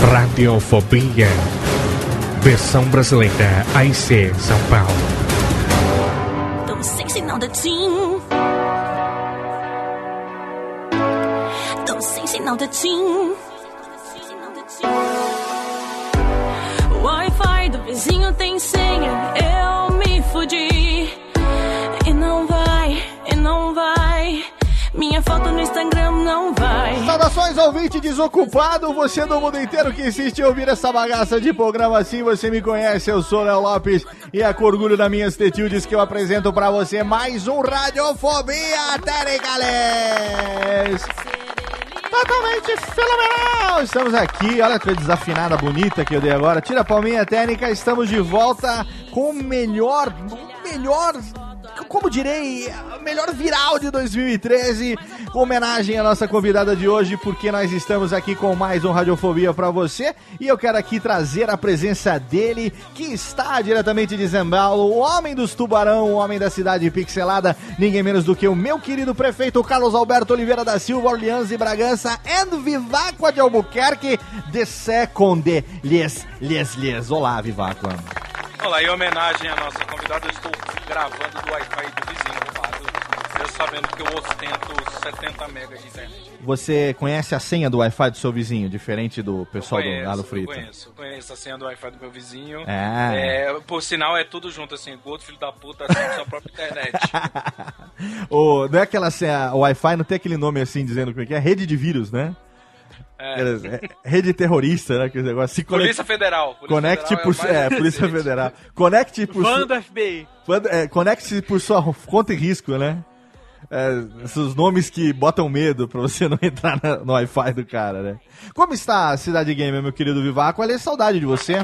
Radiofobia. Versão brasileira AIC São Paulo. Tão sexy now the team. Tão sexy now the team. O Wi-Fi do vizinho tem senha. Eu me fudi. E não vai, e não vai. Minha foto no Instagram não vai. Saudações ouvinte desocupado, você do mundo inteiro que insiste em ouvir essa bagaça de programa assim, você me conhece, eu sou Léo Lopes e é com orgulho das minhas tetildes que eu apresento pra você mais um Radiofobia Telecales. Totalmente fenomenal! Estamos aqui, olha que desafinada bonita que eu dei agora. Tira a palminha técnica, estamos de volta com o melhor, melhor como direi, melhor viral de 2013. Homenagem à nossa convidada de hoje, porque nós estamos aqui com mais um Radiofobia para você. E eu quero aqui trazer a presença dele, que está diretamente de Zembalo, o homem dos tubarão, o homem da cidade pixelada, ninguém menos do que o meu querido prefeito Carlos Alberto Oliveira da Silva, Orleans e Bragança, and Viváqua de Albuquerque, de Second, lies, lies, lies. Olá, Viváqua. Olá, em homenagem à nossa convidada, eu estou gravando do Wi-Fi do vizinho do lado, mesmo sabendo que eu ostento 70 megas de internet. Você conhece a senha do Wi-Fi do seu vizinho, diferente do pessoal conheço, do Galo Frito? Eu conheço, conheço a senha do Wi-Fi do meu vizinho. É. É, por sinal, é tudo junto, assim, outro filho da puta assim, sua própria internet. o, não é aquela senha, o Wi-Fi não tem aquele nome assim, dizendo como é que é? Rede de vírus, né? É. É, Rede terrorista, né? Aquele negócio. Se conect... Polícia Federal. Polícia Conecte Federal por. é, É, Polícia Federal. Conecte por. Su- do FBI. Quando- é, Conecte por sua conta e risco, né? É, esses nomes que botam medo pra você não entrar na- no Wi-Fi do cara, né? Como está a Cidade Gamer, meu querido Vivaco? Olha, saudade de você.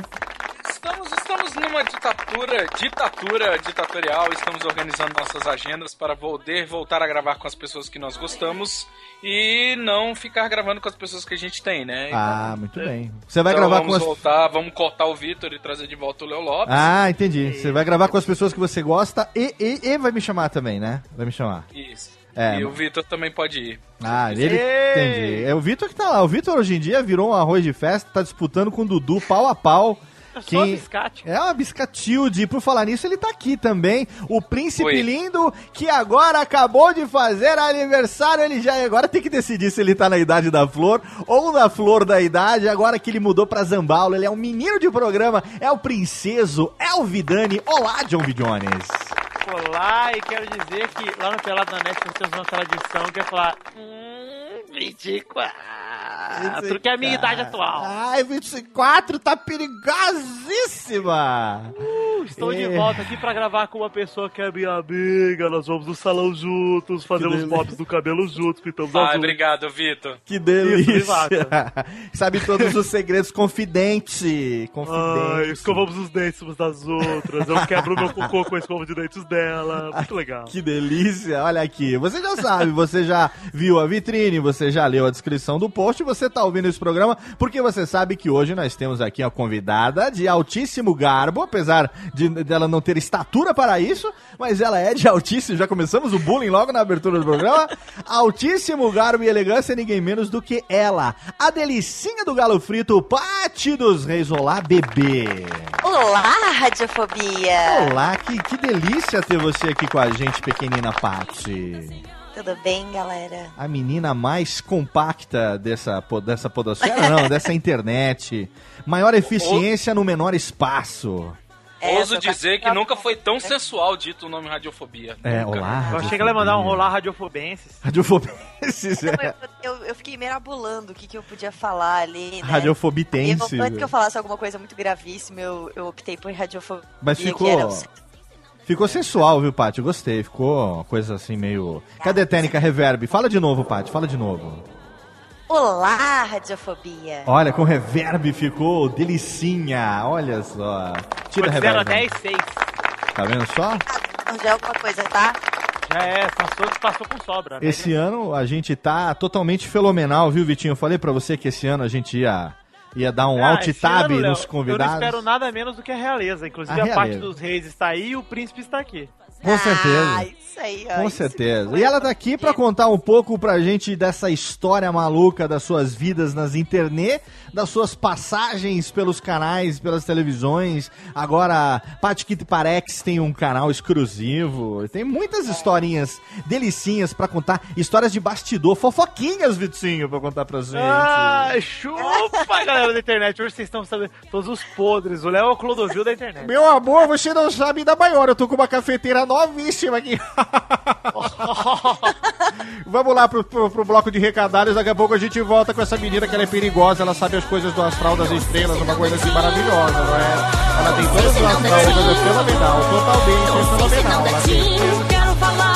Estamos, estamos numa ditadura, ditadura ditatorial, estamos organizando nossas agendas para poder voltar a gravar com as pessoas que nós gostamos e não ficar gravando com as pessoas que a gente tem, né? Ah, muito bem. Você vai Então gravar com vamos as. voltar, vamos cortar o Vitor e trazer de volta o Leo Lopes. Ah, entendi. Você vai gravar com as pessoas que você gosta e, e, e vai me chamar também, né? Vai me chamar. Isso. É, e mas- o Vitor também pode ir. Ah, ele. Entendi. É o Vitor que tá lá. O Vitor hoje em dia virou um arroz de festa, tá disputando com o Dudu pau a pau. Sou Quem- biscate. É uma biscatilde. Por falar nisso, ele tá aqui também. O príncipe Oi. lindo, que agora acabou de fazer aniversário. Ele já agora tem que decidir se ele tá na idade da flor ou na flor da idade. Agora que ele mudou pra Zambaulo, ele é um menino de programa, é o princeso, é o Vidani. Olá, John V. Olá, e quero dizer que lá no Pelado da Net nós temos uma tradição que é falar. Hum, 24. Que é a minha idade atual. Ai, 24 tá perigosíssima. estou de É. volta aqui pra gravar com uma pessoa que é minha amiga. Nós vamos no salão juntos, fazemos mops do cabelo juntos, pintamos Ai, azul. obrigado, Vitor. Que delícia. exato. Sabe todos os segredos, confidente. Ai, Confidente. escovamos os dentes umas das outras. Eu quebro meu cocô com a escova de dentes dela. Muito legal. Que delícia, olha aqui. Você já sabe, você já viu a vitrine, você já leu a descrição do post, você tá ouvindo esse programa porque você sabe que hoje nós temos aqui a convidada de altíssimo garbo, apesar de dela não ter estatura para isso, mas ela é de altíssimo, já começamos o bullying logo na abertura do programa. altíssimo garbo e elegância, ninguém menos do que ela, a delicinha do galo frito, Pati dos Reis. Olá, bebê. Olá, Radiofobia! Olá, que, que delícia ter você aqui com a gente, pequenina Paty. Tudo bem, galera? A menina mais compacta dessa, dessa podosfera, não, dessa internet. Maior eficiência no menor espaço. É, Ouso dizer que nunca foi tão sensual dito o nome radiofobia. É, Nunca. olá. Eu achei que ela ia mandar um olá radiofobenses. Radiofobenses, Não, é. eu, eu, eu fiquei rmirabulando o que, que eu podia falar ali, né? Radiofobitense. Antes que eu falasse alguma coisa muito gravíssima, eu, eu optei por radiofobia. Mas que ficou. era o- Ficou sensual, viu, Paty? Gostei. Ficou uma coisa assim meio. Cadê a técnica reverb? Fala de novo, Paty. Fala de novo. Olá, Radiofobia! Olha, com reverb ficou delicinha. Olha só. Tira de 0 a reverb. 10, 6. Tá vendo só? Já é alguma coisa, tá? Já é, passou, passou com sobra. né? Esse ano a gente tá totalmente fenomenal, viu, Vitinho? Eu falei pra você que esse ano a gente ia, ia dar um Ah, alt tab ano, nos Eu não convidados. espero nada menos do que a realeza. Inclusive, A a, parte realeza. dos reis está aí e o príncipe está aqui. Com certeza. Ah, isso aí, ó. Com isso certeza. E ela tá aqui pra contar um pouco pra gente dessa história maluca das suas vidas nas internet, das suas passagens pelos canais, pelas televisões. Agora, Paty Kit Parex tem um canal exclusivo. Tem muitas historinhas delicinhas pra contar. Histórias de bastidor, fofoquinhas, Vitinho, pra contar pra gente. Ah, chupa, galera da internet. Hoje vocês estão sabendo todos os podres. O Léo é o Clodovil da internet. Meu amor, você não sabe da maior. Eu tô com uma cafeteira novíssima aqui. Vamos lá pro, pro, pro bloco de recadários. Daqui a pouco a gente volta com essa menina que ela é perigosa. Ela sabe as coisas do astral das estrelas. Uma coisa assim maravilhosa, não é? Ela tem todas as astral, uma coisa fenomenal. Totalmente fenomenal. Ela tem. Quero falar,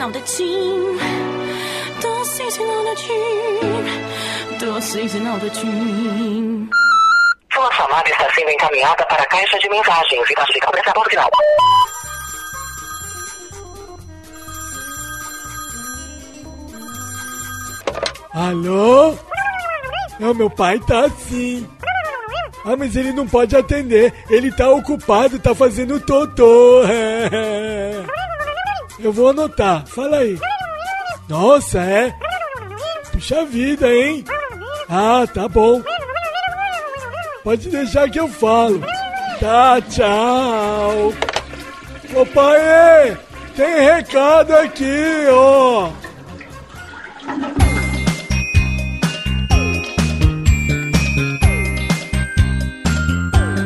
Sem sinal da TIM. Tô sem sinal da TIM. Tô sem sinal da TIM. Sua chamada está sendo encaminhada para a caixa de mensagens e classifica o prestador final. Alô? Não, meu pai tá assim. Ah, mas ele não pode atender. Ele tá ocupado, tá fazendo totô. Eu vou anotar. Fala aí. Nossa, é? Puxa vida, hein? Ah, tá bom. Pode deixar que eu falo. Tá, tchau. Ô pai, tem recado aqui, ó.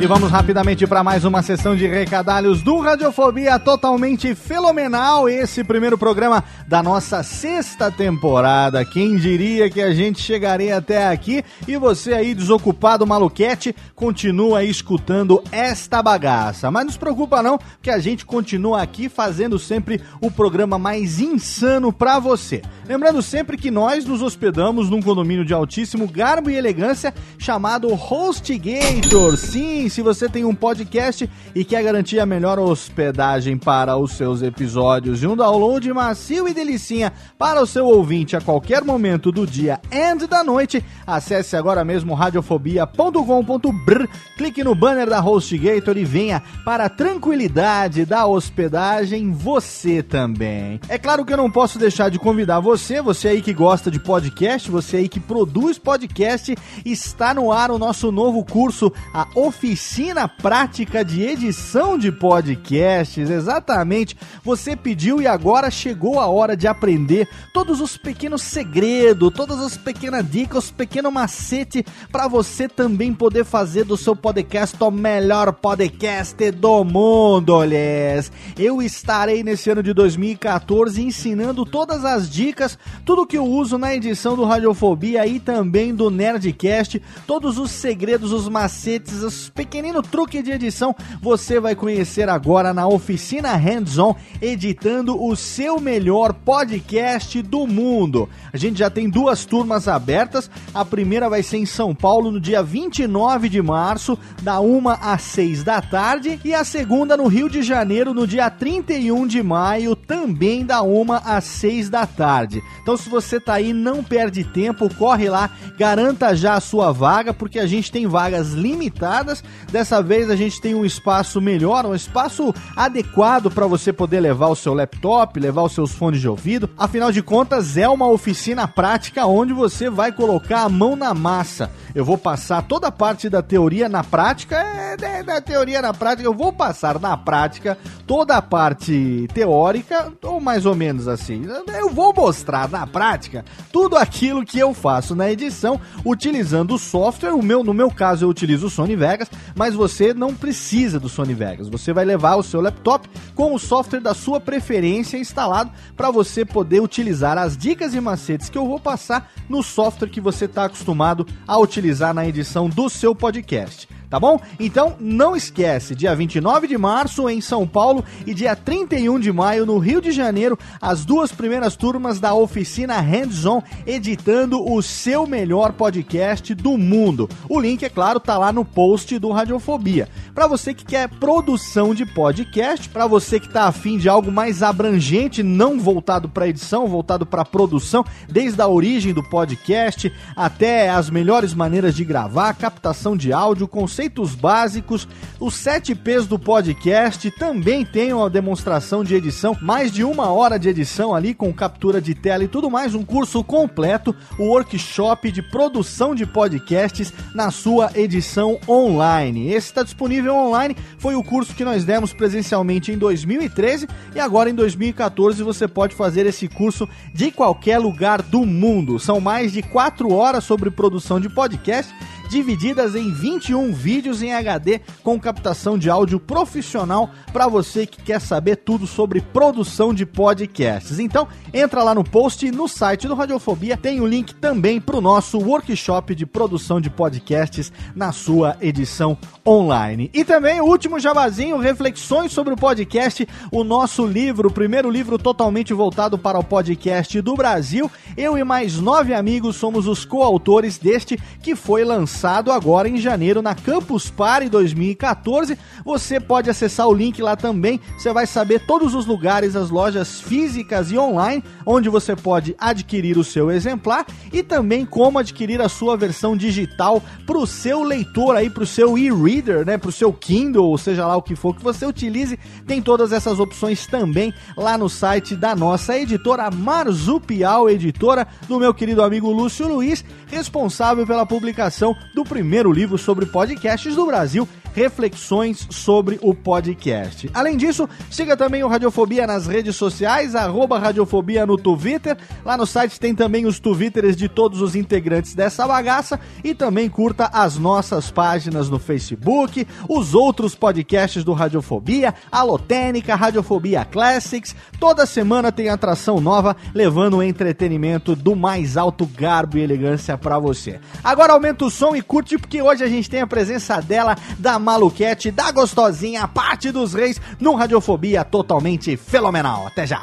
E vamos rapidamente para mais uma sessão de recadalhos do Radiofobia totalmente fenomenal. Esse primeiro programa da nossa sexta temporada. Quem diria que a gente chegaria até aqui e você aí desocupado maluquete continua escutando esta bagaça. Mas não se preocupa não, que a gente continua aqui fazendo sempre o programa mais insano para você. Lembrando sempre que nós nos hospedamos num condomínio de altíssimo garbo e elegância chamado HostGator. Sim, se você tem um podcast e quer garantir a melhor hospedagem para os seus episódios e um download macio e delicinha para o seu ouvinte a qualquer momento do dia e da noite, acesse agora mesmo radiofobia.com.br, clique no banner da HostGator e venha para a tranquilidade da hospedagem você também. É claro que eu não posso deixar de convidar você, você aí que gosta de podcast, você aí que produz podcast, está no ar o nosso novo curso, a Oficina oficina prática de edição de podcasts. Exatamente. Você pediu e agora chegou a hora de aprender todos os pequenos segredos, todas as pequenas dicas, os pequenos macete para você também poder fazer do seu podcast o melhor podcast do mundo, olhês. Eu estarei nesse ano de 2014 ensinando todas as dicas, tudo que eu uso na edição do Radiofobia e também do Nerdcast, todos os segredos, os macetes, os pequeninos truques de edição, você vai conhecer agora na oficina Hands-On, editando o seu melhor podcast do mundo. A gente já tem duas turmas abertas. A primeira vai ser em São Paulo no dia 29 de março, da 1 às 6 da tarde, e a segunda no Rio de Janeiro no dia 31 de maio, também da 1 às 6 da tarde. Então se você tá aí, não perde tempo, corre lá, garanta já a sua vaga, porque a gente tem vagas limitadas. Dessa vez a gente tem um espaço melhor, um espaço adequado para você poder levar o seu laptop, levar os seus fones de ouvido. Afinal de contas, é uma oficina prática onde você vai colocar a mão na massa. Eu vou passar toda a parte da teoria na prática, é, da, da teoria na prática, eu vou passar na prática toda a parte teórica, ou mais ou menos assim. Eu vou mostrar na prática tudo aquilo que eu faço na edição utilizando o software. O meu, no meu caso, eu utilizo o Sony Vegas, mas você não precisa do Sony Vegas. Você vai levar o seu laptop com o software da sua preferência instalado para você poder utilizar as dicas e macetes que eu vou passar no software que você está acostumado a utilizar na edição do seu podcast tá bom? Então não esquece, dia 29 de março em São Paulo e dia 31 de maio no Rio de Janeiro, as duas primeiras turmas da oficina Hands On editando o seu melhor podcast do mundo. O link, é claro, tá lá no post do Radiofobia. Para você que quer produção de podcast, para você que tá afim de algo mais abrangente, não voltado para edição, voltado para produção, desde a origem do podcast até as melhores maneiras de gravar, captação de áudio, conceito conceitos básicos, os 7 P's do podcast, também tem uma demonstração de edição, mais de uma hora de edição ali com captura de tela e tudo mais, um curso completo, o workshop de produção de podcasts na sua edição online. Esse está disponível online, foi o curso que nós demos presencialmente em 2013 e agora em 2014 você pode fazer esse curso de qualquer lugar do mundo. São mais de 4 horas sobre produção de podcast divididas em 21 vídeos em HD com captação de áudio profissional para você que quer saber tudo sobre produção de podcasts. Então, entra lá no post no site do Radiofobia, tem o link também para o nosso workshop de produção de podcasts na sua edição online. E também o último jabazinho, reflexões sobre o podcast, o nosso livro, o primeiro livro totalmente voltado para o podcast do Brasil. Eu e mais nove amigos somos os coautores deste que foi lançado lançado agora em janeiro na Campus Party 2014. Você pode acessar o link lá também. Você vai saber todos os lugares, as lojas físicas e online, onde você pode adquirir o seu exemplar e também como adquirir a sua versão digital para o seu leitor aí, para o seu e-reader, né, para o seu Kindle, ou seja lá o que for que você utilize. Tem todas essas opções também lá no site da nossa editora Marzupial Editora, do meu querido amigo Lúcio Luiz, responsável pela publicação do primeiro livro sobre podcasts do Brasil reflexões sobre o podcast. Além disso, siga também o Radiofobia nas redes sociais, arroba Radiofobia no Twitter. Lá no site tem também os Twitters de todos os integrantes dessa bagaça e também curta as nossas páginas no Facebook, os outros podcasts do Radiofobia, a Lotênica, Radiofobia Classics. Toda semana tem atração nova levando o entretenimento do mais alto garbo e elegância para você. Agora aumenta o som e curte porque hoje a gente tem a presença dela da maluquete da gostosinha, parte dos reis, num Radiofobia totalmente fenomenal. Até já!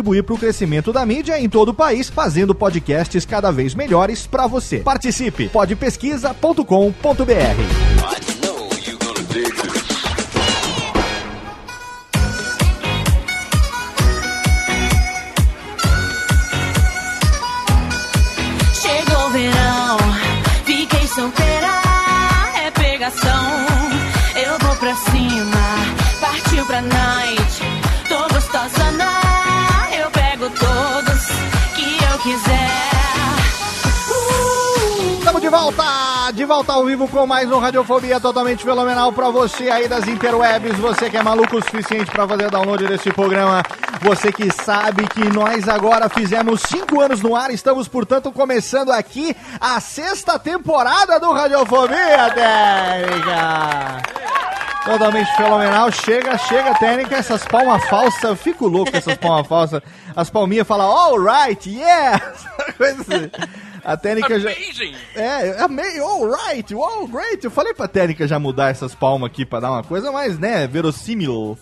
contribuir para o crescimento da mídia em todo o país, fazendo podcasts cada vez melhores para você. Participe! podpesquisa.com.br Chegou o verão, fiquei solteira, volta! De volta ao vivo com mais um Radiofobia totalmente fenomenal pra você aí das interwebs, você que é maluco o suficiente pra fazer download desse programa, você que sabe que nós agora fizemos cinco anos no ar, estamos portanto começando aqui a sexta temporada do Radiofobia, Técnica! Totalmente fenomenal, chega, chega, Técnica, essas palmas falsas, eu fico louco com essas palmas falsas, as palminhas falam, alright, yeah! Coisa assim. A Técnica já... É, amei, alright, wow, great. Eu falei pra técnica já mudar essas palmas aqui pra dar uma coisa mais, né, verossímil.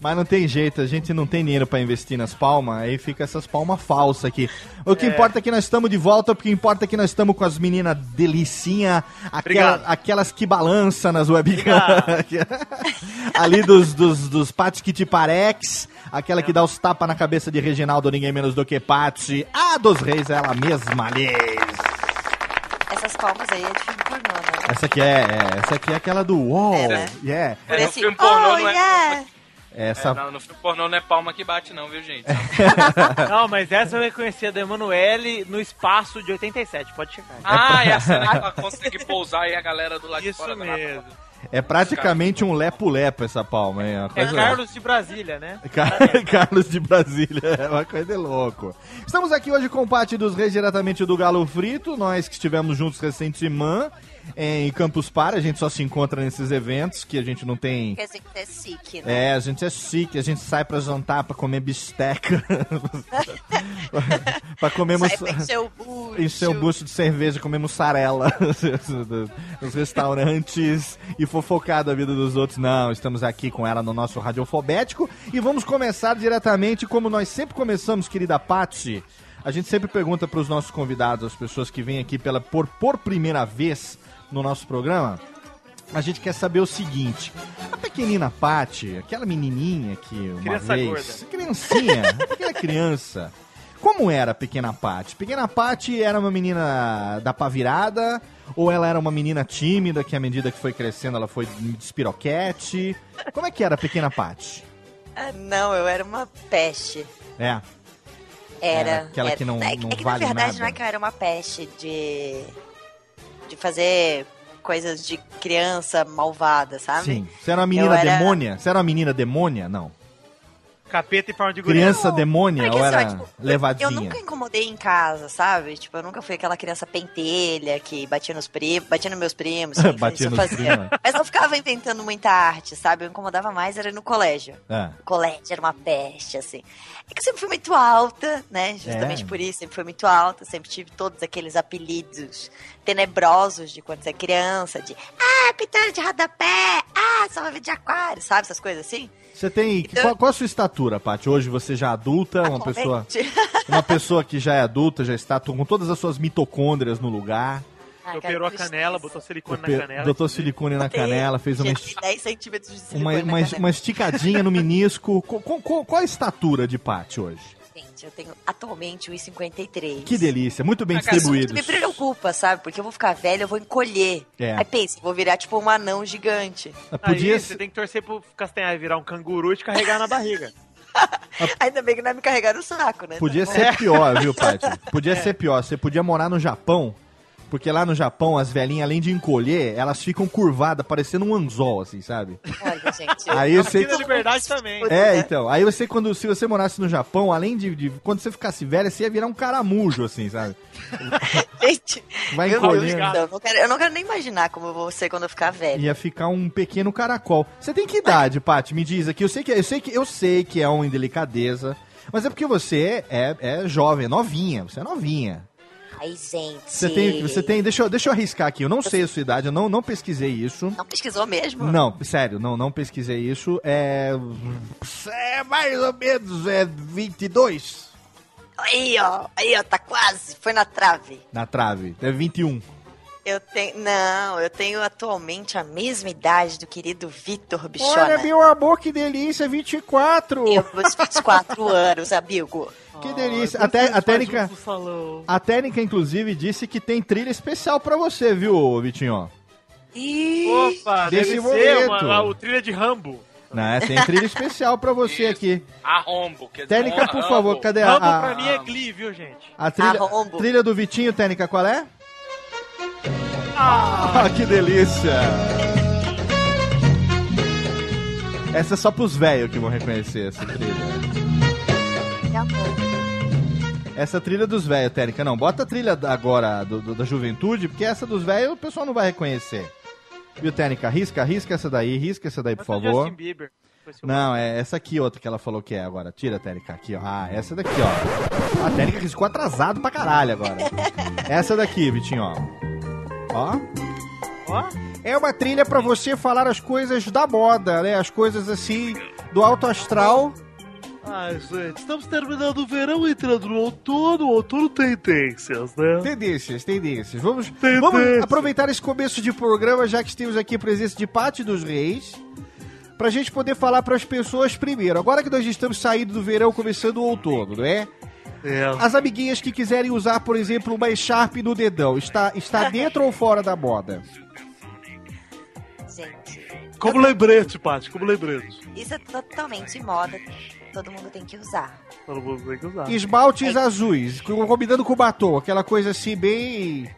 Mas não tem jeito, a gente não tem dinheiro pra investir nas palmas, aí fica essas palmas falsas aqui. O que importa é que nós estamos de volta, o que importa é que nós estamos com as meninas delicinha, aquela, aquelas que balançam nas webcams. Ali dos, dos, dos Patis que te parex, aquela que dá os tapas na cabeça de Reginaldo, ninguém menos do que Pati. A dos reis, ela mesma, aliás. Essas palmas aí é de filme pornô, né? Essa aqui é, é- essa aqui é aquela do UOL. É, né? Yeah. É, esse, filme pornô oh, não é- yeah! Essa É, não, no filme pornô não é palma que bate, não, viu, gente? Não, mas essa eu reconheci a da Emanuele no espaço de 87, pode checar. Ah, é a cena que ela consegue pousar e a galera do lado de Isso fora da mesmo. é praticamente um lepo-lepo essa palma, hein? É coisa... Carlos de Brasília, né? Car- Carlos de Brasília, é uma coisa de louco. Estamos aqui hoje com o Pati dos Reis, diretamente do Galo Frito. Nós que estivemos juntos recentemente em Campus Party, a gente só se encontra nesses eventos que a gente não tem. Porque assim, é sick, né? É, a gente é chique, a gente sai pra jantar, pra comer bisteca. pra comer Sai mus- pra encher o bucho. encher o bucho de cerveja, comer mussarela nos restaurantes e fofocar da vida dos outros. Não, estamos aqui com ela no nosso radiofobético e vamos começar diretamente como nós sempre começamos, querida Paty. A gente sempre pergunta para os nossos convidados, as pessoas que vêm aqui pela por, por primeira vez no nosso programa, a gente quer saber o seguinte: a pequenina Paty, aquela menininha que uma Criança vez, gorda. criancinha, aquela criança, como era a pequena Paty? Pequena Paty era uma menina da pá virada ou ela era uma menina tímida que à medida que foi crescendo ela foi despiroquete? Como é que era a pequena Paty? Ah, não, eu era uma peste. É, Era. Era aquela era. que não- é, não é que vale na verdade nada. não é que eu era uma peste de. De fazer coisas de criança malvada, sabe? sim. Você era uma menina era- demônia? Você era uma menina demônia? Não. Capeta em forma de gorila. Criança demônia Porque, ou assim, era tipo, eu- levadinha? Eu nunca incomodei em casa, sabe? Tipo, eu nunca fui aquela criança pentelha que batia nos primos, batia nos meus primos. enfim, Batia isso nos eu primos. Mas não ficava inventando muita arte, sabe? Eu incomodava mais era no colégio. É. O colégio era uma peste, assim. É que eu sempre fui muito alta, né? Justamente É. por isso, sempre fui muito alta, sempre tive todos aqueles apelidos tenebrosos de quando você é criança, de ah, pitada de rodapé, ah, salva de aquário, sabe? Essas coisas assim. Você tem. Então- Qual, qual a sua estatura, Paty? Hoje você já é adulta, uma pessoa. Uma pessoa que já é adulta, já está com todas as suas mitocôndrias no lugar. Ah, cara, Operou a canela, botou silicone Ope- na canela. Botou silicone na canela, fez uma, gente, esti- 10 centímetros de uma, silicone na uma, canela. uma esticadinha no menisco. Co- co- co- qual a estatura de Paty hoje? Gente, eu tenho atualmente 1,53. Que delícia, muito bem Ah, distribuídos. Me preocupa, sabe? Porque eu vou ficar velha, eu vou encolher. É. Aí pensa, vou virar tipo um anão gigante. Podia Aí ser- você tem que torcer pro Castanhar virar um canguru e te carregar na barriga. Ainda bem que não é me carregar no saco, né? Podia Tá ser pior, viu, Paty? Podia ser pior. Você podia morar no Japão, porque lá no Japão as velhinhas, além de encolher, elas ficam curvadas, parecendo um anzol, assim, sabe? Olha, gente. Aí eu sei Liberdade também. É, então. Aí você, quando, se você morasse no Japão, além de, de- Quando você ficasse velha, você ia virar um caramujo, assim, sabe? Gente, Vai não, eu não quero, eu não quero nem imaginar como eu vou ser quando eu ficar velha. Ia ficar um pequeno caracol. Você tem que idade, Paty? Me diz aqui. Eu sei que, eu sei que, eu sei que é uma indelicadeza, mas é porque você é, é jovem, é novinha. Você é novinha. Ai, gente. Você tem, você tem, deixa eu, deixa eu arriscar aqui. Eu não sei a sua idade, eu não, não pesquisei isso. Não pesquisou mesmo? Não, sério, não, não pesquisei isso. É. É mais ou menos é 22 Aí, ó. Aí, ó, tá quase. Foi na trave. na trave. É 21. Eu tenho. Não, eu tenho atualmente a mesma idade do querido Vitor Bichona. Olha, meu amor, que delícia, 24. Eu, meus 24 anos, amigo. Que delícia. Até, a técnica. A técnica, inclusive, disse que tem trilha especial pra você, viu, Vitinho? Opa, Desse deve ser momento. uma, o trilha de Rambo. Né? Tem trilha especial pra você aqui. Arrombo. Quer dizer, Técnica, um por Rambo. favor, cadê a, Rambo a, pra mim é Glee, viu, gente? a trilha, Arrombo. trilha do Vitinho, Técnica, qual é? Ah, que delícia! Essa é só pros velhos que vão reconhecer essa trilha. Essa trilha dos velhos, Técnica, não. Bota a trilha da- agora do, do- da juventude, porque essa dos velhos o pessoal não vai reconhecer. Viu, Técnica? Risca, risca essa daí, risca essa daí, por Bota favor. Justin Bieber. Não, é essa aqui outra que ela falou que é agora. Tira, Técnica, aqui, ó. Ah, essa daqui, ó. A Técnica riscou atrasado pra caralho agora. essa daqui, Vitinho, ó. Ó. Ó. É uma trilha pra você falar as coisas da moda, né? As coisas assim, do alto astral. Ai, gente, estamos terminando o verão e entrando no outono. O outono tem tendências, né? Tendências, tendências. Vamos, Tendências. vamos aproveitar esse começo de programa, já que temos aqui a presença de Pátio dos Reis, pra gente poder falar pras pessoas primeiro. Agora que nós estamos saindo do verão, começando o outono, não é? É. As amiguinhas que quiserem usar, por exemplo, uma Sharp no dedão, está, está dentro ou fora da moda? Gente, Como lembrete, Paty, como lembrete. isso é totalmente moda. Todo mundo tem que usar. Todo mundo tem que usar. Esmaltes azuis, com- combinando com batom, aquela coisa assim bem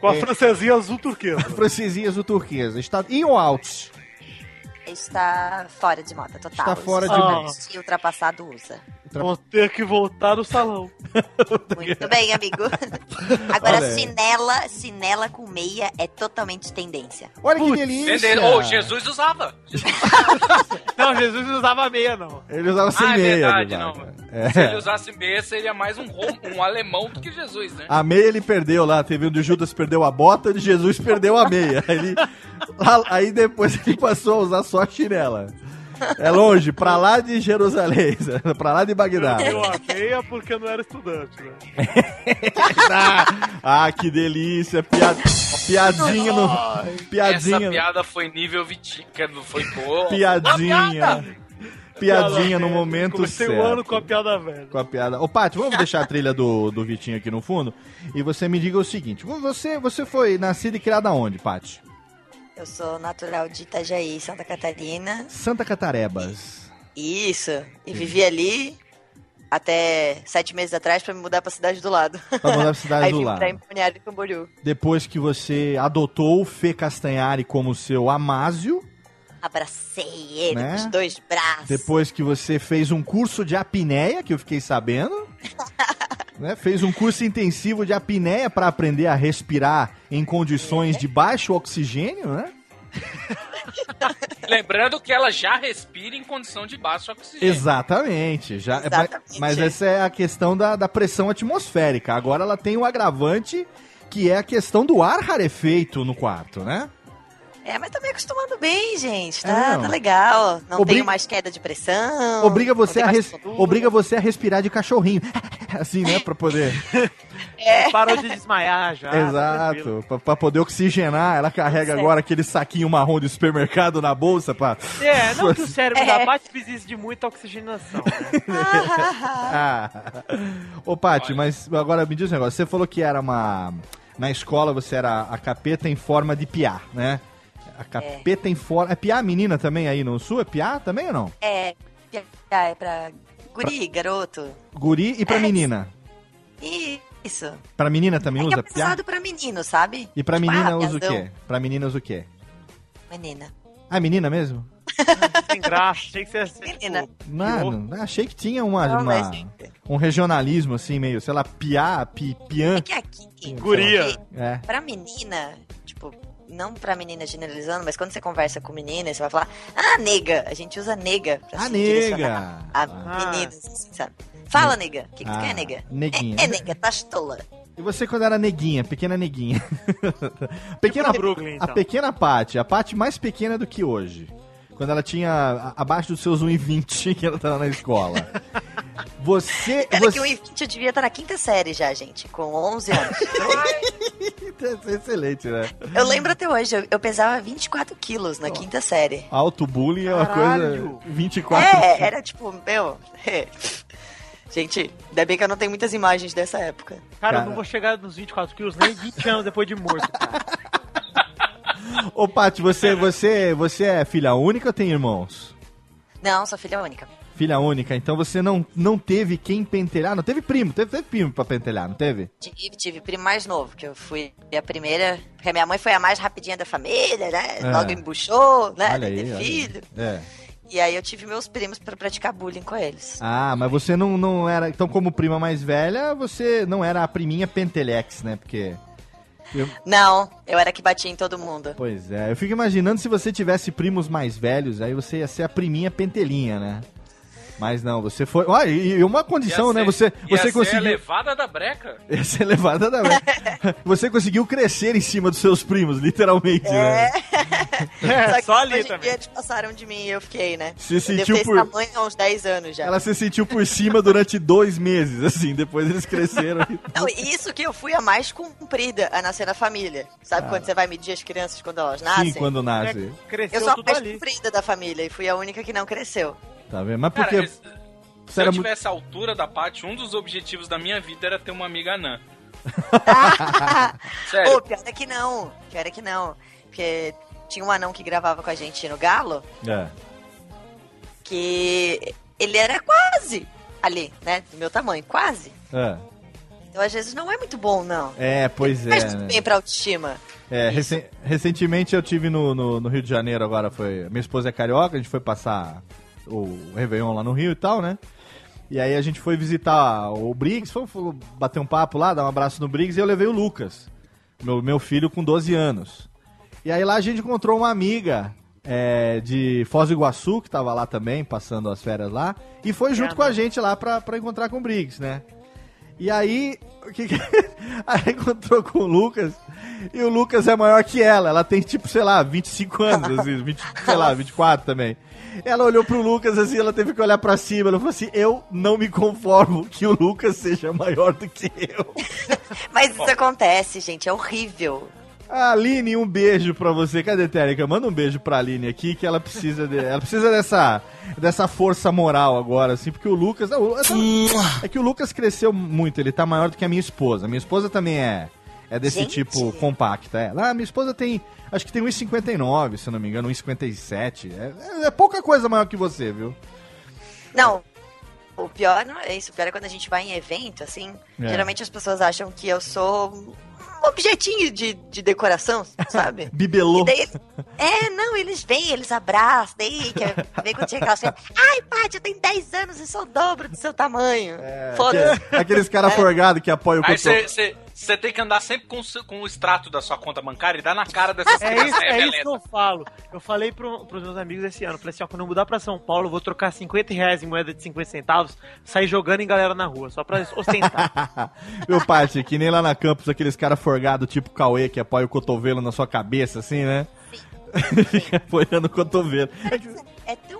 Com a É. francesinha azul turquesa. francesinha azul turquesa. Está in ou out? Está fora de moda total. Está fora de só moda. gente ultrapassado usa. Vou ter que voltar no salão. Muito bem, amigo. Agora, Olha chinela, chinela com meia é totalmente tendência. Olha que Putz, delícia! Entendeu? Ô, Jesus usava. Não, Jesus não usava meia, não. Ele usava sem Ah, é meia. verdade, Eduardo. não. É. Se ele usasse meia, seria mais um, rom- um alemão do que Jesus, né? A meia ele perdeu lá, teve um de Judas perdeu a bota, de Jesus perdeu a meia. Aí, ele- aí depois ele passou a usar só a chinela. É longe, pra lá de Jerusalém, pra lá de Bagdá. Eu a meia porque eu não era estudante, né? Ah, ah, que delícia, piada, piadinha no, Essa piadinha, piada foi nível Vitinho, que não foi boa. piadinha, piadinha no momento Comecei certo. o ano com a piada velha. com a piada. Ô, Paty, vamos deixar a trilha do, do Vitinho aqui no fundo e você me diga o seguinte: você, você foi nascida e criada onde, Paty? Eu sou natural de Itajaí, Santa Catarina. Santa Catarebas. Isso. E vivi ali até sete meses atrás pra me mudar pra cidade do lado. Pra mudar pra cidade Aí do vim lado. pra Empunhado e Camboriú. Depois que você adotou o Fê Castanhari como seu amásio, Abracei ele Né? com os dois braços. depois que você fez um curso de apneia, que eu fiquei sabendo, né? Fez um curso intensivo de apneia para aprender a respirar em condições de baixo oxigênio, né? Lembrando que ela já respira em condição de baixo oxigênio. Exatamente. Já, Exatamente. Mas essa é a questão da, da pressão atmosférica. Agora ela tem o agravante que é a questão do ar rarefeito no quarto, né? É, mas tô me acostumando bem, gente. Tá, É, tá legal. Não Obri- tenho mais queda de pressão. Obriga você, a res- obriga você a respirar de cachorrinho. Assim, né? Pra poder. Parou de desmaiar já. tá. Exato. Pra, pra poder oxigenar, ela carrega Certo. agora aquele saquinho marrom de supermercado na bolsa pra. É, não que o cérebro É. da Paty precise de muita oxigenação. né? Ah. Ô, Paty, mas agora me diz um negócio. Você falou que era uma. Na escola você era a capeta em forma de piá, né? A capeta em forma. É piá menina também aí no sul? É piá também ou não? É, é pra guri, garoto. Guri e pra É. menina. Isso. Pra menina também É usa é piá? pesado pra menino, sabe? E pra Tipo, menina ah, usa o quê? Pra menina usa o quê? Menina. Ah, menina mesmo? Sem graça, tinha que ser assim. Menina. tipo, Mano, achei que tinha uma, Não, uma- mas- um regionalismo assim, meio, sei lá, piá, pi, piã. É que aqui, Guria. É. pra menina, tipo, não pra menina generalizando, mas quando você conversa com menina, você vai falar, ah, nega. A gente usa nega pra Ah, nega! A Ah. meninas, assim, sabe? Fala, nega. O que, que tu Ah, quer, nega? neguinha. É, é, nega, tá tola. E você quando era neguinha, pequena neguinha? pequena na Brooklyn, então. A pequena Paty, a Paty mais pequena do que hoje. Quando ela tinha abaixo dos seus 1,20 que ela tava na escola. Você. Era você... que o Invite eu devia estar na quinta série já, gente, com 11 anos. É excelente, né? Eu lembro até hoje, eu, eu pesava 24 quilos na quinta série. Auto-bullying é uma coisa. 24 É, era tipo, meu. Gente, ainda bem que eu não tenho muitas imagens dessa época. Cara, eu Cara. não vou chegar nos 24 quilos nem 20 anos depois de morto, cara. Ô, Paty, você, você, você é filha única ou tem irmãos? Não, sou filha única. Filha única, então você não, não teve quem pentelhar. Não teve primo, teve, teve primo pra pentelhar, não teve? Tive, tive primo mais novo, que eu fui a primeira. Porque a minha mãe foi a mais rapidinha da família, né? É. Logo embuchou, né? olha de aí, ter olha aí. filho. É. E aí eu tive meus primos pra praticar bullying com eles. Ah, mas você não, não era. Então, como prima mais velha, você não era a priminha Pentelex, né? Porque. Eu- Não, eu era que batia em todo mundo. pois é, eu fico imaginando se você tivesse primos mais velhos, aí você ia ser a priminha pentelinha, né? Mas não, você foi. Olha, e uma condição, Ia né? ser- Você, ia você ser conseguiu. levada da breca. Ia ser levada da. você conseguiu crescer em cima dos seus primos, literalmente, né? É, que só ali hoje em também. eles passaram de mim e eu fiquei, né? Se eu sentiu por- esse tamanho há uns 10 anos já. Ela se sentiu por cima durante dois meses, assim, depois eles cresceram. e- Não, e isso que eu fui a mais comprida a nascer na família. Sabe Ah. quando você vai medir as crianças quando elas nascem? Sim, quando nasce. Cresceu Eu sou a mais ali. comprida da família e fui a única que não cresceu. Tá vendo? Mas Cara, porque. você se eu tivesse a altura da Paty, um dos objetivos da minha vida era ter uma amiga anã. Sério. Ô, pior é que não. Pior é que não. Porque tinha um anão que gravava com a gente no Galo, É. que ele era quase ali, né? Do meu tamanho, quase. É. Então às vezes não é muito bom, não. É, pois é. Faz muito né? bem pra autoestima. É, recen- recentemente eu tive no, no, no Rio de Janeiro agora, foi. Minha esposa é carioca, a gente foi passar o Réveillon lá no Rio e tal, né? E aí a gente foi visitar o Briggs, foi, foi bater um papo lá, dar um abraço no Briggs e eu levei o Lucas, meu, meu filho com 12 anos. E aí lá a gente encontrou uma amiga é, de Foz do Iguaçu, que tava lá também, passando as férias lá, e foi junto com a gente lá pra, pra encontrar com o Briggs, né? E aí, o que que... aí encontrou com o Lucas, e o Lucas é maior que ela, ela tem tipo, sei lá, 25 anos, assim, 20, sei lá, 24 também. Ela olhou pro Lucas assim, ela teve que olhar pra cima, ela falou assim, eu não me conformo que o Lucas seja maior do que eu. Mas isso acontece, gente, é horrível. Aline, um beijo pra você. Cadê, Térica? Manda um beijo pra Aline aqui, que ela precisa de, ela precisa dessa, dessa força moral agora, assim, porque o Lucas. não, é que o Lucas cresceu muito, ele tá maior do que a minha esposa. Minha esposa também é, é desse Gente. tipo compacta. É. Ah, minha esposa tem. Acho que tem 1,59, se eu não me engano, 1,57. É, é, é pouca coisa maior que você, viu? Não, o pior não é isso. O pior é quando a gente vai em evento, assim. É. Geralmente as pessoas acham que eu sou um objetinho de, de decoração, sabe? Bibelô. Daí, é, não, eles vêm, eles abraçam, daí que vem quando chega aquela ai, Paty, eu tenho 10 anos e sou o dobro do seu tamanho. Foda-se. Aqueles, caras forgados que apoiam o Aí cotovelo. Você tem que andar sempre com, com o extrato da sua conta bancária e dar na cara dessas É crianças isso, é isso rebelentes. que eu falo. Eu falei pro, pros meus amigos esse ano. Falei assim, ó, quando eu mudar pra São Paulo, eu vou trocar 50 reais em moeda de 50 centavos, sair jogando em galera na rua, só pra ostentar. Meu Paty, que nem lá na campus, aqueles caras forgados tipo Cauê, que apoia o cotovelo na sua cabeça, assim, né? Fica apoiando o cotovelo. É que- É tão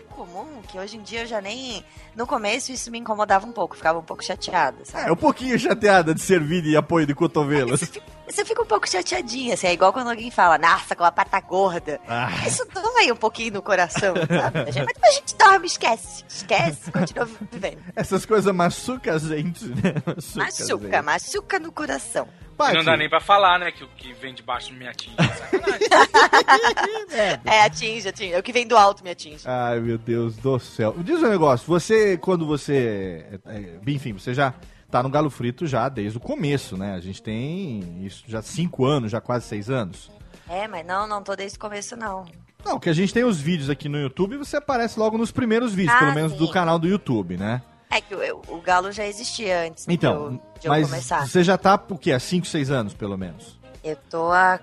que hoje em dia eu já nem. No começo isso me incomodava um pouco, ficava um pouco chateada, sabe? É um pouquinho chateada de servir de apoio de cotovelo. Você fica um pouco chateadinha, assim, é igual quando alguém fala, nossa, com a pata gorda. Ah. Isso dói um pouquinho no coração, sabe? Mas depois a gente dorme, esquece. Esquece, continua vivendo. Essas coisas machucam a gente, né? Machuca, Machuca, gente. machuca no coração. E Não dá nem pra falar, né? Que o que vem de baixo não me atinge. É, atinge, atinge. É o que vem do alto me atinge. Ai, meu Deus do céu. Diz um negócio, você, quando você. é, Enfim, você já tá no Galo Frito já desde o começo, né? A gente tem isso já cinco anos, já quase seis anos. É, mas não, não tô desde o começo, não. Não, que a gente tem os vídeos aqui no YouTube e você aparece logo nos primeiros vídeos, Ah, pelo menos do sim. canal do YouTube, né? É que o, o Galo já existia antes Então, de eu, de eu mas começar. você já tá, o quê? Há 5, 6 anos, pelo menos. Eu tô há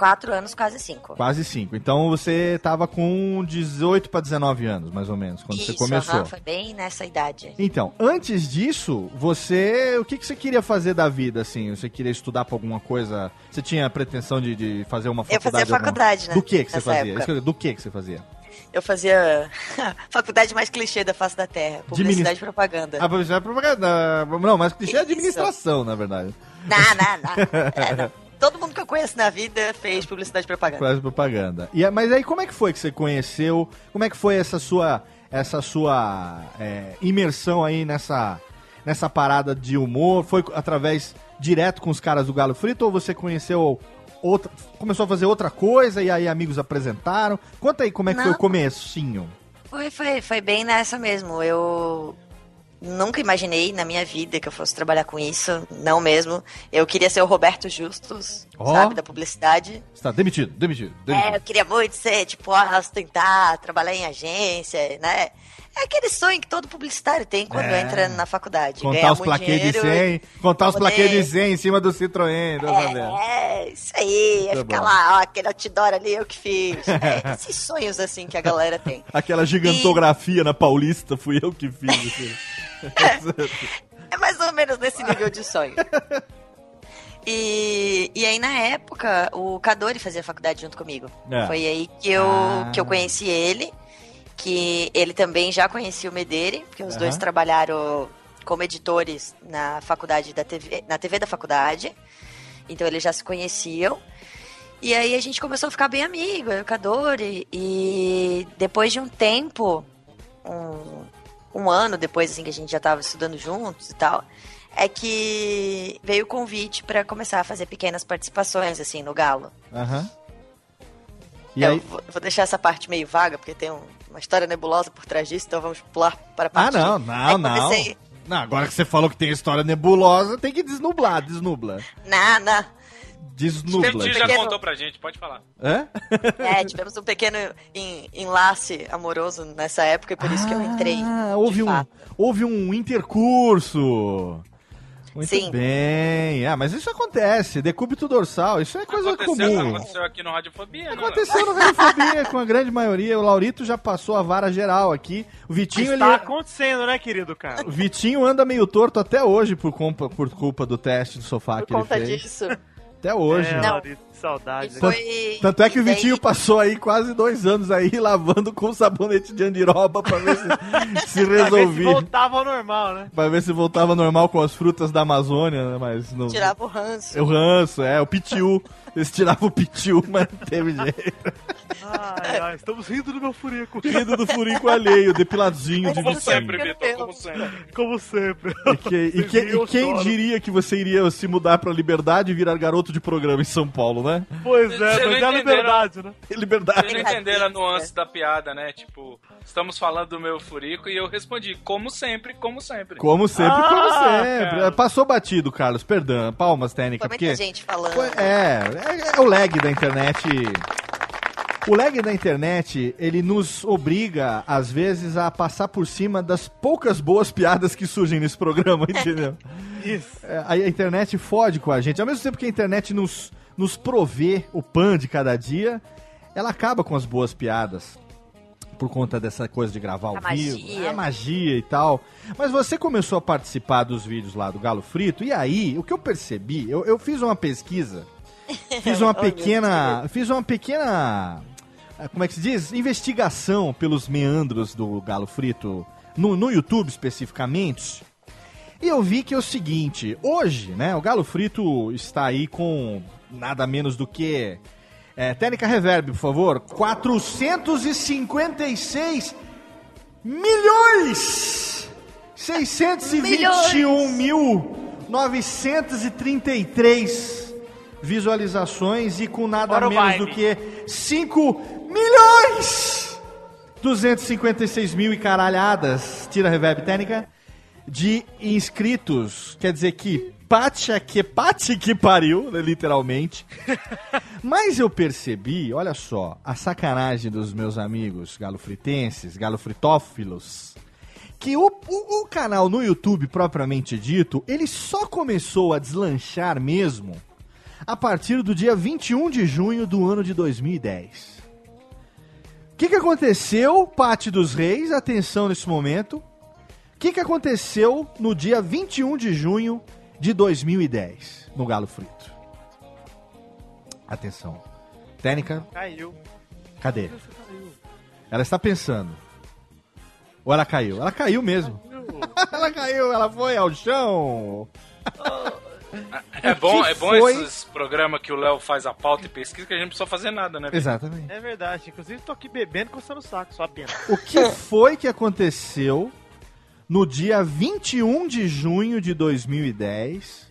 quatro anos, quase cinco. Quase cinco. Então você tava com 18 para 19 anos, mais ou menos, quando você Isso, começou. aham, foi bem nessa idade. Então, antes disso, você. O que, que você queria fazer da vida, assim? Você queria estudar pra alguma coisa? Você tinha a pretensão de, de fazer uma Eu faculdade? fazia faculdade, alguma- né, Do que, que você fazia? época. Eu- Do que, que você fazia? Eu fazia faculdade mais clichê da face da terra. Publicidade e propaganda. Ah, publicidade e propaganda. Não, mas clichê é administração, na verdade. Não, não, não. É, não. Todo mundo que eu conheço na vida fez publicidade e propaganda. Publicidade e propaganda. E, é- mas aí, como é que foi que você conheceu? Como é que foi essa sua, essa sua é, imersão aí nessa, nessa parada de humor? Foi através direto com os caras do Galo Frito ou você conheceu outra, começou a fazer outra coisa e aí amigos apresentaram? Conta aí como é que foi Não. o comecinho. Foi, foi, foi bem nessa mesmo. Eu nunca imaginei na minha vida que eu fosse trabalhar com isso. Não mesmo. Eu queria ser o Roberto Justus, Ó. sabe, da publicidade. Você tá demitido, demitido, demitido. É, eu queria muito ser, tipo, ostentar, trabalhar em agência, né? É aquele sonho que todo publicitário tem quando É. entra na faculdade. Contar os plaquês de dinheiro 100, contar os plaquês de 100 em cima do Citroën. É, É, isso aí. Ia ficar bom. lá, ó, aquele outdoor ali eu que fiz. É, esses sonhos assim que a galera tem. Aquela gigantografia na Paulista fui eu que fiz. assim. É mais ou menos nesse nível de sonho. E, e aí, na época, o Cadori fazia faculdade junto comigo. É. Foi aí que eu, Ah. que eu conheci ele, que ele também já conhecia o Mederi, porque os dois trabalharam como editores na faculdade da TV, na TV da faculdade. Então eles já se conheciam. E aí a gente começou a ficar bem amigo, eu e o Cadori. E depois de um tempo, um, um ano depois assim que a gente já tava estudando juntos e tal, é que veio o convite para começar a fazer pequenas participações assim no Galo. Aham. E eu aí? vou, vou deixar essa parte meio vaga porque tem um- uma história nebulosa por trás disso, então vamos pular para a Ah, parte. não, de- não, Aí não. comecei- Não, agora que você falou que tem história nebulosa, tem que desnublar, desnubla. Não, não. Desnubla. Titi já Pequeno- contou pra gente, pode falar. Hã? É, tivemos um pequeno en- enlace amoroso nessa época, e por isso que eu entrei. Ah, houve um, houve um intercurso. Muito Sim. bem. Ah, mas isso acontece. Decúbito dorsal, isso é coisa Aconteceu, comum. aconteceu aqui no Radiofobia, não? Aconteceu no Radiofobia com a grande maioria. O Laurito já passou a vara geral aqui. O Vitinho, Mas ele. tá acontecendo, né, querido cara? O Vitinho anda meio torto até hoje por culpa, por culpa do teste do sofá que ele conta fez. disso. Até hoje. É, né? Laurito, que saudade. Tanto, tanto é que o Vitinho passou aí quase dois anos aí lavando com sabonete de andiroba pra ver se, se Pra ver se resolvia. voltava ao normal, né? Pra ver se voltava normal com as frutas da Amazônia, né? Mas não. Tirava o ranço. O ranço, é, o pitiu. Eles tiravam o pitiu, mas não teve jeito. Ai, ai, estamos rindo do meu furico. Rindo do furico alheio, depiladinho de Como Vitinho. sempre, Vitor, como sempre. Como sempre. E, que- e que- e quem diria que você iria se mudar pra Liberdade e virar garoto de programa em São Paulo, né? Pois é, mas é a liberdade, né? Liberdade. Vocês não entenderam a nuance da piada, né? Tipo, estamos falando do meu furico e eu respondi, como sempre, como sempre. Como sempre, como Ah, sempre. cara. Passou batido, Carlos, perdão. Palmas, técnica, Foi muita gente falando. Foi- É, é, é o lag da internet. O lag da internet, ele nos obriga, às vezes, a passar por cima das poucas boas piadas que surgem nesse programa, entendeu? Isso. É, a internet fode com a gente. Ao mesmo tempo que a internet nos, nos provê o pan de cada dia, ela acaba com as boas piadas. Por conta dessa coisa de gravar ao A vivo, magia. a magia e tal. Mas você começou a participar dos vídeos lá do Galo Frito, e aí, o que eu percebi, eu, eu fiz uma pesquisa, fiz uma Oh, pequena. Fiz uma pequena. Como é que se diz? Investigação pelos meandros do Galo Frito no, no YouTube especificamente. E eu vi que é o seguinte, hoje, né, o Galo Frito está aí com nada menos do que. É, técnica reverb, por favor. 456 milhões 621 mil 933 visualizações e com nada menos do que 5 milhões 256 mil e caralhadas, tira a reverb técnica, de inscritos. Quer dizer que pacha que pate que pariu, né, literalmente. Mas eu percebi, olha só, a sacanagem dos meus amigos galofritenses, galofritófilos, que o, o, o canal no YouTube, propriamente dito, ele só começou a deslanchar mesmo a partir do dia 21 de junho do ano de 2010. O que, que aconteceu, Pate dos Reis? Atenção nesse momento. O que, que aconteceu no dia 21 de junho de 2010 no Galo Frito? Atenção. Técnica, Caiu. cadê? Ela está pensando. Ou ela caiu? Ela caiu mesmo. ela caiu, ela foi ao chão. É bom, é bom foi? esses programas que o Léo faz a pauta e pesquisa que a gente não precisa fazer nada, né? Exatamente. É verdade. Inclusive, tô aqui bebendo e coçando o saco, só apenas. O que foi que aconteceu no dia 21 de junho de 2010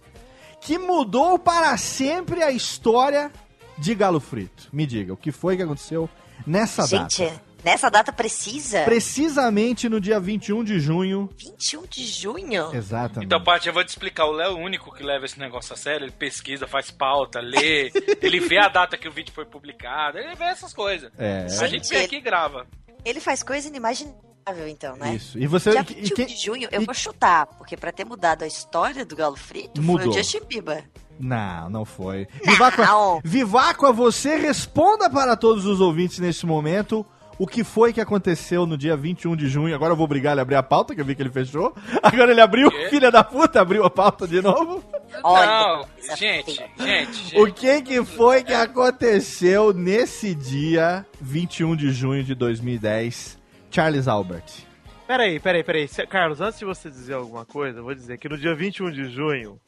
que mudou para sempre a história de Galo Frito? Me diga, o que foi que aconteceu nessa Gente, data? nessa data precisa? Precisamente no dia 21 de junho. 21 de junho? Exatamente. Então, Paty, eu vou te explicar. O Léo é o único que leva esse negócio a sério. Ele pesquisa, faz pauta, lê. ele vê a data que o vídeo foi publicado. Ele vê essas coisas. É. A gente vem aqui e grava. Ele faz coisa inimaginável, então, né? Isso. E você. Dia e 21 quem- de junho, eu e- vou chutar, porque pra ter mudado a história do Galo Frito Mudou. foi o Justin Bieber. Não, não foi. Viváqua, Viváqua, você responda para todos os ouvintes neste momento o que foi que aconteceu no dia 21 de junho. Agora eu vou obrigar ele a abrir a pauta, que eu vi que ele fechou. Agora ele abriu, filha da puta, abriu a pauta de novo. Não, gente, gente, gente. O que que foi que aconteceu nesse dia 21 de junho de 2010? Charles Albert. Peraí, peraí, peraí. Carlos, antes de você dizer alguma coisa, eu vou dizer que no dia 21 de junho,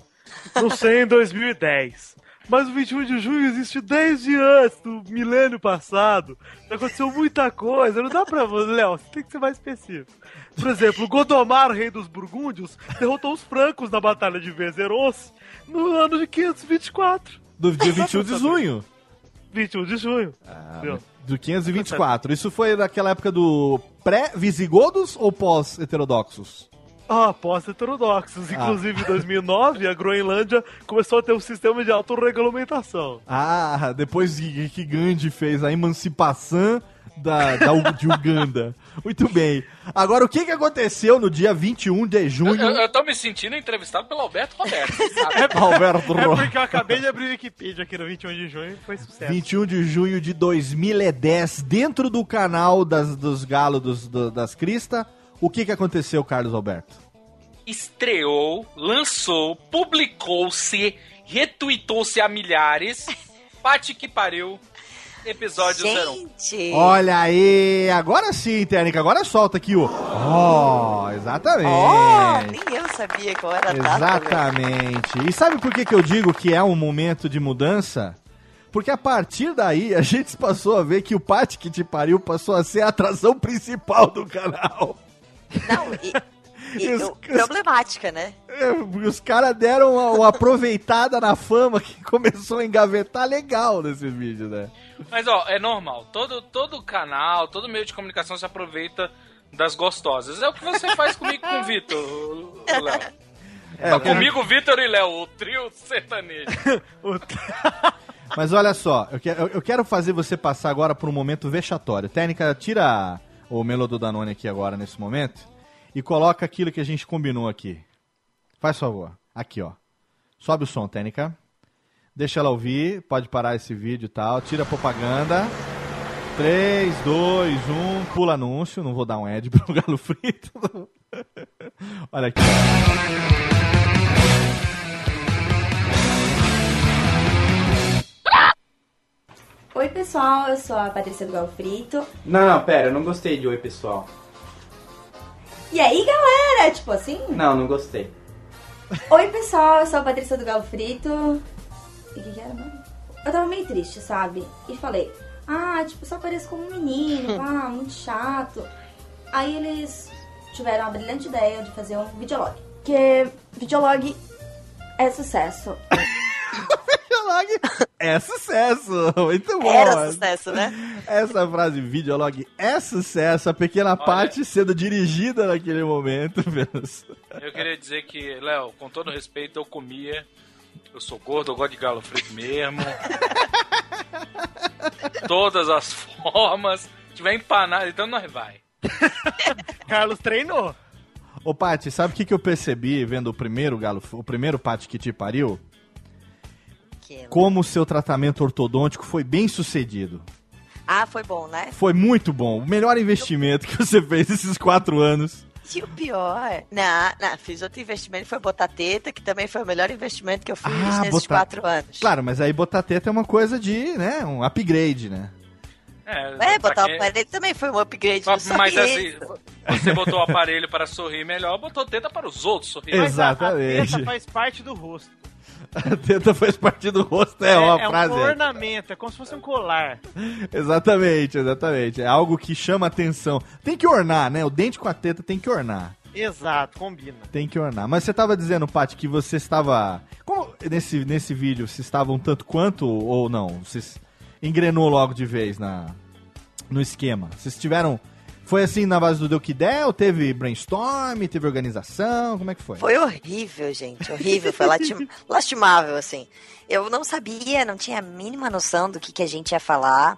não sei em 2010, mas o 21 de junho existe desde antes do milênio passado. Aconteceu muita coisa, não dá pra você, Léo, você tem que ser mais específico. Por exemplo, Godomar, rei dos burgúndios, derrotou os francos na Batalha de Vezerons no ano de 524. Do dia 21 de junho. 21 de junho. Viu? Do 524. Isso foi naquela época do pré-visigodos ou pós-heterodoxos? Ah, pós-heterodoxos. Inclusive, em 2009, a Groenlândia começou a ter um sistema de autorregulamentação. Ah, depois que Gandhi fez a emancipação da, da U- de Uganda. Muito bem. Agora, o que, que aconteceu no dia 21 de junho? eu- eu tô me sentindo entrevistado pelo Alberto Roberto. sabe? Alberto É porque eu acabei de abrir o Wikipedia aqui no 21 de junho e foi sucesso. 21 de junho de 2010, dentro do canal das, dos galos dos, do- das Crista. O que, que aconteceu, Carlos Alberto? Estreou, lançou, publicou-se, retweetou-se a milhares. Pate que pariu. Episódio 01. Gente! Olha aí, agora sim, Técnica, agora solta aqui o. Oh, exatamente. Oh, nem eu sabia qual era a data. Exatamente. E sabe por que, que eu digo que é um momento de mudança? Porque a partir daí a gente passou a ver que o Pate que te pariu passou a ser a atração principal do canal. Não, e Os- o- problemática, né? É, Os caras deram uma, uma aproveitada na fama que começou a engavetar legal nesse vídeo, né? Mas ó, é normal. Todo, todo canal, todo meio de comunicação se aproveita das gostosas. É o que você faz comigo com o Vitor, o- o Léo. É, eu quero- Comigo, Vitor e Léo, o trio sertanejo. Mas olha só, eu quero, eu quero fazer você passar agora por um momento vexatório. Técnica, tira o Melo do Danone aqui agora, nesse momento, e coloca aquilo que a gente combinou aqui. Faz favor. Aqui, ó. Sobe o som, Técnica. Deixa ela ouvir, pode parar esse vídeo e tal. Tira a propaganda. 3, 2, 1, pula anúncio. Não vou dar um ad pro Galo Frito. Olha aqui. Oi, pessoal, eu sou a Patrícia do Galo Frito. Não, não, pera, eu não gostei de oi, pessoal. E aí, galera? Tipo assim? Não, não gostei. Oi, pessoal, eu sou a Patrícia do Galo Frito. E o que, que era, mano? Eu tava meio triste, sabe? E falei, ah, tipo, só pareço como um menino, ah, muito chato. Aí eles tiveram a brilhante ideia de fazer um videolog. Que videolog é sucesso. É sucesso. Muito bom. Era sucesso, né? Essa frase videolog é sucesso. A pequena parte sendo dirigida naquele momento. Eu queria dizer que, Léo, com todo respeito, eu comia. Eu sou gordo, eu gosto de galo frito mesmo. Todas as formas. Se tiver empanado, então nós vai. Carlos treinou. Ô, Paty, sabe o que, que eu percebi vendo o primeiro galo, o primeiro Paty que te pariu? Aquilo. como o seu tratamento ortodôntico foi bem sucedido. Ah, foi bom, né? Foi muito bom. O melhor investimento que você fez esses quatro anos. E o pior, não, não, fiz outro investimento, foi botar teta, que também foi o melhor investimento que eu fiz Ah, nesses botar- quatro anos. Claro, mas aí botar teta é uma coisa de, né, um upgrade, né? É, É, botar quem- o aparelho também foi um upgrade Mas, mas assim, você botou o aparelho para sorrir melhor, botou teta para os outros sorrirem. Mas a- A, Exatamente. teta faz parte do rosto. A teta faz parte do rosto, é, ó, a é frase. um é. ornamento, é como se fosse um colar. Exatamente, exatamente. É algo que chama atenção. Tem que ornar, né? O dente com a teta tem que ornar. Exato, combina. Tem que ornar. Mas você estava dizendo, Paty, que você estava. Como nesse, nesse vídeo, vocês estavam tanto quanto ou não? Vocês engrenou logo de vez na, no esquema? Vocês tiveram. Foi assim na base do Deu Que Der? Ou teve brainstorm? Teve organização? Como é que foi? Foi horrível, gente, horrível, foi lastim- lastimável, assim. Eu não sabia, não tinha a mínima noção do que, que a gente ia falar.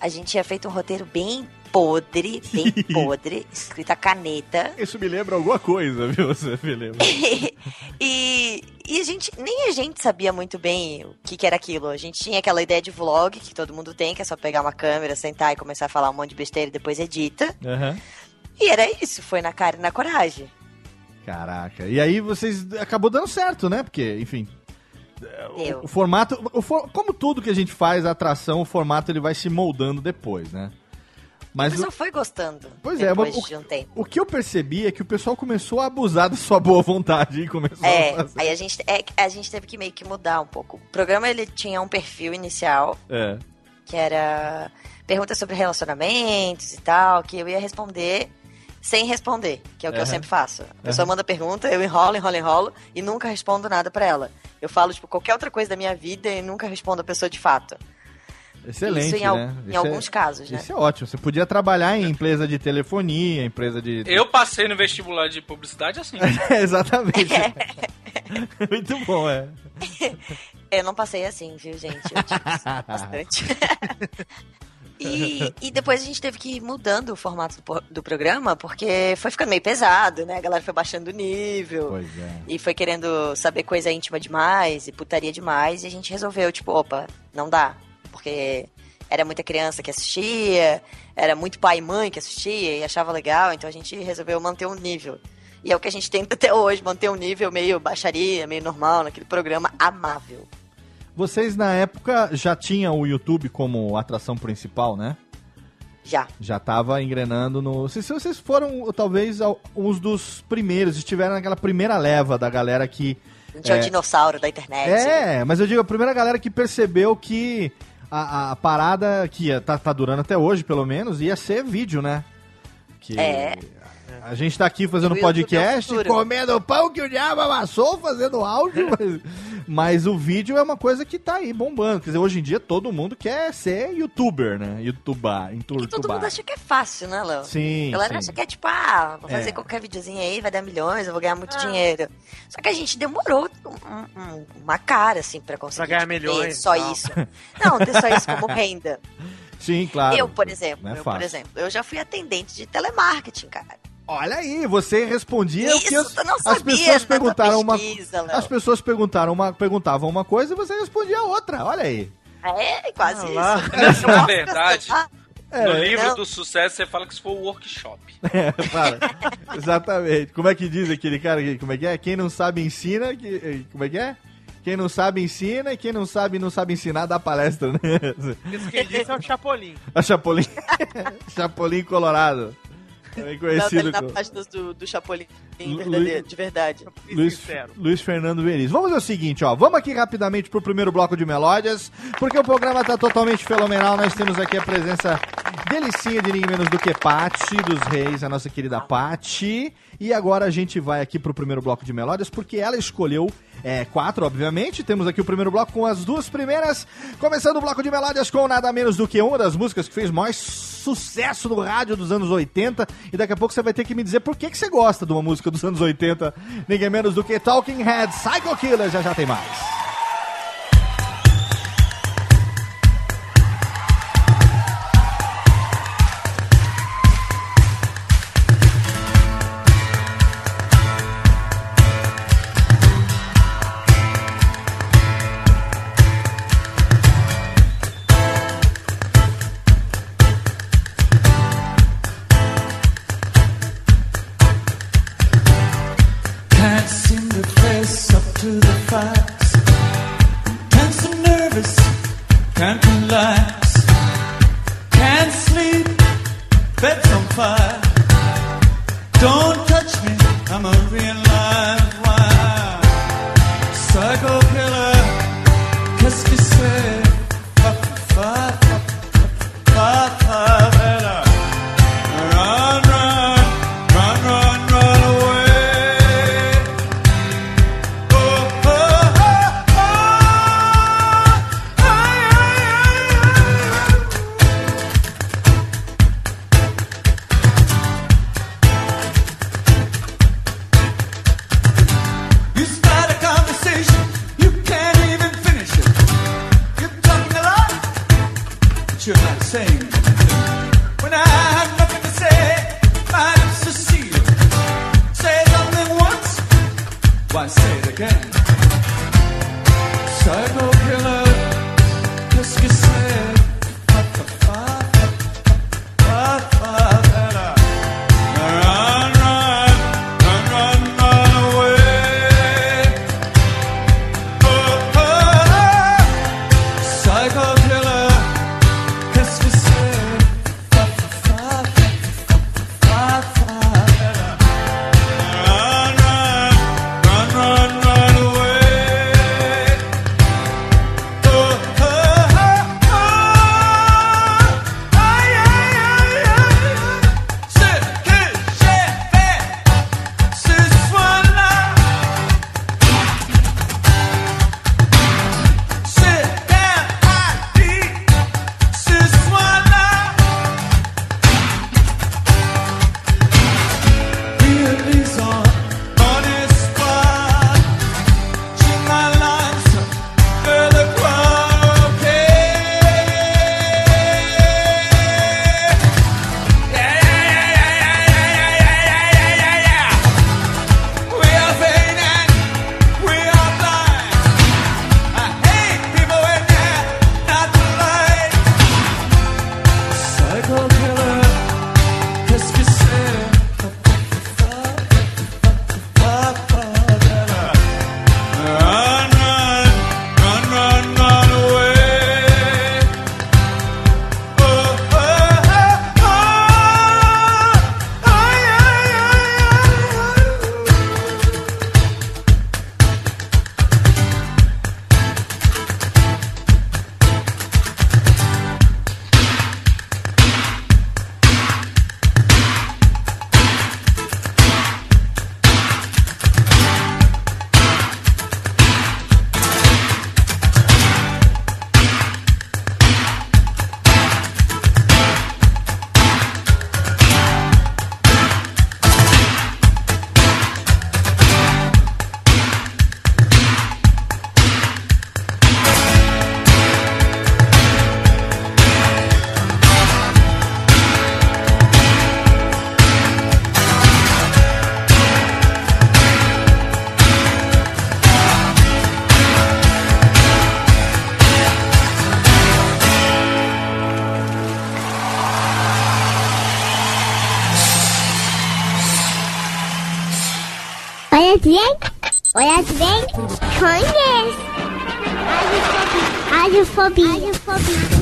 A gente tinha feito um roteiro bem podre, bem podre, escrito a caneta. Isso me lembra alguma coisa, viu? Você me lembra. e, e a gente, nem a gente sabia muito bem o que, que era aquilo. A gente tinha aquela ideia de vlog que todo mundo tem, que é só pegar uma câmera, sentar e começar a falar um monte de besteira e depois edita. Aham. E era isso, foi na cara e na coragem. Caraca. E aí vocês acabou dando certo, né? Porque, enfim. Deu. O formato, o for- como tudo que a gente faz, a atração, o formato ele vai se moldando depois, né? Mas o o, pessoal foi gostando. Pois é, mas de um tempo. o que eu percebi é que o pessoal começou a abusar da sua boa vontade e começou a É, fazer. aí a gente, é, a gente teve que meio que mudar um pouco. O programa ele tinha um perfil inicial, É. que era perguntas sobre relacionamentos e tal, que eu ia responder sem responder, que é o que eu sempre faço. A pessoa manda pergunta, eu enrolo, enrolo, enrolo e nunca respondo nada pra ela. Eu falo, tipo, qualquer outra coisa da minha vida e nunca respondo a pessoa de fato. Excelente, Isso em al- né? em Isso alguns é, casos, né? Isso é ótimo. Você podia trabalhar em empresa de telefonia, empresa de. Eu passei no vestibular de publicidade assim. É, exatamente. Muito bom, é. Eu não passei assim, viu, gente? Eu tive bastante. E, e depois a gente teve que ir mudando o formato do, do programa, porque foi ficando meio pesado, né? A galera foi baixando o nível. Pois é. E foi querendo saber coisa íntima demais e putaria demais. E a gente resolveu, tipo, opa, não dá. Porque era muita criança que assistia, era muito pai e mãe que assistia e achava legal. Então a gente resolveu manter um nível. E é o que a gente tenta até hoje, manter um nível meio baixaria, meio normal, naquele programa amável. Vocês na época já tinham o YouTube como atração principal, né? Já. Já tava engrenando no. Se, vocês foram, talvez, al- uns dos primeiros, estiveram naquela primeira leva da galera que. A gente é, é, o dinossauro da internet. É, mas eu digo, a primeira galera que percebeu que a, a- parada, que ia, tá, tá durando até hoje, pelo menos, ia ser vídeo, né? Que É. A gente tá aqui fazendo é podcast, comendo pão que o diabo amassou, fazendo áudio, mas, mas o vídeo é uma coisa que tá aí bombando. Quer dizer, hoje em dia todo mundo quer ser youtuber, né? Youtubar, E todo mundo acha que é fácil, né, Léo? Sim, A galera sim. acha que é tipo, ah, vou fazer É. qualquer videozinho aí, vai dar milhões, eu vou ganhar muito dinheiro. Só que a gente demorou um- um- uma cara, assim, pra conseguir Pra ganhar tipo, ter milhões só tal. isso. Não, ter só isso como renda. Sim, claro. Eu, por exemplo, Não é eu, por exemplo, eu já fui atendente de telemarketing, cara. Olha aí, você respondia o que Isso as, tu não as pessoas perguntaram uma pesquisa. As pessoas perguntaram uma, perguntavam uma coisa e você respondia outra. Olha aí. É, quase Ah, isso. Na verdade, É, no livro não. do sucesso você fala que isso foi um workshop. É, fala. Exatamente. Como é que diz aquele cara? que- Como é que é? Quem não sabe ensina. Que, eh, como é que é? Quem não sabe ensina e quem não sabe não sabe ensinar dá palestra, né? Isso que ele disse é o Chapolin. A Chapolin. Chapolin Colorado. Também Não, tá conhecido ali na página do, do Chapolin Lu- de verdade. Luiz, Luiz Fernando Veriz. Vamos ao seguinte, ó. Vamos aqui rapidamente pro primeiro bloco de melódias, porque o programa tá totalmente fenomenal. Nós temos aqui a presença delicinha de ninguém menos do que Pati dos Reis, a nossa querida Pati. E agora a gente vai aqui pro primeiro bloco de melódias, porque ela escolheu é, quatro, obviamente. Temos aqui o primeiro bloco com as duas primeiras. Começando o bloco de melódias com nada menos do que uma das músicas que fez mais sucesso no rádio dos anos 80. E daqui a pouco você vai ter que me dizer por que, que você gosta de uma música dos anos 80. Ninguém menos do que Talking Heads, Psycho Killer. Já já tem mais. sacrifice. Times so nervous, can't relax. Can't sleep, bed's on fire. Don't touch me, I'm a real Advent Congress. Radiophobie. Radiophobie. Radiophobie.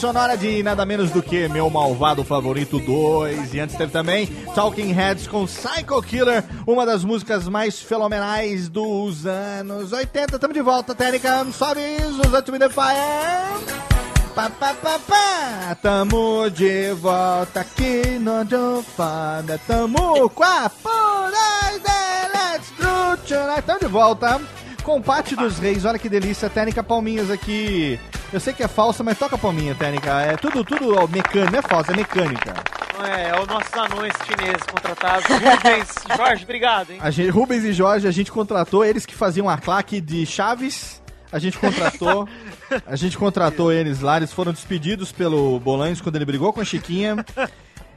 Sonora de nada menos do que Meu Malvado Favorito 2. E antes teve também Talking Heads com Psycho Killer, uma das músicas mais fenomenais dos anos 80. Tamo de volta, técnica, sobe os Let The Fire. Pá, pá, pá. Tamo de volta aqui no Jofada. Tamo com a Pura Let's Tonight. Tamo de volta com o Pátio dos Reis. Olha que delícia, técnica palminhas aqui. Eu sei que é falsa, mas toca a palminha, técnica. É tudo, tudo ó, mecânico, não é falsa, é mecânica. É, é os nossos anões chineses contratados. Rubens, Jorge, obrigado, hein? A gente, Rubens e Jorge, a gente contratou eles que faziam a claque de Chaves. A gente contratou. A gente contratou eles lá, eles foram despedidos pelo Bolanhos quando ele brigou com a Chiquinha.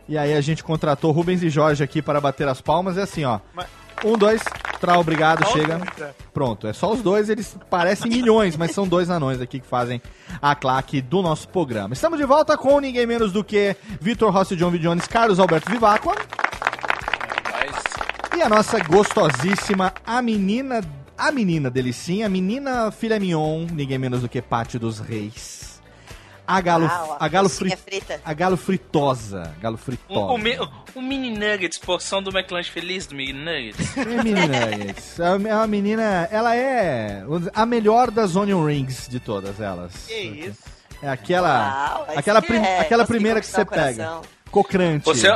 E aí a gente contratou Rubens e Jorge aqui para bater as palmas. É assim, ó. Um, dois, trau, obrigado, chega. é. Pronto, é só os dois, eles parecem milhões, mas são dois anões aqui que fazem a claque do nosso programa. Estamos de volta com ninguém menos do que Vitor Rossi, John V. Jones, Carlos Alberto Vivacqua. E a nossa gostosíssima, a menina, a menina delicinha, a menina filha mignon, ninguém menos do que Pátio dos Reis. A galo, Uau, a galo coxinha fri- frita. a galo fritosa, galo fritosa. O, o, mi- o mini nuggets, porção do McLanche feliz do mini nuggets. É mini nuggets. É uma- é uma menina, ela é a melhor das onion rings de todas elas. Que isso? É aquela, Uau, esse aquela, que prim- é, aquela primeira que você pega. Cocrante. Você,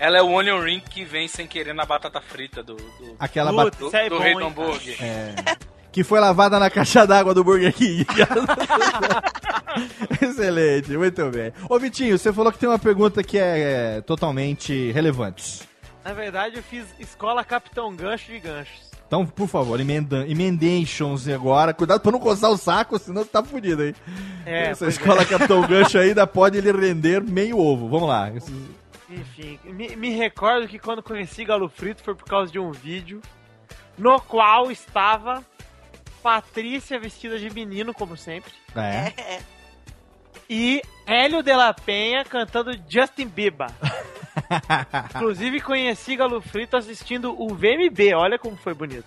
ela é o onion ring que vem sem querer na batata frita do, do, Aquela do, bat- do, Isso é do bom, rei hein, do hambúrguer. É. Que foi lavada na caixa d'água do Burger King. Excelente, muito bem. Ô Vitinho, você falou que tem uma pergunta que é, é, totalmente relevante. Na verdade, eu fiz escola Capitão Gancho de Ganchos. Então, por favor, emenda, emendations agora. Cuidado pra não coçar o saco, senão você tá fudido aí. É, Essa pois escola é. Capitão Gancho ainda pode ele render meio ovo. Vamos lá. Enfim, me, me recordo que quando conheci Galo Frito foi por causa de um vídeo no qual estava Patrícia vestida de menino, como sempre, É. e Hélio de la Penha cantando Justin Bieber. Inclusive conheci Galo Frito assistindo o VMB, olha como foi bonito.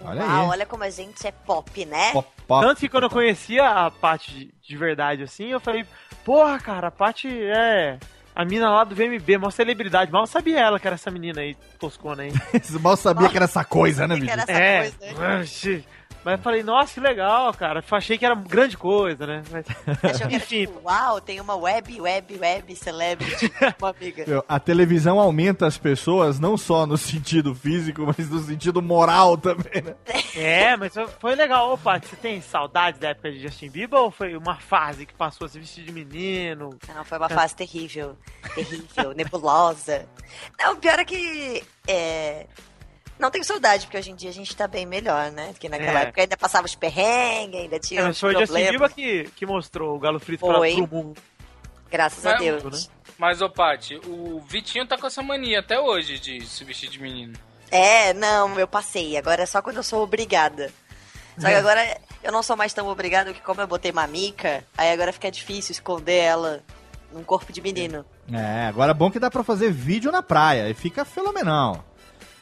Olha aí. olha como a gente é pop, né? Pop, pop. Tanto que quando eu conhecia a Paty de, de verdade assim, eu falei, porra, cara, a Paty é a mina lá do VMB, maior celebridade. Mal sabia ela que era essa menina aí, toscona aí. Mal sabia que era essa coisa, né, Que era essa É. coisa. Oxi. Mas eu falei, nossa, que legal, cara. Achei que era grande coisa, né? Mas, Achou que era enfim, tipo, uau, tem uma web, web, web, celebrity, uma amiga. Meu, a televisão aumenta as pessoas não só no sentido físico, mas no sentido moral também, né? é, mas foi- legal. Opa, você tem saudades da época de Justin Bieber ou foi uma fase que passou a se vestir de menino? Não, foi uma fase terrível. Terrível, nebulosa. Não, o pior é que. É... Não tenho saudade, porque hoje em dia a gente tá bem melhor, né? Porque naquela É. época ainda passava os perrengues, ainda tinha É, mas foi o Justin. Bieber que, que mostrou o Galo Frito pra, Foi. pro mundo. Graças a Mas- Deus. Mas, ô Paty, o Vitinho tá com essa mania até hoje de se vestir de menino. É, não, eu passei. Agora é só quando eu sou obrigada. Só que É. agora eu não sou mais tão obrigada, porque como eu botei mamica, aí agora fica difícil esconder ela num corpo de menino. É, agora é bom que dá pra fazer vídeo na praia e fica fenomenal.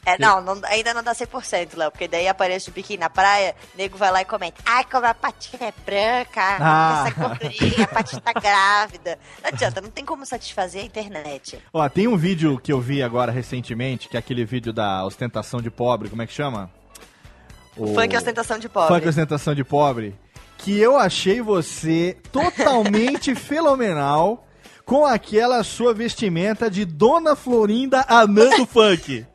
É, não, não- ainda não dá 100%, Léo, porque daí aparece o biquíni na praia, o nego vai lá e comenta, ai, como a patinha é branca, Ah. essa gordurinha, a patinha tá grávida. Não adianta, não tem como satisfazer a internet. Ó, tem um vídeo que eu vi agora recentemente, que é aquele vídeo da ostentação de pobre, como é que chama? O Funk ostentação de pobre. Funk ostentação de pobre. Que eu achei você totalmente fenomenal com aquela sua vestimenta de Dona Florinda anã do funk.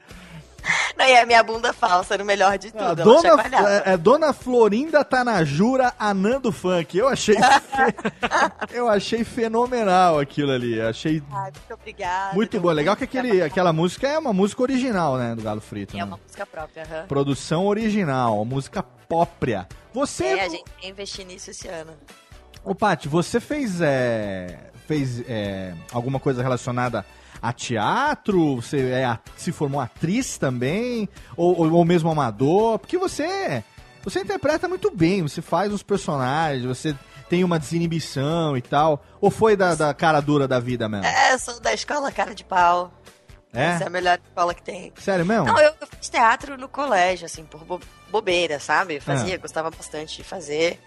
Não, e a minha bunda falsa era o melhor de tudo, A ela Dona, é, é Dona Florinda Tanajura anã do funk. Eu achei fe- eu achei fenomenal aquilo ali. Achei Ai, muito obrigada. muito bom. Legal que aquele, aquela música é uma música original, né, do Galo Frito. É né? uma música própria, aham. Produção original, música própria. Você, É, a gente investir nisso esse ano. Ô, Paty, você fez, é, fez é, alguma coisa relacionada a teatro? Você é, a- se formou atriz também? Ou, ou, ou mesmo amador? Porque você, você interpreta muito bem, você faz os personagens, você tem uma desinibição e tal. Ou foi da, da cara dura da vida mesmo? É, sou da escola Cara de Pau. Essa é É? a melhor escola que tem. Sério mesmo? Não, eu, eu fiz teatro no colégio, assim, por bo- bobeira, sabe? Eu fazia, Ah. gostava bastante de fazer.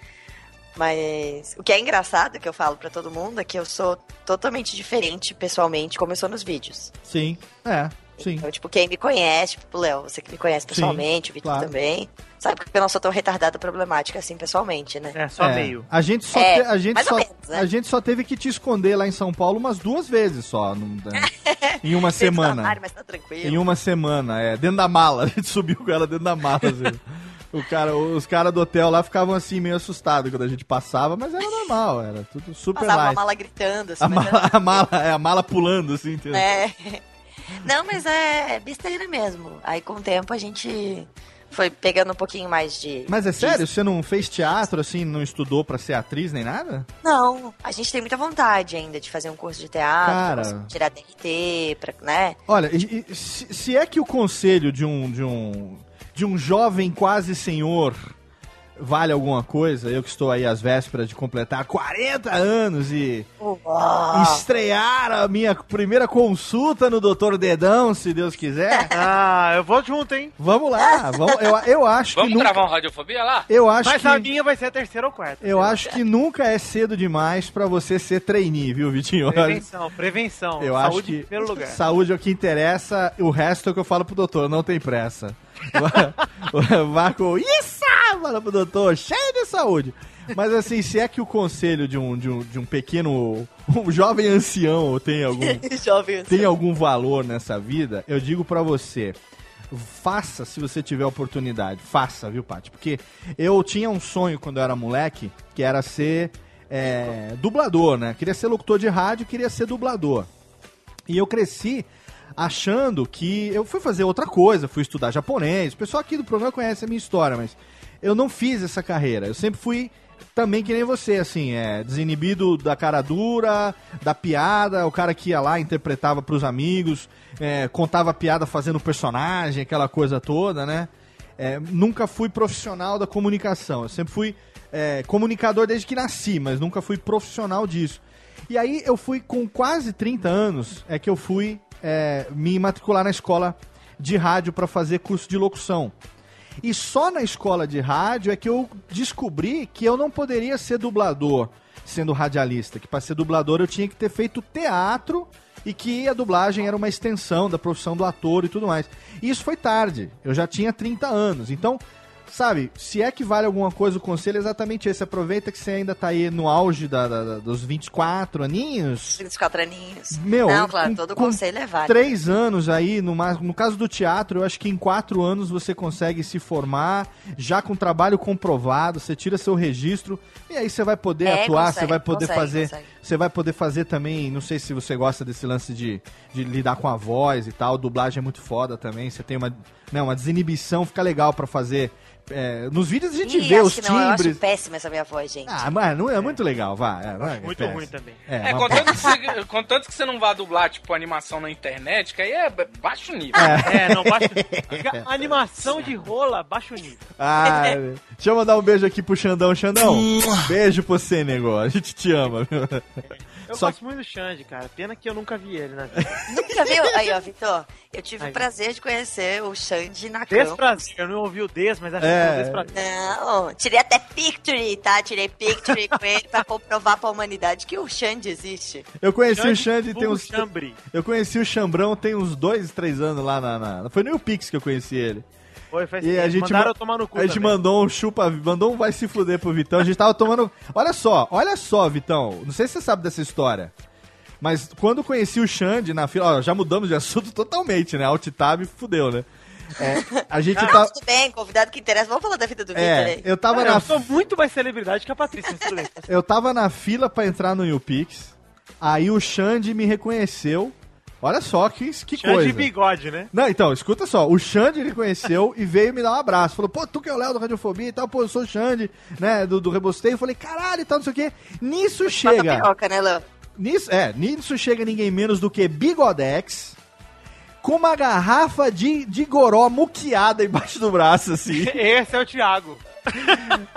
Mas o que é engraçado, que eu falo pra todo mundo, é que eu sou totalmente diferente pessoalmente, como eu sou nos vídeos. Sim, é, sim. Então, tipo, quem me conhece, tipo, Léo, você que me conhece pessoalmente, o Vitor claro. também, sabe que eu não sou tão retardada problemática assim pessoalmente, né? É, só É, meio. A gente só, É, te- a gente só, menos, né? a gente só teve que te esconder lá em São Paulo umas duas vezes só, num- em uma semana. armário, mas tá tranquilo. Em uma semana, é, dentro da mala. A gente subiu com ela dentro da mala. assim. O cara, os caras do hotel lá ficavam assim meio assustados quando a gente passava, mas era normal, era tudo super Passava light. mala gritando, assim, A mala, a mala, é, a mala pulando, assim, entendeu? É. Não, mas é besteira mesmo. Aí com o tempo a gente foi pegando um pouquinho mais de. Mas é sério? Você não fez teatro, assim, não estudou pra ser atriz nem nada? Não, a gente tem muita vontade ainda de fazer um curso de teatro, Cara. tirar DRT, pra, né? Olha, se, se é que o conselho de um, de um de um jovem quase senhor vale alguma coisa, eu que estou aí às vésperas de completar 40 anos e estrear a minha primeira consulta no Dr. Dedão, se Deus quiser. Ah, eu vou junto, hein? Vamos lá, vamos, eu, eu acho Vamos que nunca, gravar um Radiofobia lá? eu acho Mas que a minha vai ser a terceira ou quarta. eu acho que nunca é cedo demais pra você ser trainee, viu, Vitinho? Prevenção, prevenção. Eu Saúde acho que em primeiro lugar. saúde é o que interessa, o resto é o que eu falo pro doutor, não tem pressa. Com isso, fala pro doutor, cheio de saúde. Mas assim, se é que o conselho de um, de um, de um pequeno, um jovem ancião tem algum, Jovem tem algum valor nessa vida, eu digo pra você, faça se você tiver oportunidade, faça, viu, Paty? Porque eu tinha um sonho quando eu era moleque, que era ser é, dublador, né? Queria ser locutor de rádio, queria ser dublador. E eu cresci achando que eu fui fazer outra coisa, fui estudar japonês. O pessoal aqui do programa conhece a minha história, mas eu não fiz essa carreira. Eu sempre fui também que nem você, assim, é, desinibido da cara dura, da piada, o cara que ia lá, interpretava pros amigos, é, contava piada fazendo personagem, aquela coisa toda, né? É, nunca fui profissional da comunicação. Eu sempre fui é, comunicador desde que nasci, mas nunca fui profissional disso. E aí eu fui com quase 30 anos, é que eu fui é, me matricular na escola de rádio para fazer curso de locução. E só na escola de rádio é que eu descobri que eu não poderia ser dublador sendo radialista, que para ser dublador eu tinha que ter feito teatro e que a dublagem era uma extensão da profissão do ator e tudo mais. E isso foi tarde, eu já tinha 30 anos. Então, sabe, se é que vale alguma coisa o conselho, é exatamente esse. Aproveita que você ainda tá aí no auge da- da- da- dos 24 aninhos. 24 aninhos. Meu, Não, claro, com- todo com conselho é válido. Três anos aí, no, no caso do teatro, eu acho que em quatro anos você consegue se formar, já com trabalho comprovado, você tira seu registro, e aí você vai poder É, atuar, consegue, você vai poder consegue, fazer. consegue. Você vai poder fazer também, não sei se você gosta desse lance de, de lidar com a voz e tal, dublagem é muito foda também, você tem uma, né, uma desinibição, fica legal pra fazer. É, nos vídeos a gente Ih, vê acho os que não, eu acho timbres. péssima essa minha voz, gente. Ah, mas não é muito legal, vai. É, vai, Muito péssimo. ruim também. É, É, contanto que, você, contanto que você não vá dublar, tipo, animação na internet, que aí é baixo nível. É, não, baixo Animação de rola, baixo nível. Ah, deixa eu mandar um beijo aqui pro Xandão. Xandão, beijo pra você, nego. A gente te ama. Eu Só gosto muito do Xande, cara. Pena que eu nunca vi ele na vida. Nunca viu? Aí, ó, Vitor, eu tive Aí. o prazer de conhecer o Xande na campo. Desprazer, eu não ouvi o Des, mas acho É. que foi o desprazer. Não, tirei até picture, tá? Tirei picture com ele pra comprovar pra humanidade que o Xande existe. Eu conheci o Xande Xande tem uns. Chambre. Eu conheci o Chambrão tem uns dois, três anos lá na. na- Foi no Pix que eu conheci ele. Foi, faz E a gente, Mandaram ma- tomar no cu a gente também. mandou um chupa, mandou um vai se fuder pro Vitão. A gente tava tomando. Olha só, olha só, Vitão. Não sei se você sabe dessa história. Mas quando eu conheci o Xande na fila, ó, já mudamos de assunto totalmente, né? Alt tab fudeu, né? É, a gente tá. tudo bem, convidado que interessa. Vamos falar da vida do Vitor É, aí. eu tava Cara, na eu sou muito mais celebridade que a Patrícia. Eu tava na fila pra entrar no YouPix. Aí o Xande me reconheceu. Olha só que, que Xande coisa. de bigode, né? Não, então, escuta só. O Xande me conheceu e veio me dar um abraço. Falou, pô, tu que é o Léo do Radiofobia e tal, pô, eu sou o Xande, né, do, do Rebosteio. Eu falei, caralho e tal, não sei o quê. Nisso chega. piroca, né, Léo? Nisso, é, nisso chega ninguém menos do que Bigodex. Com uma garrafa de, de goró muqueada embaixo do braço, assim. Esse é o Thiago.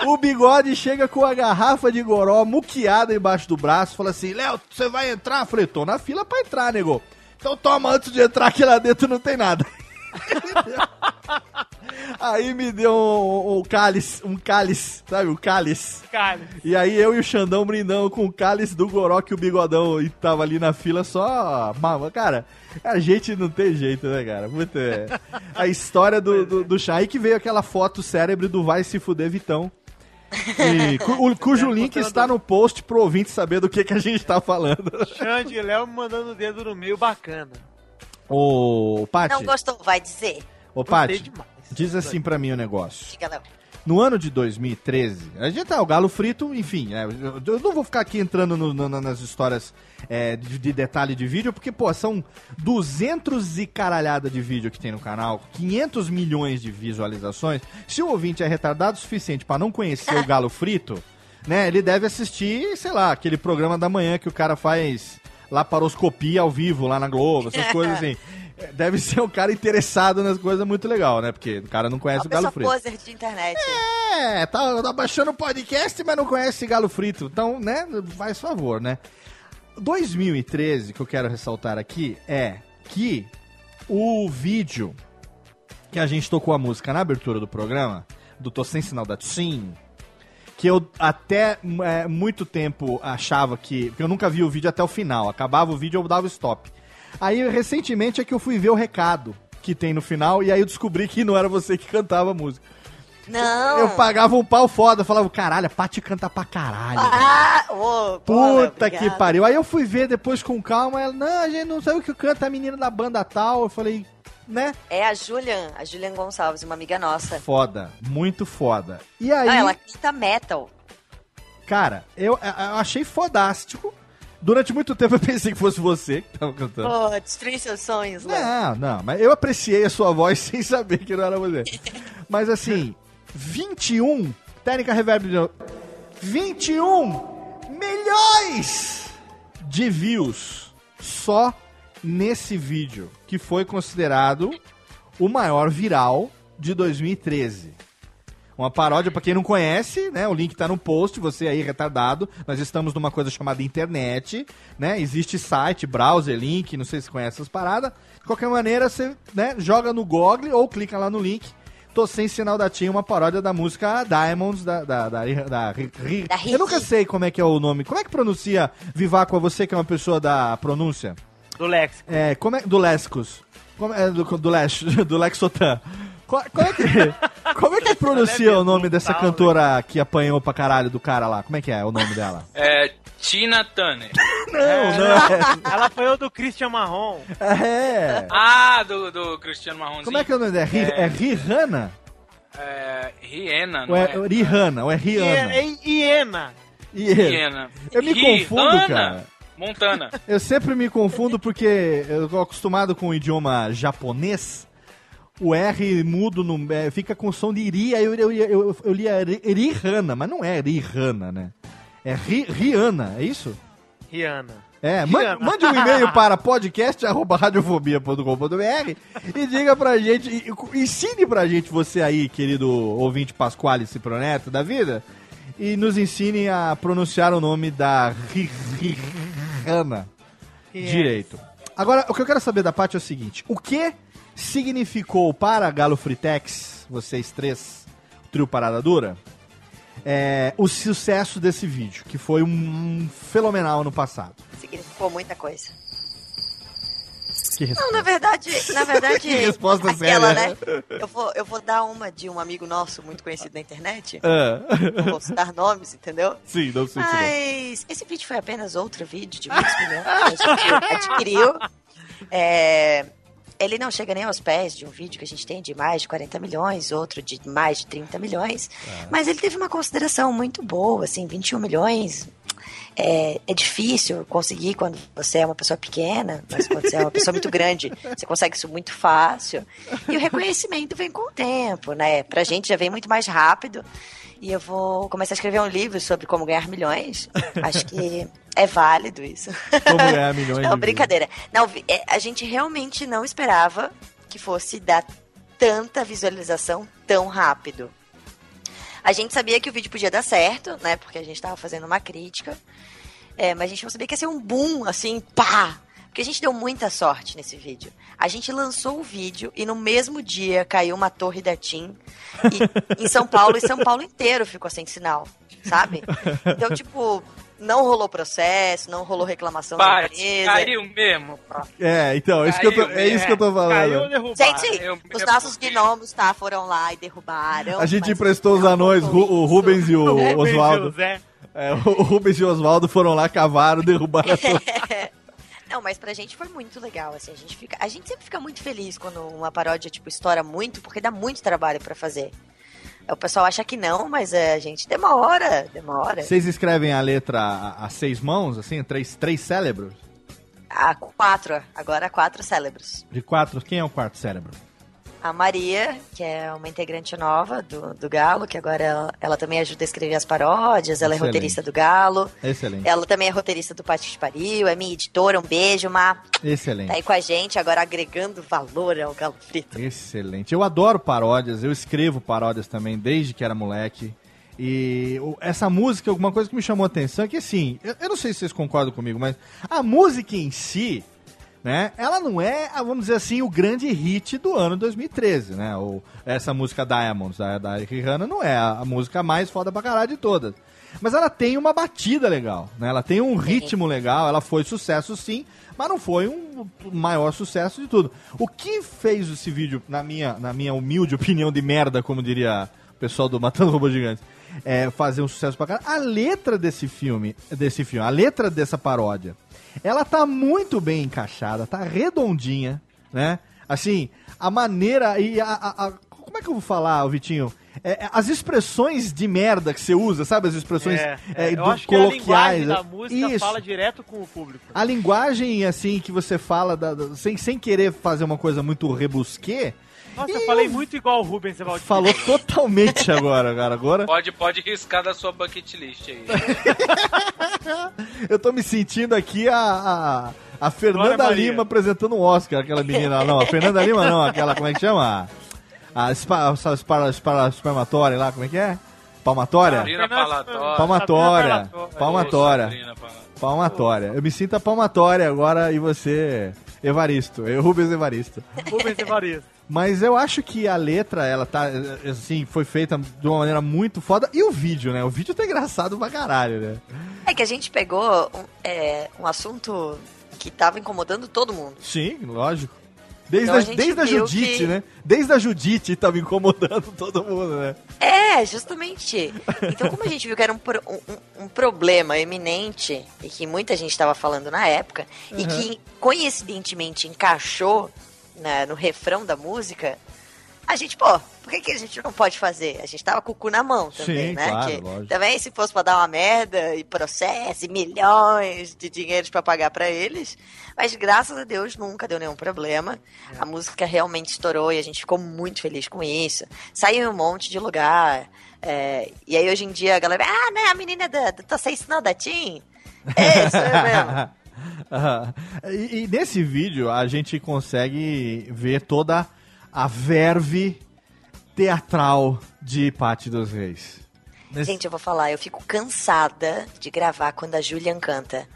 O bigode chega com a garrafa de goró muqueada embaixo do braço, fala assim: Léo, você vai entrar? Falei: tô na fila pra entrar, nego. Então toma antes de entrar que lá dentro não tem nada. Aí me deu um, um cálice, um cálice, sabe? Um cálice. Cálice. E aí eu e o Xandão brindamos com o cálice do Goró que o Bigodão e tava ali na fila só. Mama, cara, a gente não tem jeito, né, cara? Muito, é. A história do, do, do chá. Aí que veio aquela foto cérebro do Vai Se Fuder Vitão. E, cu- o- cujo link está no post pro ouvinte saber do que, que a gente tá falando. Xande e Léo me mandando o dedo no meio bacana. Ô, Paty, Não gostou, vai dizer. ô, Paty, diz assim pra mim o negócio. Diga, Léo. No ano de 2013, a gente tá, o Galo Frito, enfim, né, eu, eu não vou ficar aqui entrando no- no- nas histórias é, de, de detalhe de vídeo, porque, pô, são 200 e caralhada de vídeo que tem no canal, 500 milhões de visualizações. Se o ouvinte é retardado o suficiente pra não conhecer o Galo Frito, né, ele deve assistir, sei lá, aquele programa da manhã que o cara faz laparoscopia ao vivo lá na Globo, essas coisas assim. Deve ser um cara interessado nas coisas muito legal, né? Porque o cara não conhece Uma o Galo Frito. poser de internet. É, tá, tá baixando o podcast, mas não conhece Galo Frito. Então, né, faz favor, né? 2013, que eu quero ressaltar aqui, é que o vídeo que a gente tocou a música na abertura do programa, do Tô Sem Sinal da Tsim, que eu até é, muito tempo achava que... Porque eu nunca vi o vídeo até o final. Acabava o vídeo, eu dava stop. Aí, recentemente, é que eu fui ver o recado que tem no final, e aí eu descobri que não era você que cantava a música. Não. Eu pagava um pau foda, eu falava, caralho, a Paty canta pra caralho. Ah, Léo, Puta que pariu. Aí eu fui ver depois com calma, ela, não, a gente não sabe o que canta a menina da banda tal. Eu falei, né? É a Julian, a Julian Gonçalves, uma amiga nossa. Foda, muito foda. E aí, Ah, ela canta metal. cara, eu, eu achei fodástico. Durante muito tempo eu pensei que fosse você que tava cantando. Pô, destruir seus sonhos, Léo. Não, não, mas eu apreciei a sua voz sem saber que não era você. Mas assim, 21, técnica reverb de novo. 21 milhões de views só nesse vídeo, que foi considerado o maior viral de 2013. Uma paródia, pra quem não conhece, né? O link tá no post, você aí retardado. Nós estamos numa coisa chamada internet, né? Existe site, browser, link, não sei se conhece essas paradas. De qualquer maneira, você né, joga no Google ou clica lá no link. Tô sem sinal da Tim, uma paródia da música Diamonds, da. da, da, da, Eu nunca sei como é que é o nome. Como é que pronuncia Vivaco? Você que é uma pessoa da pronúncia? Do Lex. É, como é. Do Lescos. Como é, do, do, Lex, do Lexotan. Qual, qual é que, como é que pronuncia o nome dessa cantora que apanhou pra caralho do cara lá? Como é que é o nome dela? É Tina Turner. Não, não. Ela apanhou do Christian Marron. É. Ah, do, do Cristiano Marronzinho. Como é que é o nome dela? É, é Rihanna? É, Rihanna, Ou não é é? Rihanna? Ou é Rihanna? É, é Iena. Eu me confundo, cara. Montana. Eu sempre me confundo porque eu tô acostumado com o idioma japonês. O R mudo no, é, fica com som de iri, aí eu, eu, eu, eu lia ri- Rihanna, mas não é Rihanna, né? É Ri, Rihanna, é isso? Rihanna. É, mande, mande um e-mail para podcast.radiofobia.com.br e diga pra gente, e- ensine pra gente você aí, querido ouvinte Pasquale Ciproneto da vida, e nos ensine a pronunciar o nome da Ri- Ri- Rihanna Yes. direito. Agora, o que eu quero saber da Paty é o seguinte, o que significou para Galo Fritex, vocês três, trio Parada Dura, é, o sucesso desse vídeo, que foi um fenomenal no passado? Significou muita coisa. Que Não, na verdade, na verdade. Que resposta aquela, séria. né? Eu vou, eu vou dar uma de um amigo nosso muito conhecido na internet. Ah. Não vou citar nomes, entendeu? Sim, não sei não. Mas esse vídeo foi apenas outro vídeo de muitos milhões que a gente adquiriu. É, ele não chega nem aos pés de um vídeo que a gente tem de mais de 40 milhões, outro de mais de 30 milhões. Mas ele teve uma consideração muito boa, assim, 21 milhões. É, é difícil conseguir quando você é uma pessoa pequena, mas quando você é uma pessoa muito grande, você consegue isso muito fácil. E o reconhecimento vem com o tempo, né? Pra gente já vem muito mais rápido. E eu vou começar a escrever um livro sobre como ganhar milhões. Acho que é válido isso. Como ganhar milhões Não, de brincadeira. Não, é, a gente realmente não esperava que fosse dar tanta visualização tão rápido. A gente sabia que o vídeo podia dar certo, né? Porque a gente tava fazendo uma crítica. É, mas a gente não sabia que ia ser um boom, assim, pá! Porque a gente deu muita sorte nesse vídeo. A gente lançou o vídeo e no mesmo dia caiu uma torre da TIM e- em São Paulo e São Paulo inteiro ficou sem sinal, sabe? Então, tipo, não rolou processo, não rolou reclamação da Bate, empresa. caiu mesmo. pá. É, então, é isso, que eu tô, Caiu, é isso que eu tô falando. Gente, Eu os nossos gnomos, tá, foram lá e derrubaram. A gente emprestou os anões, Ru- o Rubens e o Oswaldo. É, o Rubens e o Oswaldo foram lá, cavaram, derrubaram a torre. Não, mas pra gente foi muito legal, assim, a gente fica, a gente sempre fica muito feliz quando uma paródia tipo estoura muito, porque dá muito trabalho pra fazer. O pessoal acha que não, mas é, a gente demora, demora. Vocês escrevem a letra a, a seis mãos, assim, três, três cérebros? Ah, quatro, agora quatro cérebros. De quatro, quem é o quarto cérebro? A Maria, que é uma integrante nova do, do Galo, que agora ela, ela também ajuda a escrever as paródias, ela é Excelente. roteirista do Galo. Excelente. Ela também é roteirista do Pátio de Pariu, é minha editora, um beijo, Má. Excelente. Tá aí com a gente, agora agregando valor ao Galo Frito. Excelente. Eu adoro paródias, eu escrevo paródias também desde que era moleque. E essa música, alguma coisa que me chamou a atenção é que assim, eu, eu não sei se vocês concordam comigo, mas a música em si, né, ela não é, vamos dizer assim, o grande hit do ano 2013, né? Ou essa música Diamonds, da, da Rihanna, não é a, música mais foda pra caralho de todas. Mas ela tem uma batida legal, né? Ela tem um ritmo legal, ela foi sucesso sim, mas não foi um maior sucesso de tudo. O que fez esse vídeo, na minha, na minha humilde opinião de merda, como diria o pessoal do Matando Robô Gigantes, é, fazer um sucesso pra caralho, a letra desse filme, desse filme, a letra dessa paródia, ela tá muito bem encaixada, tá redondinha, né? Assim, a maneira e a, a- a- como é que eu vou falar, Vitinho? É, é, as expressões de merda que você usa, sabe? As expressões É, é, é, eu do- acho que a coloquiais. linguagem da música Isso. fala direto com o público. A linguagem, assim, que você fala, da- da- sem, sem querer fazer uma coisa muito rebusquê, Nossa, eu falei muito igual o Rubens Evaldi. falou totalmente agora, cara. Agora Pode, pode riscar da sua bucket list aí. eu tô me sentindo aqui a, a, a Fernanda Glória Maria. Lima apresentando um Oscar, aquela menina. Não, a Fernanda Lima não, aquela, como é que chama? A spa, spa, spa, spa, espermatória lá, como é que é? Palmatória? Palmatória. Palmatória. Sabrina Palatória. Palmatória. Eu me sinto a palmatória agora e você, Evaristo. Eu, Rubens Evaristo. Rubens Evaristo. Mas eu acho que a letra, ela tá, assim, foi feita de uma maneira muito foda. E o vídeo, né? O vídeo tá engraçado pra caralho, né? É que a gente pegou um, é, um assunto que tava incomodando todo mundo. Sim, lógico. Desde, Então a a, desde a Judite, que- né? Desde a Judite tava incomodando todo mundo, né? É, justamente. Então, como a gente viu que era um, pro- um- um- problema eminente e que muita gente estava falando na época e Uhum. que coincidentemente encaixou na- no refrão da música, a gente, pô, por que, que a gente não pode fazer? A gente tava com o cu na mão também, Sim, né? claro, Que lógico. também se fosse pra dar uma merda e processo e milhões de dinheiros pra pagar pra eles, mas graças a Deus nunca deu nenhum problema. A música realmente estourou e a gente ficou muito feliz com isso. Saiu em um monte de lugar. é, e aí hoje em dia a galera, ah, né, a menina da, da Tô Sem Sinal da Tim? É, isso eu mesmo. E, e nesse vídeo a gente consegue ver toda a verve teatral de Patti dos Reis. Nesse- Gente, eu vou falar, eu fico cansada de gravar quando a Julian canta.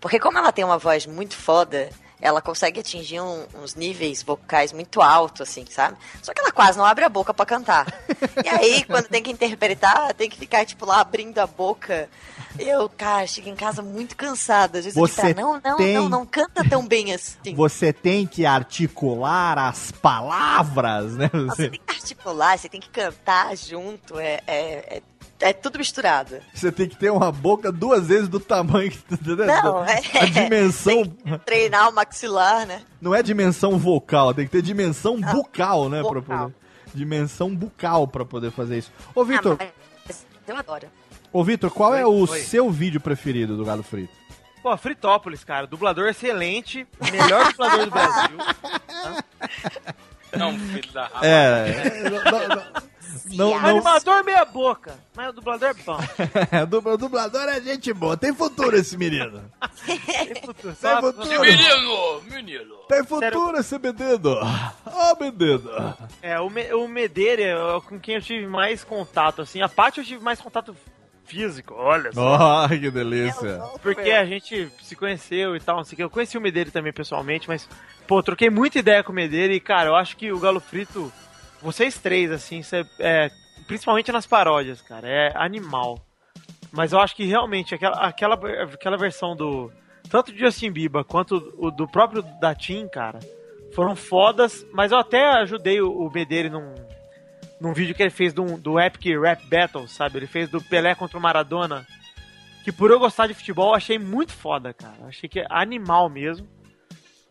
Porque como ela tem uma voz muito foda, ela consegue atingir um- uns níveis vocais muito altos, assim, sabe? Só que ela quase não abre a boca pra cantar. E aí, quando tem que interpretar, tem que ficar, tipo, lá abrindo a boca. Eu, cara, chego em casa muito cansada. Às vezes eu digo Você ela, não, não, tem- não, não canta tão bem assim. Você tem que articular as palavras, né? Você Você, tem que articular, você tem que cantar junto. É, é, é, é tudo misturado. você tem que ter uma boca duas vezes do tamanho que? Não, é. a dimensão Treinar o maxilar, né? não é dimensão vocal, tem que ter dimensão bucal, né, para vocal. poder dimensão bucal para poder fazer isso. Ô Vitor, Ah, mas eu adoro. ô Vitor, qual é o Oi. seu vídeo preferido do Galo Frito? Pô, Fritópolis, cara. Dublador excelente. Melhor dublador do Brasil. Não, filho da raba. É, não, não, Animador meia boca. Mas o dublador é bom. o dubla- o dublador é gente boa, tem futuro esse menino. Tem futuro. Tem futuro. Menino, menino. Tem futuro esse menino. Ó, menino. É, o, Me, o Medeira é com quem eu tive mais contato, assim. A Paty eu tive mais contato físico, olha só. Oh, que delícia. Porque a gente se conheceu e tal, não sei o que. Eu conheci o Medeiro também pessoalmente, mas, pô, troquei muita ideia com o Medeiro e, cara, eu acho que o Galo Frito, vocês três, assim, cê- é, principalmente nas paródias, cara, é animal. Mas eu acho que realmente aquela, aquela, aquela versão do. Tanto do Justin Bieber quanto o do próprio da Tim, cara, foram fodas, mas eu até ajudei o, o Medeiro num, num vídeo que ele fez do, do Epic Rap Battle, sabe? Ele fez do Pelé contra o Maradona. Que por eu gostar de futebol, eu achei muito foda, cara. Eu achei que é animal mesmo.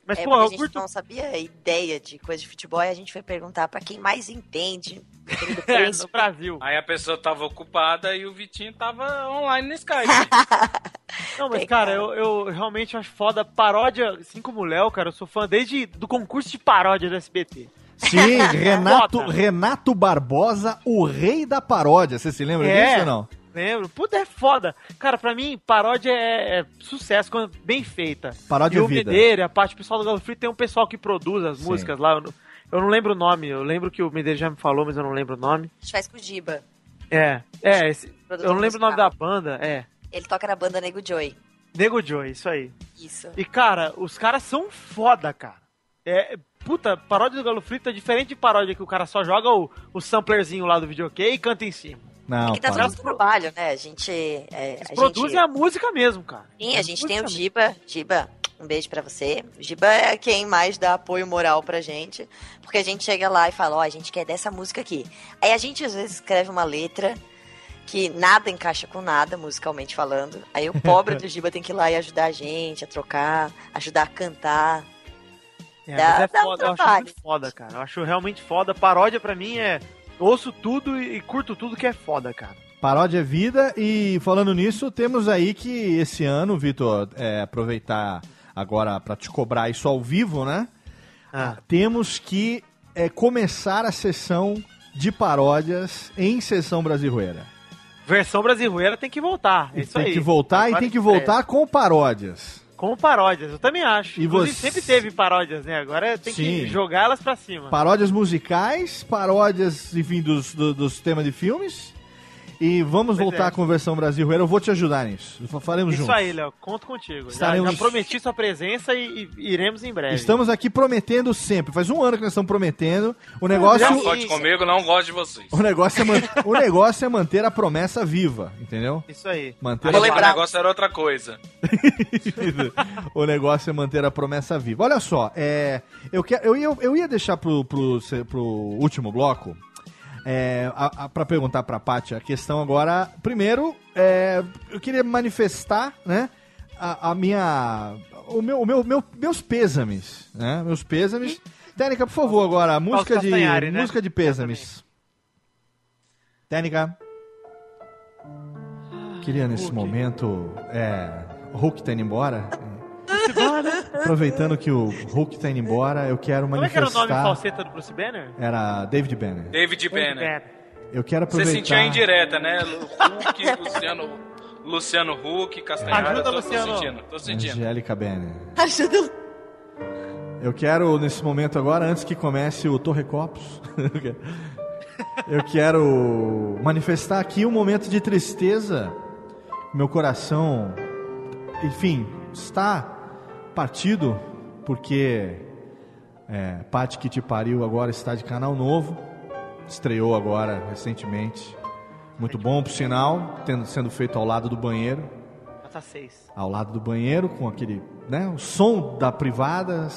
Mas, é, pô, a eu gente curto. não sabia a ideia de coisa de futebol e a gente foi perguntar pra quem mais entende. É, no Brasil. Aí a pessoa tava ocupada e o Vitinho tava online no Skype. Não, mas, cara, eu, eu realmente acho foda paródia, assim como o Léo, cara. Eu sou fã desde do concurso de paródia do SBT. Sim, Renato, Foda. Renato Barbosa, o rei da paródia. Você se lembra É. disso ou não? Lembro. Puta, é foda. Cara, pra mim, paródia é, é sucesso quando bem feita. Paródia e é o vida. Medeira, a parte pessoal do Galo Frito, tem um pessoal que produz as Sim. músicas lá. Eu não, eu não lembro o nome. Eu lembro que o Medeira já me falou, mas eu não lembro o nome. A gente faz com o Giba. É, é. esse- eu não lembro o nome da banda. É. Ele toca na banda Nego Joy. Nego Joy, isso aí. Isso. E, cara, os caras são foda, cara. É, puta, paródia do Galo Frito é diferente de paródia que o cara só joga o, o samplerzinho lá do videokê e canta em cima. Não, que tá para. todo trabalho, né? A gente. É, a Produzem gente... a música mesmo, cara. Sim, a gente tem o Giba. Giba, um beijo pra você. O Giba é quem mais dá apoio moral pra gente. Porque a gente chega lá e fala, ó, a gente quer dessa música aqui. Aí a gente às vezes escreve uma letra que nada encaixa com nada, musicalmente falando. Aí o pobre do Giba tem que ir lá e ajudar a gente a trocar, ajudar a cantar. É, Dá- mas é dá um foda, eu acho muito foda, cara. Eu acho realmente foda. Paródia pra mim é. Ouço tudo e, curto tudo que é foda, cara. Paródia é vida e falando nisso, temos aí que esse ano, Vitor, é, aproveitar agora pra te cobrar isso ao vivo, né? Ah. Temos que é, começar a sessão de paródias em sessão brasileira. Versão brasileira tem que voltar. É isso tem aí. que voltar e tem que voltar com paródias. Com paródias, eu também acho. E Inclusive, você- sempre teve paródias, né? Agora tem Sim. que jogar elas pra cima. Paródias musicais, paródias, enfim, dos, do- dos temas de filmes. E vamos Pois voltar é. com a versão brasileira. Eu vou te ajudar nisso. Faremos Isso juntos. aí, Léo. Conto contigo. Já, Estaremos- já prometi sua presença e, e iremos em breve. Estamos aqui prometendo sempre. Faz um ano que nós estamos prometendo. O negócio, Não conte comigo, não gosto de vocês. o negócio, é, man- o negócio é manter a promessa viva, entendeu? Isso aí. Manter Mas a... o negócio era outra coisa. o negócio é manter a promessa viva. Olha só, é, eu, que, eu, ia, eu ia deixar pro, pro, pro último bloco é, a, a, pra perguntar pra Paty a questão agora. Primeiro, é, eu queria manifestar, né, a, a minha. O meu, o meu, meu- meus pêsames, né? Meus pêsames. Técnica, por favor, agora, música de, né? música de pêsames. Técnica. Queria nesse momento. É, Hulk tá indo embora. Aproveitando que o Hulk tá indo embora, eu quero Como é que era o nome manifestar. falseta do Bruce Banner? Era David Banner. David Banner. Eu quero Você aproveitar. sentiu a indireta, né? Hulk, Luciano, Luciano Huck, Castanhari. Ajuda, tô, tô Luciano. sentindo, tô sentindo. Angélica Banner. Ajuda. Eu quero, nesse momento agora, antes que comece o Torre Copos, eu quero manifestar aqui um momento de tristeza. Meu coração, enfim, está partido, porque é, Pati que te pariu agora está de canal novo. Estreou agora recentemente. Muito bom, por sinal, tendo, sendo feito ao lado do banheiro Nota 6. ao lado do banheiro com aquele, né, o som da privada.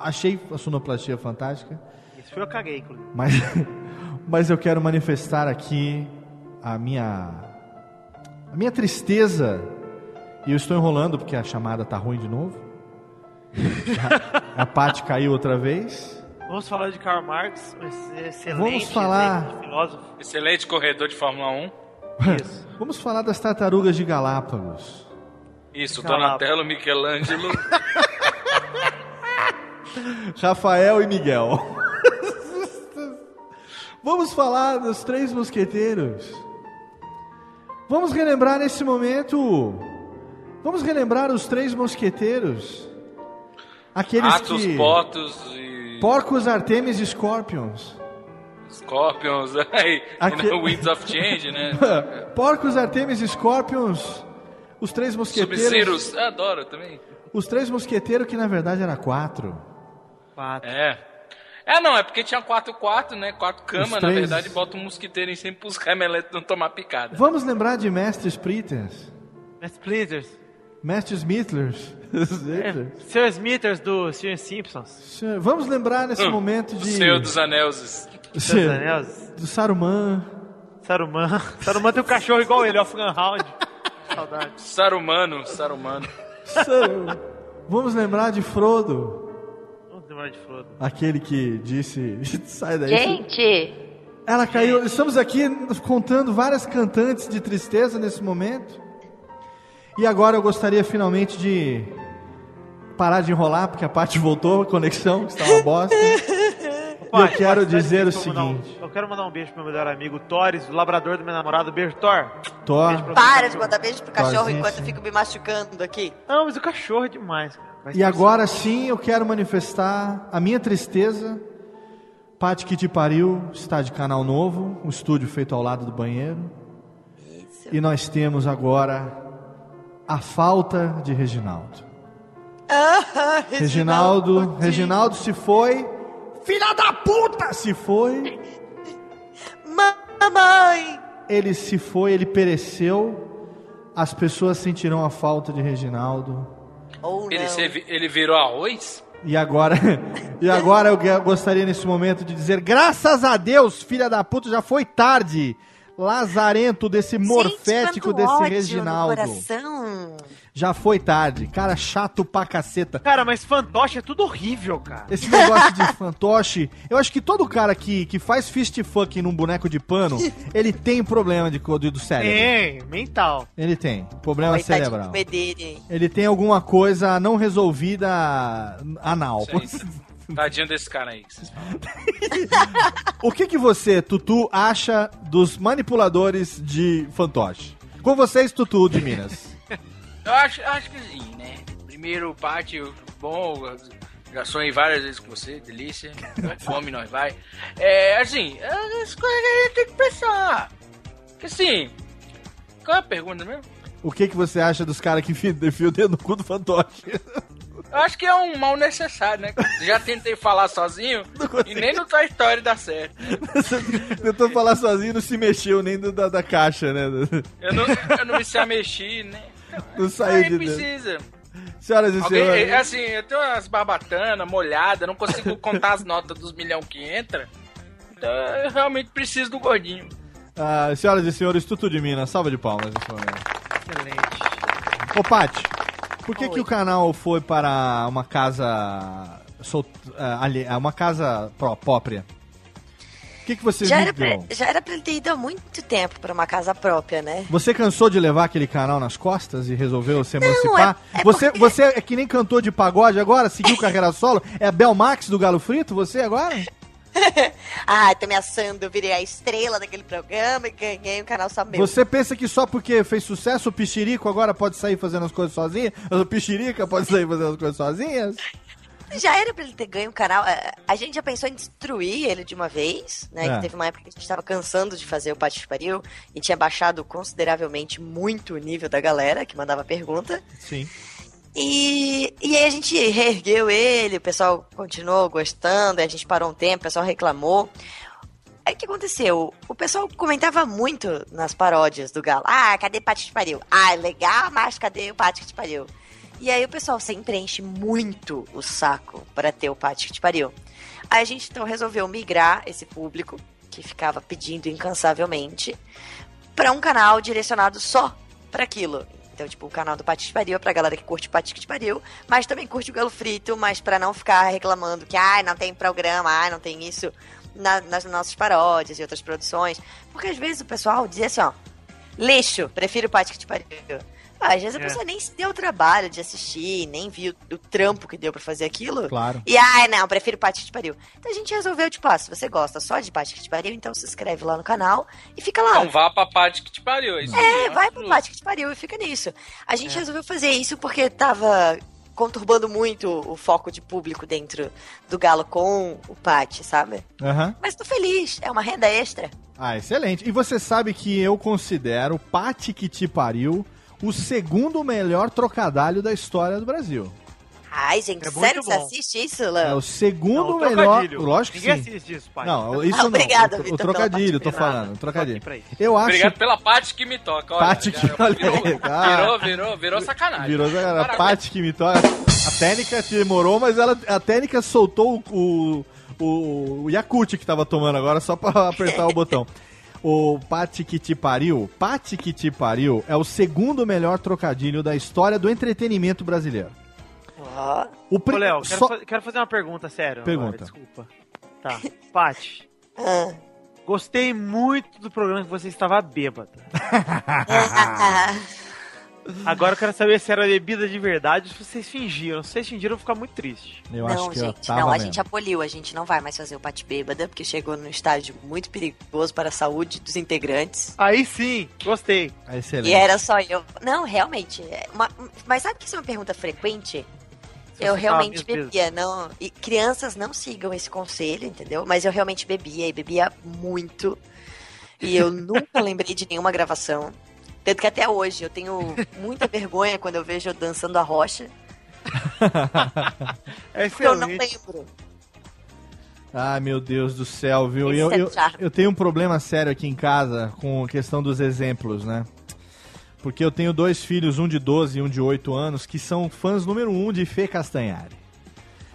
Achei a sonoplastia fantástica, Isso foi eu caguei, inclusive. mas mas eu quero manifestar aqui a minha a minha tristeza. E eu estou enrolando porque a chamada tá ruim de novo. A, a Paty caiu outra vez. Vamos falar de Karl Marx, excelente Vamos falar- filósofo. Excelente corredor de Fórmula 1. Vamos falar das tartarugas de Galápagos. Isso, Galápagos. Donatello, Michelangelo. Rafael e Miguel. Vamos falar dos três mosqueteiros. Vamos relembrar nesse momento. Vamos relembrar os três mosqueteiros. Aqueles Atos, que. Potos e. Porcos, Artemis e Scorpions. Scorpions, aí, no Winds of Change, né? Porcos, Artemis, Scorpions, os três mosqueteiros. Sub-Zeros, adoro também. Os três mosqueteiros que na verdade era quatro. É. É, não, é porque tinha quatro quartos, né? Quatro camas, na três- verdade, bota um mosquiteiro em sempre pros cameletes não tomar picada. Vamos lembrar de Mestre Splitters, Mas Splinters. Mestre Smithers. É, Sr. Smithers do Sr. Simpsons. Vamos lembrar nesse Hum, momento O de. Senhor dos Anéis. Senhor dos Anéis. Do Saruman. Saruman. Saruman tem um cachorro igual ele, ó, Funhound. Saudade. Sarumano, Sarumano. Saruman. Vamos lembrar de Frodo. Vamos lembrar de Frodo. Aquele que disse. Sai daí. Gente, Ela caiu. Estamos aqui contando várias cantantes de tristeza nesse momento. E agora eu gostaria finalmente de parar de enrolar, porque a parte voltou, a conexão, que está uma bosta. E eu quero dizer o mandar um- seguinte: eu quero mandar um beijo pro meu melhor amigo, Torres, o labrador do meu namorado, beijo, Thor. Thor. Beijo para de mandar beijo pro cachorro enquanto isso. eu fico me machucando aqui. Não, mas o cachorro é demais, cara. Mas E agora sim eu quero manifestar a minha tristeza. Pati que te pariu está de canal novo, um estúdio feito ao lado do banheiro. E nós temos agora a falta de Reginaldo. Ah, Reginaldo, Reginaldo se foi. Filha da puta! Se foi. Mamãe! Ele se foi, ele pereceu. As pessoas sentirão a falta de Reginaldo. Ou Ele, se ele virou arroz? E agora, e agora eu gostaria nesse momento de dizer, graças a Deus, filha da puta, já foi tarde. Lazarento desse morfético Quanto desse ódio no Reginaldo. coração. Já foi tarde. Cara chato pra caceta. Cara, mas fantoche é tudo horrível, cara. Esse negócio de fantoche, eu acho que todo cara que, que faz fist fucking num boneco de pano, ele tem problema de, co- do cérebro. Tem, mental. Ele tem, problema Coitadinho cerebral. Ele tem alguma coisa não resolvida anal. Tadinho desse cara aí. que vocês falam. O que que você, Tutu, acha dos manipuladores de fantoche? Com vocês, Tutu de Minas. Eu acho, acho que sim, né? Primeiro, pátio, bom, já sonhei várias vezes com você, delícia. Fome nós vai. É, assim, as coisas que a gente tem que pensar. Que assim, qual é a pergunta mesmo? O que que você acha dos caras que enfi- enfiam o dedo no cu do fantoche? Eu acho que é um mal necessário, né? Já tentei falar sozinho e nem no Toy Story dá certo. Tentou falar sozinho, não se mexeu nem do- da, da caixa, né? Eu não, eu não me sei a mexer, né? Não saiu Aí de dentro. precisa. Senhoras e Alguém, senhores. é assim, eu tenho umas barbatanas molhadas, não consigo contar as notas dos milhão que entra. Então eu realmente preciso do gordinho. Ah, senhoras e senhores, Tutu de Minas, salva de palmas nesse momento. Excelente. Ô, Paty, por que, que o canal foi para uma casa. Sol, alhe- ah, uma casa pró- própria? O que, que você Já era, pra, já era pra ele ter ido há muito tempo pra uma casa própria, né? Você cansou de levar aquele canal nas costas e resolveu se emancipar? é- é você, porque- você é que nem cantor de pagode agora, seguiu carreira solo? É a Belmax do Galo Frito, você agora? Ah, tô me assando, eu virei a estrela daquele programa e ganhei um canal só meu. Você pensa que só porque fez sucesso o Pichirico agora pode sair fazendo as coisas sozinho? O Pichirica pode sair fazendo as coisas sozinhas? Já era pra ele ter ganho um canal. é, A gente já pensou em destruir ele de uma vez, né? É. Que teve uma época que a gente tava cansando de fazer o Pátio de Pariu e tinha baixado consideravelmente muito o nível da galera que mandava pergunta. Sim. E, e aí a gente reergueu ele, o pessoal continuou gostando, a gente parou um tempo, o pessoal reclamou. Aí o que aconteceu? O pessoal comentava muito nas paródias do Galo. Ah, cadê Pátio de Pariu? Ah, legal, mas cadê o Pátio de Pariu? E aí o pessoal sempre enche muito o saco para ter o Pátio de Pariu. Aí a gente então resolveu migrar esse público, que ficava pedindo incansavelmente, para um canal direcionado só para aquilo. Então, tipo, o canal do Pati de Pariu é pra galera que curte o de Pariu, mas também curte o Galo Frito, mas pra não ficar reclamando que, ai, não tem programa, ai, não tem isso na- nas nossas paródias e outras produções. Porque às vezes o pessoal dizia assim, ó, lixo, prefiro o de Pariu. Ah, às vezes a É. pessoa nem se deu o trabalho de assistir, nem viu o trampo que deu pra fazer aquilo. Claro. E, ai, não, prefiro Pati de Pariu. Então a gente resolveu, tipo, ah, se você gosta só de Pati de Pariu, então se inscreve lá no canal e fica lá. Então vá pra que te pariu. É, isso É, vai justo. Pátio que te pariu e fica nisso. A gente resolveu fazer isso porque tava conturbando muito o foco de público dentro do Galo com o Pati, sabe? Aham. Mas tô feliz, é uma renda extra. Ah, excelente. E você sabe que eu considero Pati que te pariu o segundo melhor trocadilho da história do Brasil. Ai, gente, É sério que você assiste isso, É Léo? o segundo Não, o melhor. trocadilho. Lógico que Ninguém sim. assiste isso, pai. Não, isso Ah, não. obrigada, o, o Vitor, trocadilho, tô falando, o trocadilho. Eu acho. Obrigado pela parte que me toca. Olha, Parte que- olha virou, ah. virou, virou, virou sacanagem. Virou a Parabéns. parte que me toca. A técnica demorou, mas ela, a técnica soltou o, o, o Yakut que tava tomando agora só pra apertar o botão. O Pati que te pariu, Pati que te pariu é o segundo melhor trocadilho da história do entretenimento brasileiro. O pri- Ô, Léo, quero, só- fa- quero fazer uma pergunta sério. Pergunta. Agora, desculpa. Tá. Paty, ah. gostei muito do programa que você estava bêbada. Agora eu quero saber se era bebida de verdade ou se vocês fingiram. Se vocês fingiram, eu vou ficar muito triste. Eu não, acho que gente, não, a mesmo. gente aboliu, a gente não vai mais fazer o Pati Bêbada, porque chegou num estágio muito perigoso para a saúde dos integrantes. Aí sim, gostei. É excelente. E era só eu. Não, realmente. é uma- Mas sabe que isso é uma pergunta frequente? Eu realmente bebia, não. E crianças não sigam esse conselho, entendeu? Mas eu realmente bebia e bebia muito. E eu nunca lembrei de nenhuma gravação. Tanto que até hoje eu tenho muita vergonha quando eu vejo eu dançando a rocha. É eu não lembro. Ai, meu Deus do céu, viu? Eu, é eu, eu tenho um problema sério aqui em casa com a questão dos exemplos, né? Porque eu tenho dois filhos, um de 12 e um de 8 anos, que são fãs número um de Fê Castanhari.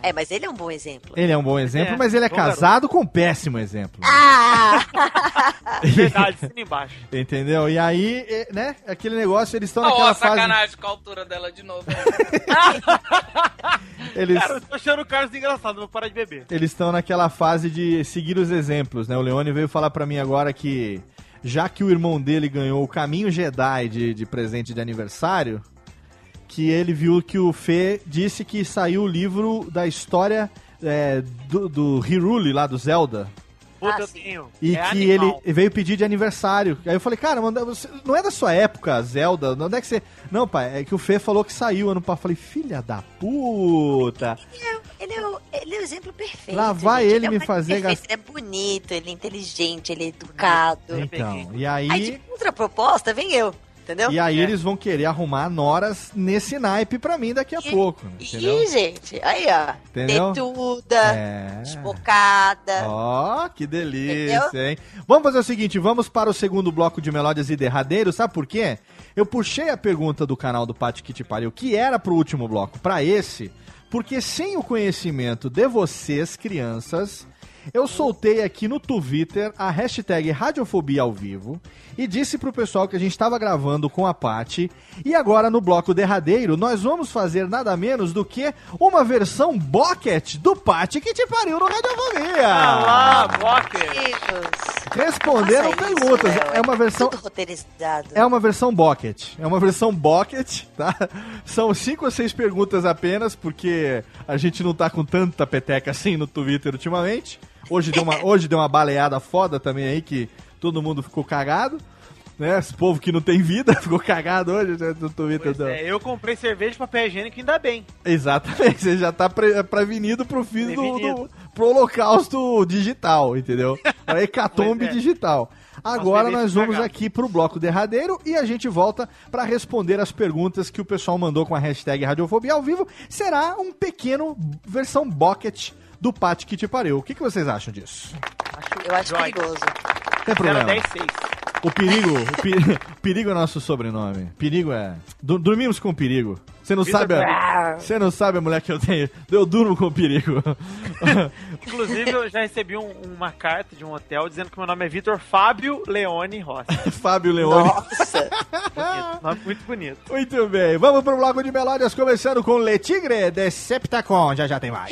É, mas ele é um bom exemplo. Ele é um bom exemplo, É, mas ele é casado com um péssimo exemplo. Ah! Verdade, assina embaixo. Entendeu? E aí, é, né? Aquele negócio, eles estão Ó, naquela ó, fase. sacanagem com a altura dela de novo. Eles Cara, eu tô achando o Carlos engraçado, vou parar de beber. eles estão naquela fase de seguir os exemplos, né? O Leone veio falar pra mim agora que já que o irmão dele ganhou o Caminho Jedi de, de presente de aniversário, que ele viu que o Fê disse que saiu o livro da história é, do, do Hyrule lá do Zelda. Puta, Ah. E É que animal. ele veio pedir de aniversário. Aí eu falei, cara, não é da sua época, Zelda? Onde é que você. Não, pai, é que o Fê falou que saiu ano passado. Eu falei, filha da puta! Ele é, o, ele é o exemplo perfeito. Lá vai gente. ele é me um fazer perfeito, Ele é bonito, ele é inteligente, ele é educado. Então, e aí. Aí, de contraproposta, vem eu. Entendeu? E aí É. eles vão querer arrumar noras nesse naipe pra mim daqui a pouco, entendeu? Ih, gente, aí ó. Entendeu? Tetuda, É. espocada. Ó, que delícia, Entendeu? hein? Vamos fazer o seguinte, vamos para o segundo bloco de melódias e derradeiros, sabe por quê? Eu puxei a pergunta do canal do Pati que te pariu, que era pro último bloco, pra esse, porque sem o conhecimento de vocês, crianças, eu soltei aqui no Twitter a hashtag Radiofobia ao vivo e disse pro pessoal que a gente estava gravando com a Pati. E agora no bloco derradeiro nós vamos fazer nada menos do que uma versão bucket do Pati que te pariu no Radiofobia. Ah lá. Amigos. Responderam Faça isso, perguntas. Léo, é uma versão Tudo roteirizado. é uma versão bucket. É uma versão bucket, tá? São cinco ou seis perguntas apenas, porque a gente não tá com tanta peteca assim no Twitter ultimamente. Hoje deu uma, hoje deu uma baleada foda também aí, que todo mundo ficou cagado. Né? Esse povo que não tem vida ficou cagado hoje né, no Twitter. Pois é, eu comprei cerveja e papel higiênico ainda bem. Exatamente, você já tá pre prevenido pro fim do, do pro holocausto digital, entendeu? Pra hecatombe é. digital. Agora nós vamos cagados. aqui pro bloco derradeiro e a gente volta pra responder as perguntas que o pessoal mandou com a hashtag Radiofobia ao vivo. Será um pequeno versão bucket do Pati que te pariu. O que, que vocês acham disso? Eu acho perigoso. Tem problema. 010 O perigo, o perigo, perigo é nosso sobrenome. Perigo é. Dormimos com perigo. Você não sabe. a- é Você não sabe a mulher que eu tenho. Eu durmo com perigo. Inclusive, eu já recebi um- uma carta de um hotel dizendo que meu nome é Vitor Fábio Leone Rossi. Fábio Leone. Nossa! Nome muito bonito. Muito bem, vamos pro bloco de melódias, começando com Le Tigre Decepticon. Já já tem mais.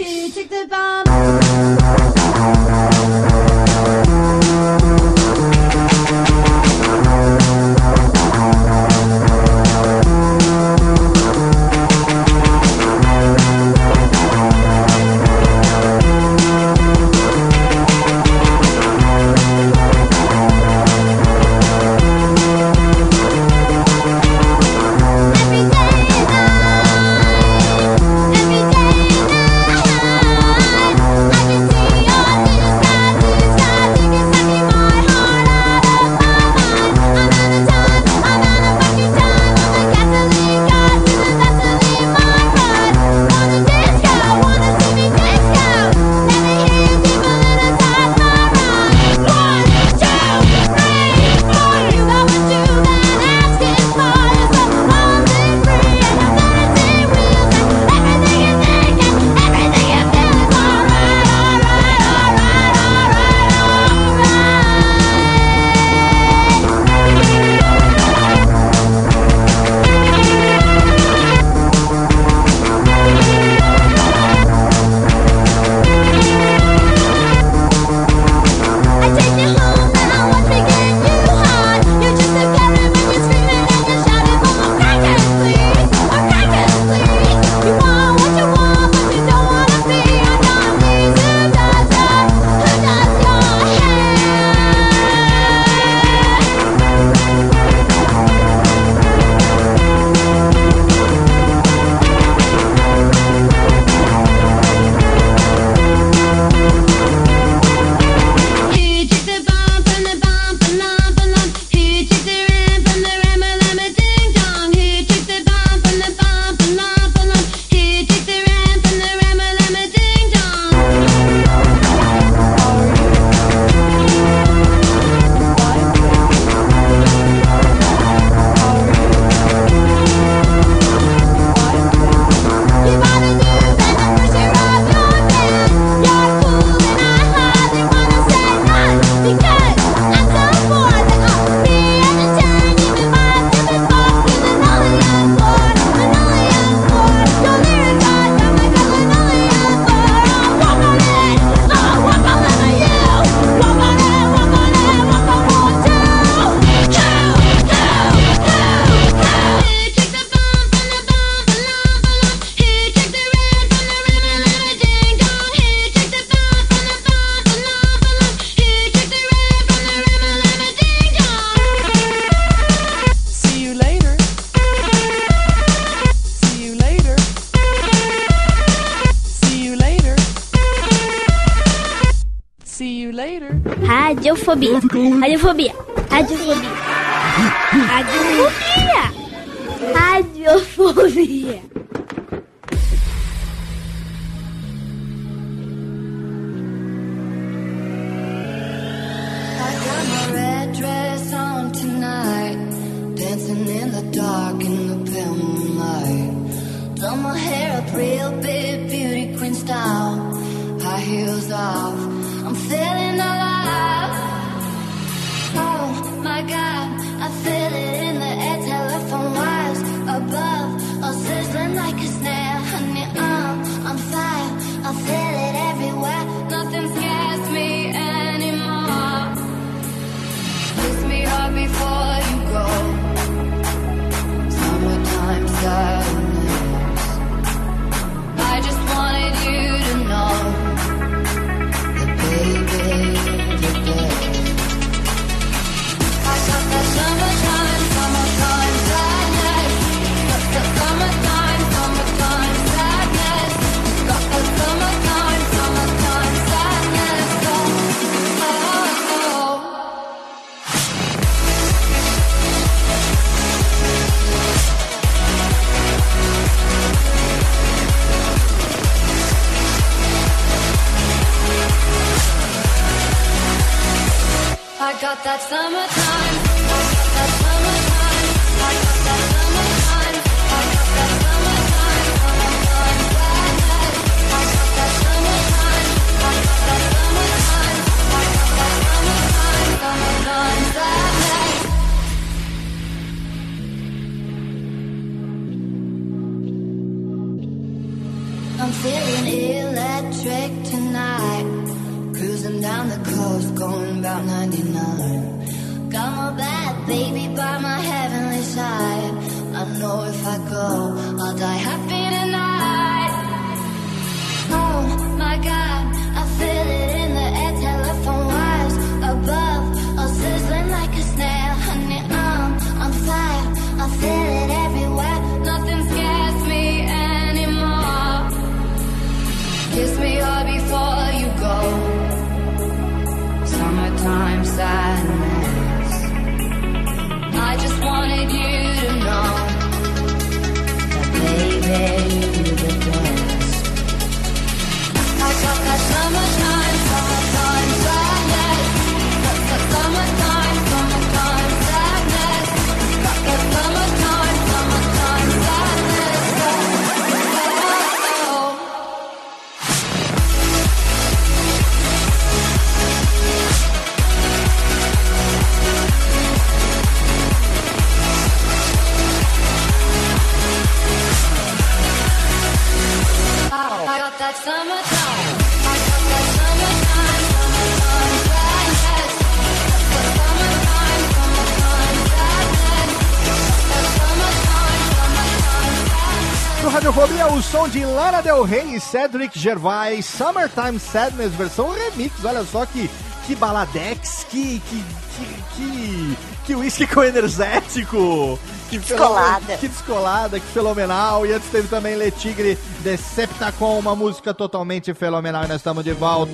De Lana Del Rey e Cedric Gervais, Summertime Sadness, versão remix. Olha só que, que baladex, que. que. que. que, que whisky com energético. Que descolada. Que descolada, que fenomenal. E antes teve também Le Tigre Deceptacon, uma música totalmente fenomenal. E nós estamos de volta.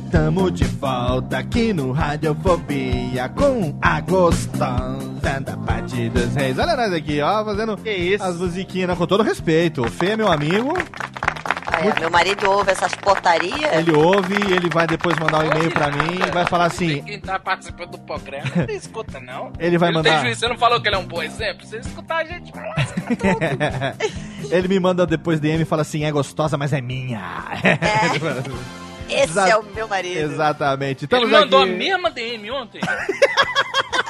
Técnica! Tamo de volta aqui no Radiofobia com a gostosa da parte dos reis. Olha nós aqui, ó, fazendo as musiquinhas com todo respeito. O Fê é meu amigo, É, meu marido ouve essas portarias. ele ouve, ele vai depois mandar um e-mail pra mim e vai falar assim: Quem tá participando do programa não escuta, não. Ele vai ele mandar- Tem juiz, você não falou que ele é um bom exemplo? Se ele escutar a gente, vai lá. ele me manda depois DM e fala assim: é gostosa, mas é minha. Esse Exa- é o meu marido. Exatamente. Ele Estamos mandou aqui... a mesma DM ontem.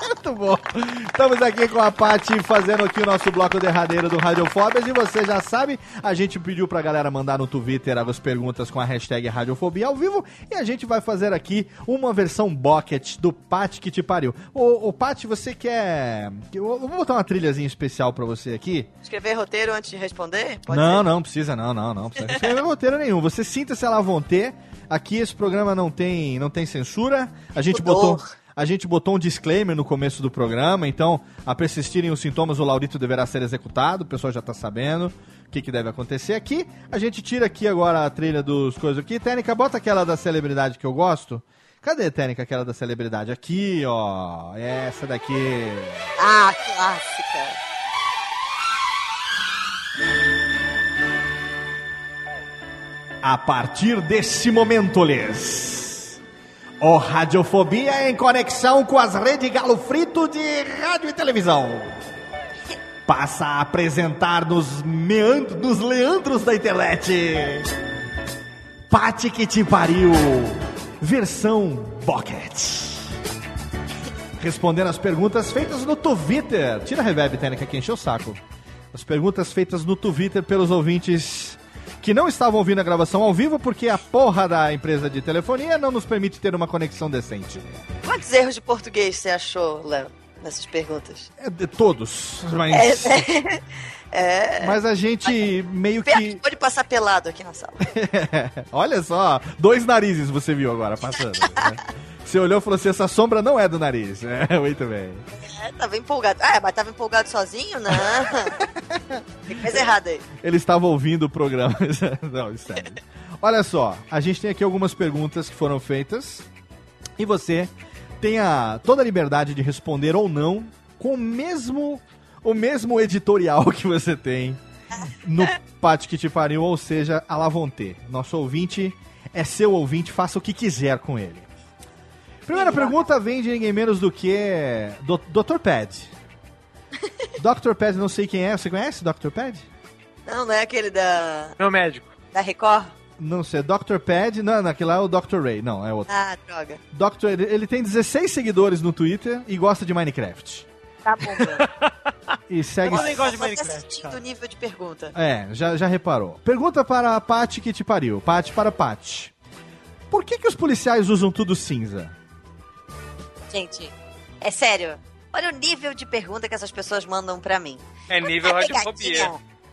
Muito bom. Estamos aqui com a Paty fazendo aqui o nosso bloco derradeiro do Radiofóbias e você já sabe, a gente pediu pra galera mandar no Twitter as perguntas com a hashtag Radiofobia ao vivo e a gente vai fazer aqui uma versão bucket do Paty que te pariu. Ô, ô Paty, você quer... Eu vou botar uma trilhazinha especial pra você aqui. Escrever roteiro antes de responder? Pode não, ser? não precisa, não, não, não precisa escrever roteiro nenhum. Você sinta-se à la vontade. Aqui esse programa não tem, não tem censura. A gente botou, a gente botou um disclaimer no começo do programa, então, a persistirem os sintomas, o Laurito deverá ser executado. O pessoal já tá sabendo que, que deve acontecer aqui. A gente tira aqui agora a trilha dos coisas aqui. Técnica, bota aquela da celebridade que eu gosto. Cadê, Técnica, aquela da celebridade? Aqui, ó. Essa daqui. Ah, clássica. A partir desse momento, lhes. O Radiofobia em conexão com as redes Galo Frito de rádio e televisão. Passa a apresentar nos, meandros, nos leandros da internet. Pate que te pariu. Versão Pocket. Respondendo as perguntas feitas no Twitter. Tira a reverb, Técnica, que encheu o saco. As perguntas feitas no Twitter pelos ouvintes que não estavam ouvindo a gravação ao vivo porque a porra da empresa de telefonia não nos permite ter uma conexão decente. Quantos erros de português você achou, Léo, nessas perguntas? É de todos, mas, É, é, mas a gente meio que... Pode passar pelado aqui na sala. Olha só, dois narizes você viu agora passando. né? Você olhou e falou assim, essa sombra não é do nariz. É, muito bem. É, tava empolgado. Ah, mas tava empolgado sozinho? Não. Tem coisa errada aí. Ele estava ouvindo o programa. Não, sério. Olha só, a gente tem aqui algumas perguntas que foram feitas. E você tem a, toda a liberdade de responder ou não com o mesmo, o mesmo editorial que você tem no Pátio que te pariu, ou seja, a Lavonte. Nosso ouvinte é seu ouvinte, faça o que quiser com ele. Primeira pergunta vem de ninguém menos do que Do- Dr. Pad. Dr. Pad, não sei quem é. Você conhece Dr. Pad? Não, não é aquele da. Meu médico. Da Record? Não sei, Dr. Pad, não, não, aquele lá é o Dr. Ray, não, é outro. Ah, droga. Dr. ele, ele tem 16 seguidores no Twitter e gosta de Minecraft. Tá bom. E segue. Você tá sentindo o nível de pergunta. É, já, já reparou. Pergunta para a Paty que te pariu. Paty para Paty. Por que, que os policiais usam tudo cinza? Gente, é sério. Olha o nível de pergunta que essas pessoas mandam pra mim. É nível Não é radiofobia. pegadinha.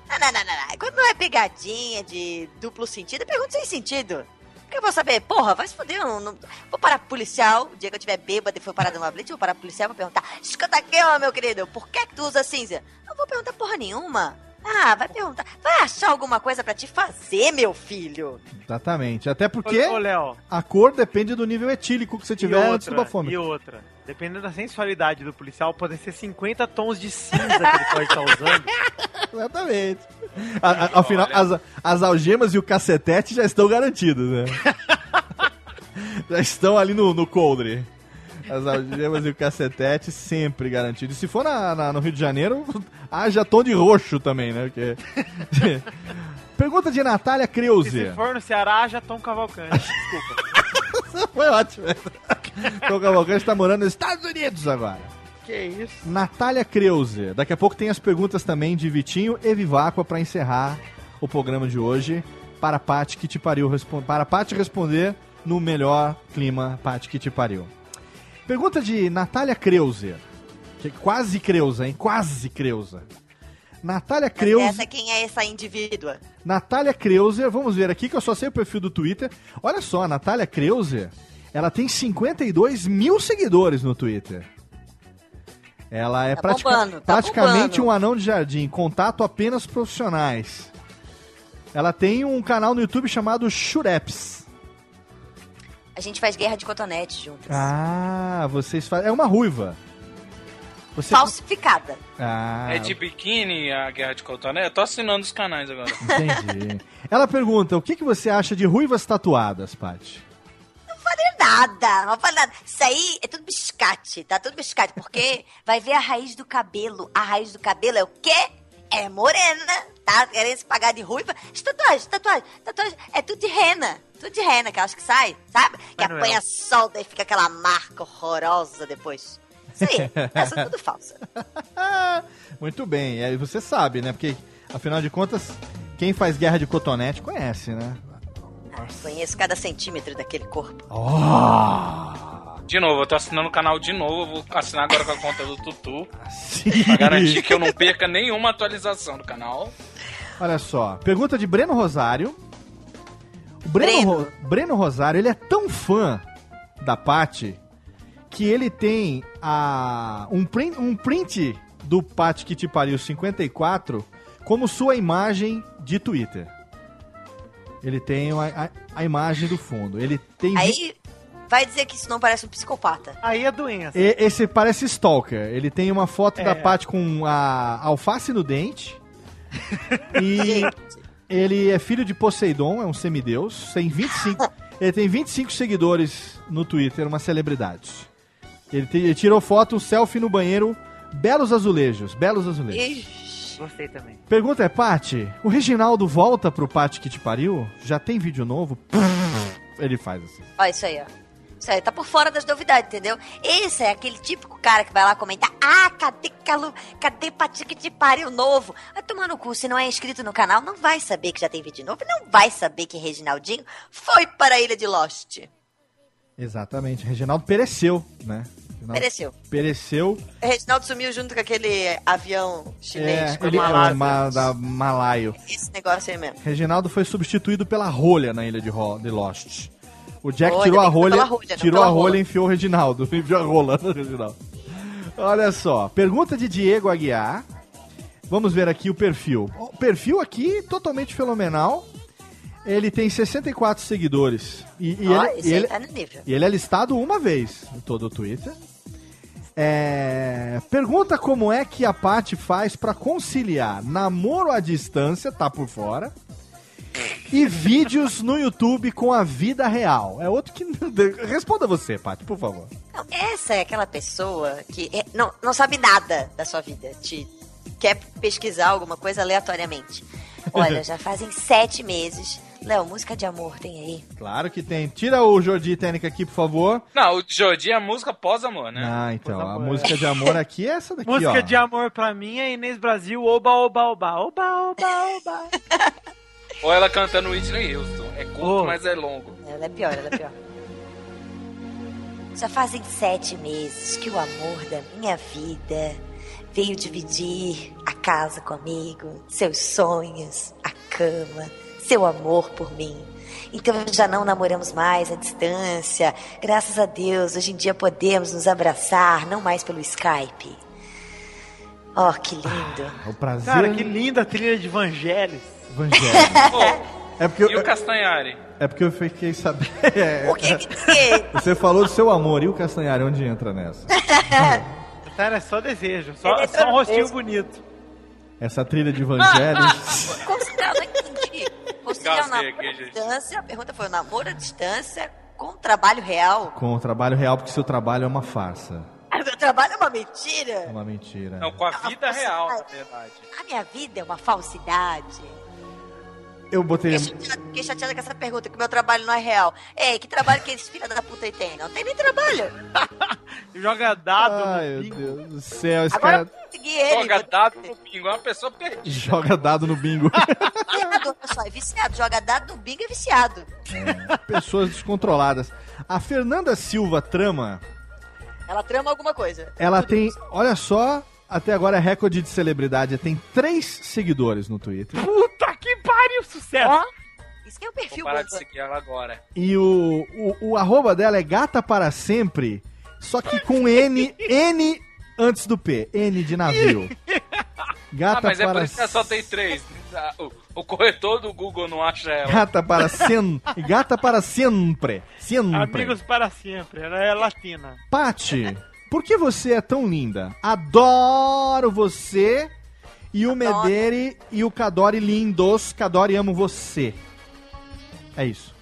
Não, não, não, não. Quando não é pegadinha de duplo sentido, é pergunta sem sentido. Porque eu vou saber, porra, vai se fuder, eu não, não- vou parar pro policial, o dia que eu tiver bêbado e for parar numa blitz, eu vou parar pro policial e vou perguntar, escuta aqui, ó, meu querido, por que que tu usa cinza? Não vou perguntar porra nenhuma. Ah, vai perguntar, vai achar alguma coisa pra te fazer, meu filho. Exatamente. Até porque Ô, Léo. a cor depende do nível etílico que você tiver e antes do outra, bafômetro. e outra. Dependendo da sensualidade do policial, podem ser 50 tons de cinza que ele pode estar usando. Exatamente. A- a- afinal, as, as algemas e o cacetete já estão garantidos, né? já estão ali no, no coldre. As algemas e o cacetete sempre garantidos. E se for na, na- no Rio de Janeiro, haja tom de roxo também, né? Porque... Pergunta de Natália E Kreuze. se for no Ceará, já Tom Cavalcante. Desculpa. Foi ótimo. Tom Cavalcante está morando nos Estados Unidos agora. que isso? Natália Kreuze. Daqui a pouco tem as perguntas também de Vitinho e Viváqua para encerrar o programa de hoje. Para a Paty que te pariu. Para a Paty responder no melhor clima, Paty que te pariu. Pergunta de Natália Kreuze. Que é quase Creuza, hein? Quase Creuza. Natália Kreuze. Essa quem é essa indivídua? Natália Kreuzer, vamos ver aqui que eu só sei o perfil do Twitter. Olha só, a Natália Kreuzer, ela tem 52 mil seguidores no Twitter. Ela é Tá pratica- bombando, tá praticamente bombando. um anão de jardim, contato apenas profissionais. Ela tem um canal no YouTube chamado Shureps. A gente faz guerra de cotonete juntas. Ah, vocês fazem. É uma ruiva. Você... Falsificada. Ah, É de biquíni a guerra de cotonete? Eu tô assinando os canais agora. entendi. Ela pergunta: o que, que você acha de ruivas tatuadas, Paty? Não falei nada, não falei nada. Isso aí é tudo biscate, tá? Tudo biscate. Porque vai ver a raiz do cabelo. A raiz do cabelo é o quê? É morena, tá? Querendo se pagar de ruiva. As Tatuagem, tatuagem, tatuagem. É tudo de rena. Tudo de rena, que eu acho que sai, sabe? Que Manuel. apanha sol, daí fica aquela marca horrorosa depois. Isso aí, essa é tudo falsa. Muito bem, e aí você sabe, né? Porque, afinal de contas, quem faz guerra de cotonete conhece, né? Conheço cada centímetro daquele corpo. De novo, eu tô assinando o canal de novo. Eu vou assinar agora com a conta do Tutu. Pra garantir que eu não perca nenhuma atualização do canal. Olha só, pergunta de Breno Rosário. O Breno, Ro- Breno Rosário, ele é tão fã da Paty que ele tem a, um, print, um print do Paty que te pariu 54 como sua imagem de Twitter. Ele tem a, a- a imagem do fundo. Ele tem. Aí vai dizer que isso não parece um psicopata. Aí é doença. E- esse parece Stalker. Ele tem uma foto É. da Paty com a alface no dente. e ele é filho de Poseidon, é um semideus. Tem 25, ele tem 25 seguidores no Twitter, uma celebridade. Ele, te- ele tirou foto, selfie no banheiro, belos azulejos, belos azulejos. Ixi. Gostei também. Pergunta é, Paty, o Reginaldo volta pro Paty que te pariu? Já tem vídeo novo? Ele faz assim. Ó, isso aí, ó. Isso aí, tá por fora das novidades, entendeu? Esse é aquele típico cara que vai lá comentar: Ah, cadê Calu? Cadê Pati que te pariu novo? Vai tomar no cu, se não é inscrito no canal, não vai saber que já tem vídeo novo, não vai saber que Reginaldinho foi para a ilha de Lost. Exatamente. Reginaldo pereceu, né? Reginaldo Pereceu. Pereceu. Reginaldo sumiu junto com aquele avião chinês. É, com ele é Malásia. uma, da Malaio. Esse negócio aí mesmo. Reginaldo foi substituído pela rolha na ilha de, Ro- de Lost. O Jack Olha, tirou a rolha, rolha, tirou a rolha rola. e enfiou o Reginaldo. Enfiou a rola no Reginaldo. Olha só, pergunta de Diego Aguiar. Vamos ver aqui o perfil. O perfil aqui totalmente fenomenal. Ele tem 64 seguidores. E, e Ó, ele, e aí ele- tá no nível. e ele é listado uma vez em todo o Twitter. É, Pergunta como é que a Paty faz pra conciliar namoro à distância, tá por fora, e vídeos no YouTube com a vida real. É outro que. Responda você, Paty, por favor. Não, essa é aquela pessoa que é- não, não sabe nada da sua vida. Te quer pesquisar alguma coisa aleatoriamente. Olha, já fazem sete meses. Léo, música de amor tem aí. Claro que tem. Tira o Jordi Técnica aqui, por favor. Não, o Jodi é a música pós-amor, né? Ah, então. A música de amor aqui é essa daqui, Música ó. de amor pra mim é Inês Brasil, oba, oba, oba, oba, oba, oba. Ou ela cantando Whitney Houston. É curto, Oh. mas é longo. Ela é pior, ela é pior. Já fazem sete meses que o amor da minha vida veio dividir a casa comigo, seus sonhos, a cama, seu amor por mim. Então já não namoramos mais à distância. Graças a Deus, hoje em dia podemos nos abraçar, não mais pelo Skype. Oh, que lindo. O prazer. Cara, que linda a trilha de Vangelis. Evangelho. É porque E eu, o Castanhari? é porque eu fiquei sabendo. O que que tem? Você falou do seu amor e o Castanhari, onde entra nessa? Cara, é só desejo, só, é só um rostinho bonito. Essa trilha de Evangelho. Considerar, não entendi. Considerar o Gasguei namoro aqui, à gente. distância. A pergunta foi: o namoro à distância com trabalho real? com o trabalho real, porque seu trabalho é uma farsa. Ah, Meu trabalho é uma É mentira? uma mentira. Não, com a vida real, na verdade. A minha vida é uma falsidade? Eu botei. Fiquei chateada, fiquei chateada com essa pergunta, que meu trabalho não é real. Ei, que trabalho que esse filho da puta aí tem? Não tem nem trabalho. Joga dado Ai, no meu bingo. Deus do céu, esse Agora cara ele. Joga dado no bingo, é uma pessoa perdida. joga dado no bingo. Viciado, só, é viciado. Joga dado no bingo é viciado. Pessoas descontroladas. A Fernanda Silva Trama, Ela trama alguma coisa. ela tem, olha só, até agora é recorde de celebridade, tem três seguidores no Twitter. Puta pariu, sucesso! Isso que é o Vou perfil parar de seguir ela agora. E o, o, o arroba dela é gata para sempre, só que com N, N antes do P. N de navio. Gata ah, mas é por para isso que ela só tem três. Ah, O, o corretor do Google não acha ela. Gata para sem, gata para sempre. Sempre. Amigos para sempre, ela é latina. Pati, por que você é tão linda? Adoro você e o. Mederi e o Cadore lindos. Cadore amo você. É isso.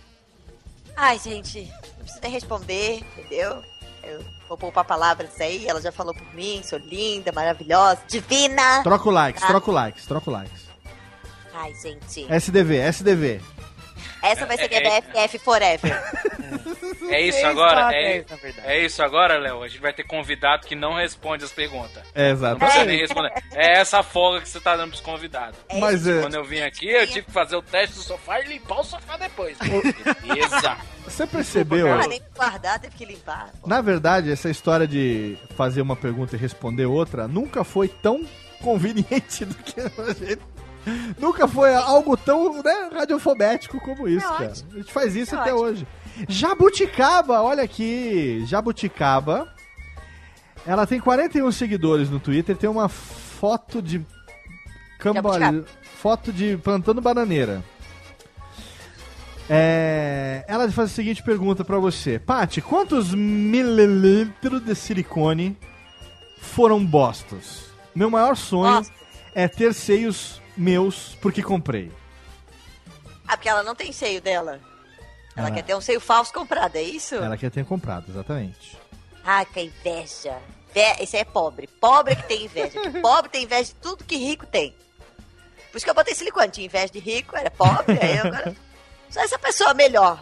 Ai, gente, não preciso nem responder, entendeu? Eu vou poupar palavras aí, ela já falou por mim, sou linda, maravilhosa, divina. Troca o likes, Ah. troca o likes, troca o likes. Ai, gente, SDV, SDV. Essa vai ser minha É, é- BFF forever. É isso agora? É, é isso agora, Léo? A gente vai ter convidado que não responde as perguntas. É, Não precisa nem exato. responder. É essa folga que você tá dando pros convidados. Mas é, Quando eu vim aqui, eu tive que fazer o teste do sofá e limpar o sofá depois. Beleza. você percebeu? Não, nem guardar, teve que limpar. Na verdade, essa história de fazer uma pergunta e responder outra nunca foi tão conveniente do que a gente. Nunca foi algo tão né, radiofobético como isso, É cara. ótimo. A gente faz isso É até ótimo. hoje. Jabuticaba, olha aqui. Jabuticaba. Ela tem 41 seguidores no Twitter, tem uma foto de. Jabuticaba. Foto de plantando bananeira. É, ela faz a seguinte pergunta pra você. Paty, quantos mililitros de silicone foram bostos? Meu maior sonho é ter seios meus porque comprei. Ah, porque ela não tem seio dela. Ela quer ter um seio falso comprado, é isso? Ela quer ter comprado, exatamente. Ah, que inveja. Ve- Isso é pobre. Pobre que tem inveja. Que pobre tem inveja de tudo que rico tem. Por isso que eu botei silicone. Tinha inveja de rico, era pobre, aí agora. Só essa pessoa melhor.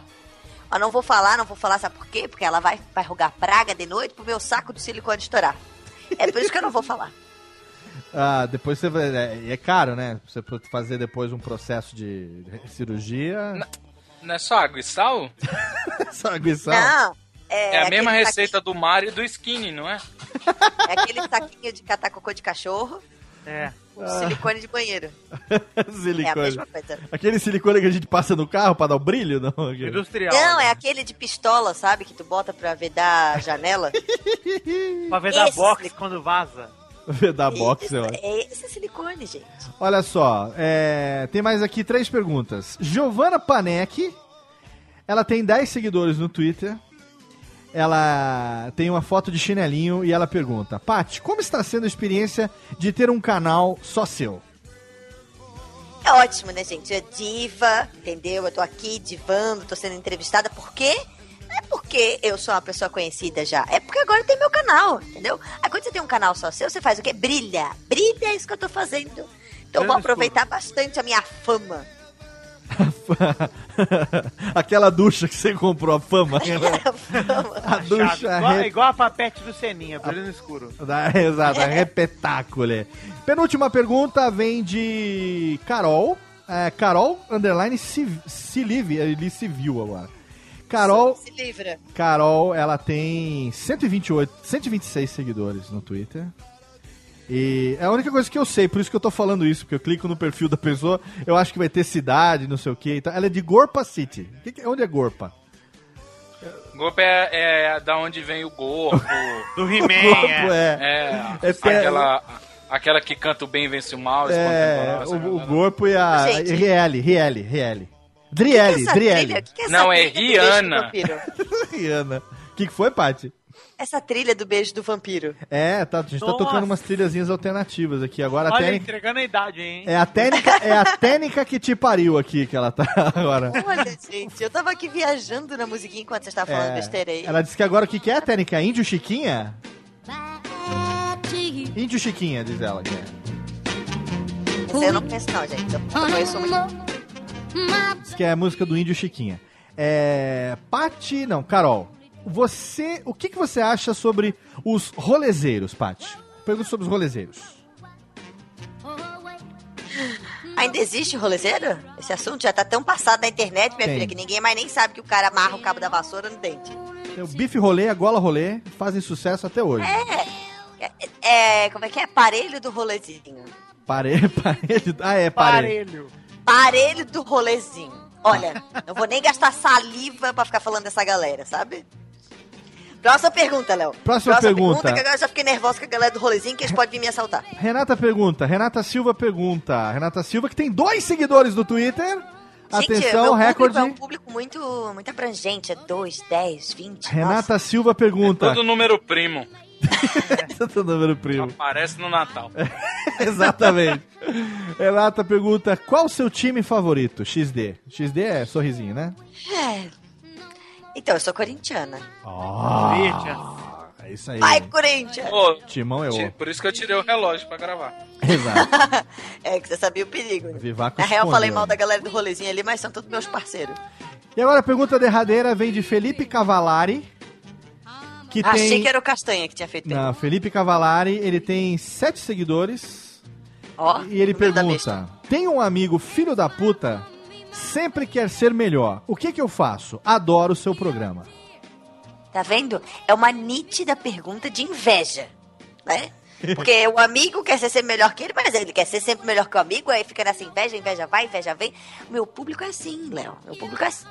Eu não vou falar, não vou falar, sabe por quê? Porque ela vai, vai rogar praga de noite pro meu saco de silicone estourar. É por isso que eu não vou falar. Ah, depois você vai. É, é caro, né? Você pode fazer depois um processo de cirurgia. Não é só água e sal? Só água e sal. Não. É, É, a mesma receita do Mario e do Skinny, não é? É aquele saquinho de catar cocô de cachorro. É. Silicone de banheiro. silicone. É a mesma coisa. Aquele silicone que a gente passa no carro pra dar o brilho, não? Industrial. Não, é aquele de pistola, sabe? Que tu bota pra vedar a janela. Pra ver da Esse box quando vaza. da box, eu acho. É esse silicone, gente. Olha só, é, tem mais aqui três perguntas. Giovanna Panek, ela tem 10 seguidores no Twitter. Ela tem uma foto de chinelinho e ela pergunta: Paty, como está sendo a experiência de ter um canal só seu? É ótimo, né, gente? É diva, entendeu? Eu tô aqui divando, tô sendo entrevistada. Por quê? Porque eu sou uma pessoa conhecida já. É porque agora tem meu canal, entendeu? Aí quando você tem um canal só seu, você faz o quê? Brilha. Brilha é isso que eu tô fazendo. Então eu vou Grande aproveitar bastante a minha fama. Aquela ducha que você comprou, a fama. a ducha. igual, re- igual a papete do Seninha, brilho no escuro. Da- Exato, a repetáculo. Penúltima pergunta vem de Carol. É, Carol, underline, Civ- Cilive, ele se viu agora. Carol, Se livra. Carol, ela tem 128, 126 seguidores no Twitter. E é a única coisa que eu sei, por isso que eu tô falando isso, porque eu clico no perfil da pessoa, eu acho que vai ter cidade, não sei o que. Então, ela é de Gorpa City. Que que- onde é Gorpa? Golpe é, é da onde vem o corpo. Do He-Man, Corpo, é. é. É porque- aquela, aquela que canta o bem vence o mal. É, o, o Gorpo e a Gente. Riele, Riele, Riele. Driele, essa Driele. trilha? Que que é Não, é Rihanna. Rihanna. O que, que foi, Paty? Essa trilha do beijo do vampiro. É, tá, a gente tá Nossa. tocando umas trilhazinhas alternativas aqui. Agora a Olha, técnica. entregando a idade, hein? É a técnica, é a técnica que te pariu aqui que ela tá agora. Olha, gente, eu tava aqui viajando na musiquinha enquanto você estava falando É, besteira aí. ela disse que agora o que, que é a técnica? Índio Chiquinha? Índio Chiquinha, diz ela. Que é. Eu não conheço não, gente. Eu não conheço muito. Diz que é a música do Índio Chiquinha. É. Pati. Não, Carol. Você. O que, que você acha sobre os rolezeiros, Pati? Pergunta sobre os rolezeiros. Ainda existe rolezeiro? Esse assunto já tá tão passado na internet, minha Tem. filha, que ninguém mais nem sabe que o cara amarra o cabo da vassoura no dente. Tem o bife rolê, a gola rolê, fazem sucesso até hoje. É, é, é, como é que é? Parelho do rolezinho. Pare... Parelho. Ah, é, parelho. Parelho do rolezinho. Olha, não vou nem gastar saliva pra ficar falando dessa galera, sabe? Próxima pergunta, Léo. Próxima pergunta. que agora eu já fiquei nervosa com a galera do rolezinho que eles podem vir me assaltar. Renata pergunta, Renata Silva pergunta. Renata Silva, que tem dois seguidores no Twitter. Gente, Atenção, meu recorde. é um público muito, muito abrangente. É 2, 10, 20. Renata Silva pergunta. Todo número primo. Todo número primo. Aparece no Natal. Exatamente. Renata pergunta: qual o seu time favorito? XD. XD é sorrisinho, né? É. Então, eu sou corintiana. É isso aí. Vai, Corinthians! Ô, Timão é ti- o. Por isso que eu tirei o relógio pra gravar. Exato. é, que você sabia o perigo. Né? Vivaco Na real, eu falei mal da galera do rolezinho ali, mas são todos meus parceiros. E agora a pergunta derradeira vem de Felipe Cavalari. Que Achei tem. que era o Castanha que tinha feito Não, Felipe Cavalari, ele tem sete seguidores. Ó, e ele pergunta: Tem um amigo filho da puta, sempre quer ser melhor. O que que eu faço? Adoro o seu programa. Tá vendo? É uma nítida pergunta de inveja, né? Porque o amigo quer ser sempre melhor que ele, mas ele quer ser sempre melhor que o amigo, aí fica nessa inveja, inveja vai, inveja vem. Meu público é assim, Léo. Meu público é assim.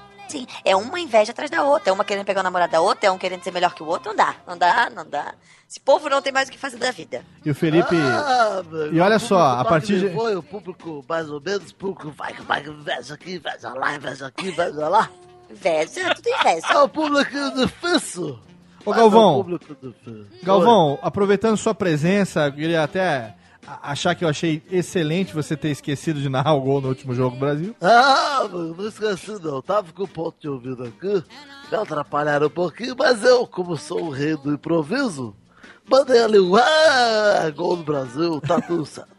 É uma inveja atrás da outra. É uma querendo pegar o namorado da outra, é um querendo ser melhor que o outro. Não dá, não dá, não dá. Esse povo não tem mais o que fazer da vida. E o Felipe. Ah, e olha só, a partir de. Foi o público, mais ou menos, o público vai, vai, inveja aqui, inveja lá, inveja aqui, inveja lá. Inveja, tudo inveja. É o público difícil. Ô Mas é Galvão, o público difícil. Galvão, aproveitando sua presença, eu queria até achar que eu achei excelente você ter esquecido de narrar o gol no último jogo do Brasil. Ah, mano, não esqueci não. Tava com o ponto de ouvido aqui. Me atrapalharam um pouquinho, mas eu, como sou o rei do improviso, mandei ali um ah, gol do Brasil, tá tudo certo.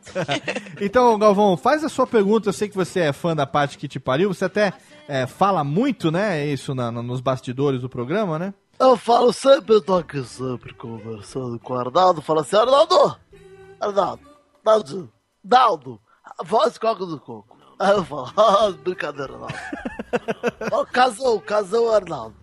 Então, Galvão, faz a sua pergunta. Eu sei que você é fã da parte que te pariu. Você até é, fala muito, né? Isso na- na- nos bastidores do programa, né? Eu falo sempre, eu tô aqui sempre conversando com o Arnaldo, falo assim, Arnaldo! Arnaldo, Arnaldo, Naldo, a voz de coca do coco. Aí eu falo, ah, brincadeira, Arnaldo. Casou, casou, Arnaldo.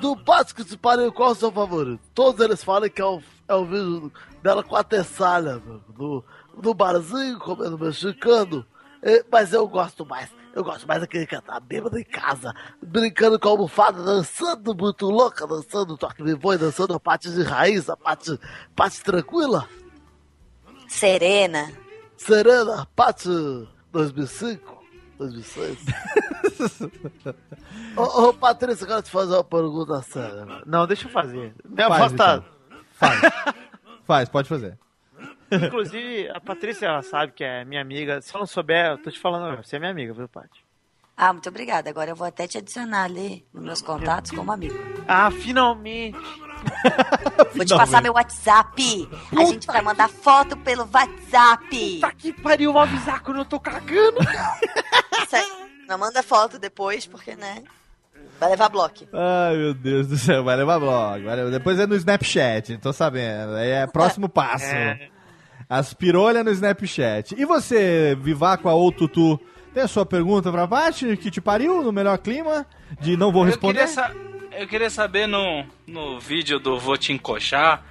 Do passo que te pariu, qual é o seu favorito? Todos eles falam que é o, é o vídeo dela com a Tessalha, meu, no, no barzinho, comendo mexicano. É, mas eu gosto mais, eu gosto mais daquele que tá bêbado em casa, brincando com a almofada, dançando muito louca, dançando toque me voe, dançando a parte de raiz, a parte, parte tranquila. Serena. Serena, parte 2005, 2006. ô, ô, Patrícia, eu quero te fazer uma pergunta séria. Não, deixa eu fazer. Minha Faz, voz tá. então. Faz. Faz, pode fazer. Inclusive, a Patrícia ela sabe que é minha amiga. Se eu não souber, eu tô te falando, você é minha amiga, viu, Paty? Ah, muito obrigada. Agora eu vou até te adicionar ali nos meus contatos como amigo. Ah, finalmente! Vou te passar meu WhatsApp. A gente vai mandar foto pelo WhatsApp. Tá que pariu, vou avisar quando eu tô cagando. Não manda foto depois, porque, né? Vai levar bloco. Ai, meu Deus do céu, vai levar blog. vai levar- Depois é no Snapchat, tô sabendo. Aí é próximo passo. É. As pirolhas no Snapchat. E você, Vivaco ou Tutu, tem a sua pergunta pra Paty, que te pariu no melhor clima? De não vou Eu responder? queria, sa- eu queria saber no, no vídeo do Vou Te Encoxar,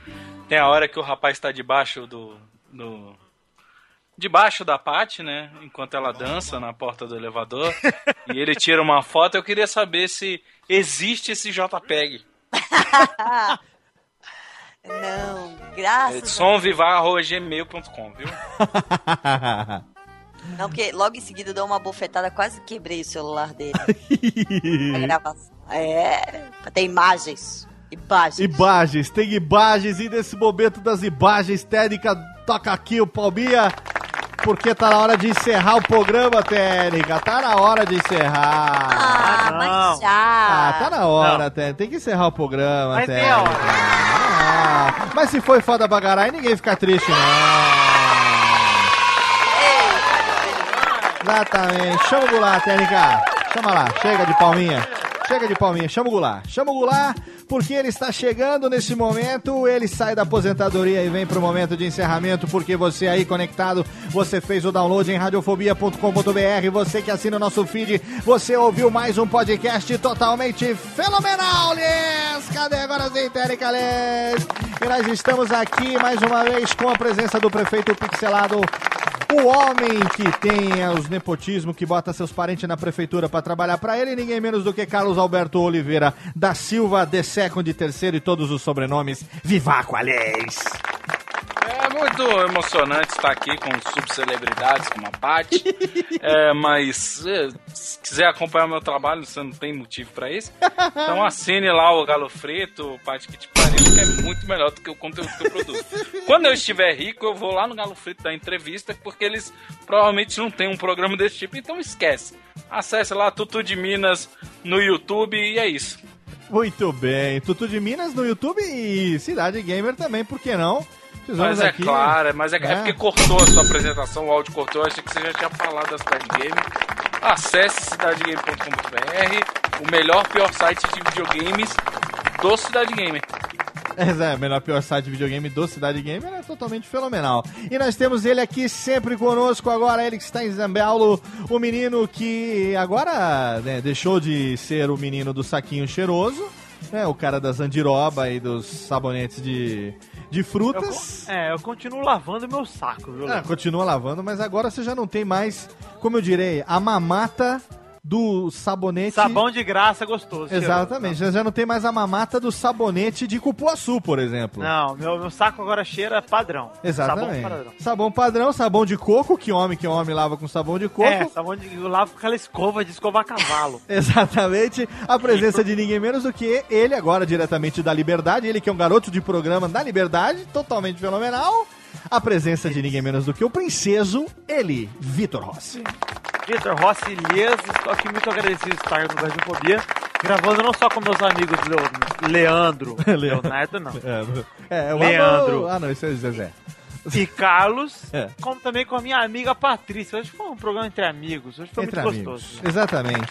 tem a hora que o rapaz tá debaixo do. do debaixo da Paty, né? Enquanto ela dança na porta do elevador. e ele tira uma foto. Eu queria saber se existe esse JPEG. Não, É graças somvivar.gmail.com, viu? Não, porque logo em seguida eu dou uma bofetada, quase quebrei o celular dele. a gravação. É, ter imagens. Imagens. Imagens, tem imagens e nesse momento das imagens, Técnica, toca aqui o Palminha, porque tá na hora de encerrar o programa, Técnica, tá na hora de encerrar. Ah, mas já. Ah, tá na hora, Técnica, tem que encerrar o programa, Mas Técnica. tem. Ah, mas se foi foda bagarai, ninguém fica triste, não. Exatamente, chama o Goulart, Técnica, chama lá, chega de palminha. Chega de palminha, chama o Goulart. Chama o Goulart, porque ele está chegando nesse momento. Ele sai da aposentadoria e vem pro momento de encerramento, porque você aí conectado, você fez o download em radiofobia.com.br. Você que assina o nosso feed, você ouviu mais um podcast totalmente fenomenal, Lês! Cadê agora a Érica Lês? E nós estamos aqui mais uma vez com a presença do prefeito Pixelado. O homem que tem é, os nepotismo, que bota seus parentes na prefeitura pra trabalhar pra ele, ninguém menos do que Carlos Alberto Oliveira da Silva, de Second, terceiro e todos os sobrenomes. Vivaco, aliás! É muito emocionante estar aqui com subcelebridades como a Paty. É, mas é, se quiser acompanhar meu trabalho, você não tem motivo pra isso. Então assine lá o Galo Frito, Paty que te pariu, que é muito melhor do que o conteúdo que eu produzo. Quando eu estiver rico, eu vou lá no Galo Frito dar entrevista, porque eles provavelmente não têm um programa desse tipo, então esquece. Acesse lá Tutu de Minas no YouTube e é isso. Muito bem, Tutu de Minas no YouTube e Cidade Gamer também, por que não? Mas é aqui- claro, mas é, é né? porque cortou a sua apresentação, o áudio cortou, eu achei que você já tinha falado da Cidade Game. Acesse cidadegame.com.br, o melhor pior site de videogames do Cidade Gamer. É, o melhor pior site de videogame do Cidade Gamer é totalmente fenomenal. E nós temos ele aqui sempre conosco agora, ele que está em Zambello, o menino que agora né, deixou de ser o menino do saquinho cheiroso né? O cara das andiroba e dos sabonetes de, de frutas. É, eu continuo lavando meu saco, viu? Ah, continua lavando, mas agora você já não tem mais, como eu direi, a mamata do sabonete. Sabão de graça gostoso. Exatamente, já, já não tem mais a mamata do sabonete de cupuaçu, por exemplo. Não, meu, meu saco agora cheira padrão. Exatamente. Sabão padrão. Sabão padrão, sabão de coco, que homem que homem lava com sabão de coco. É, sabão de. Eu lavo com aquela escova de escovar cavalo. Exatamente. A presença de ninguém menos do que ele, agora diretamente da Liberdade. Ele que é um garoto de programa da Liberdade, totalmente fenomenal. A presença de ninguém menos do que o princeso, ele, Vitor Rossi. Vitor Rossi Lias, estou aqui muito agradecido de estar no Radiofobia, gravando não só com meus amigos Leandro, Leonardo não, É, o Leandro. Ah, não, isso é Zezé. e Carlos, É. como também com a minha amiga Patrícia. Hoje foi um programa entre amigos, hoje foi Entre muito amigos. gostoso. Exatamente.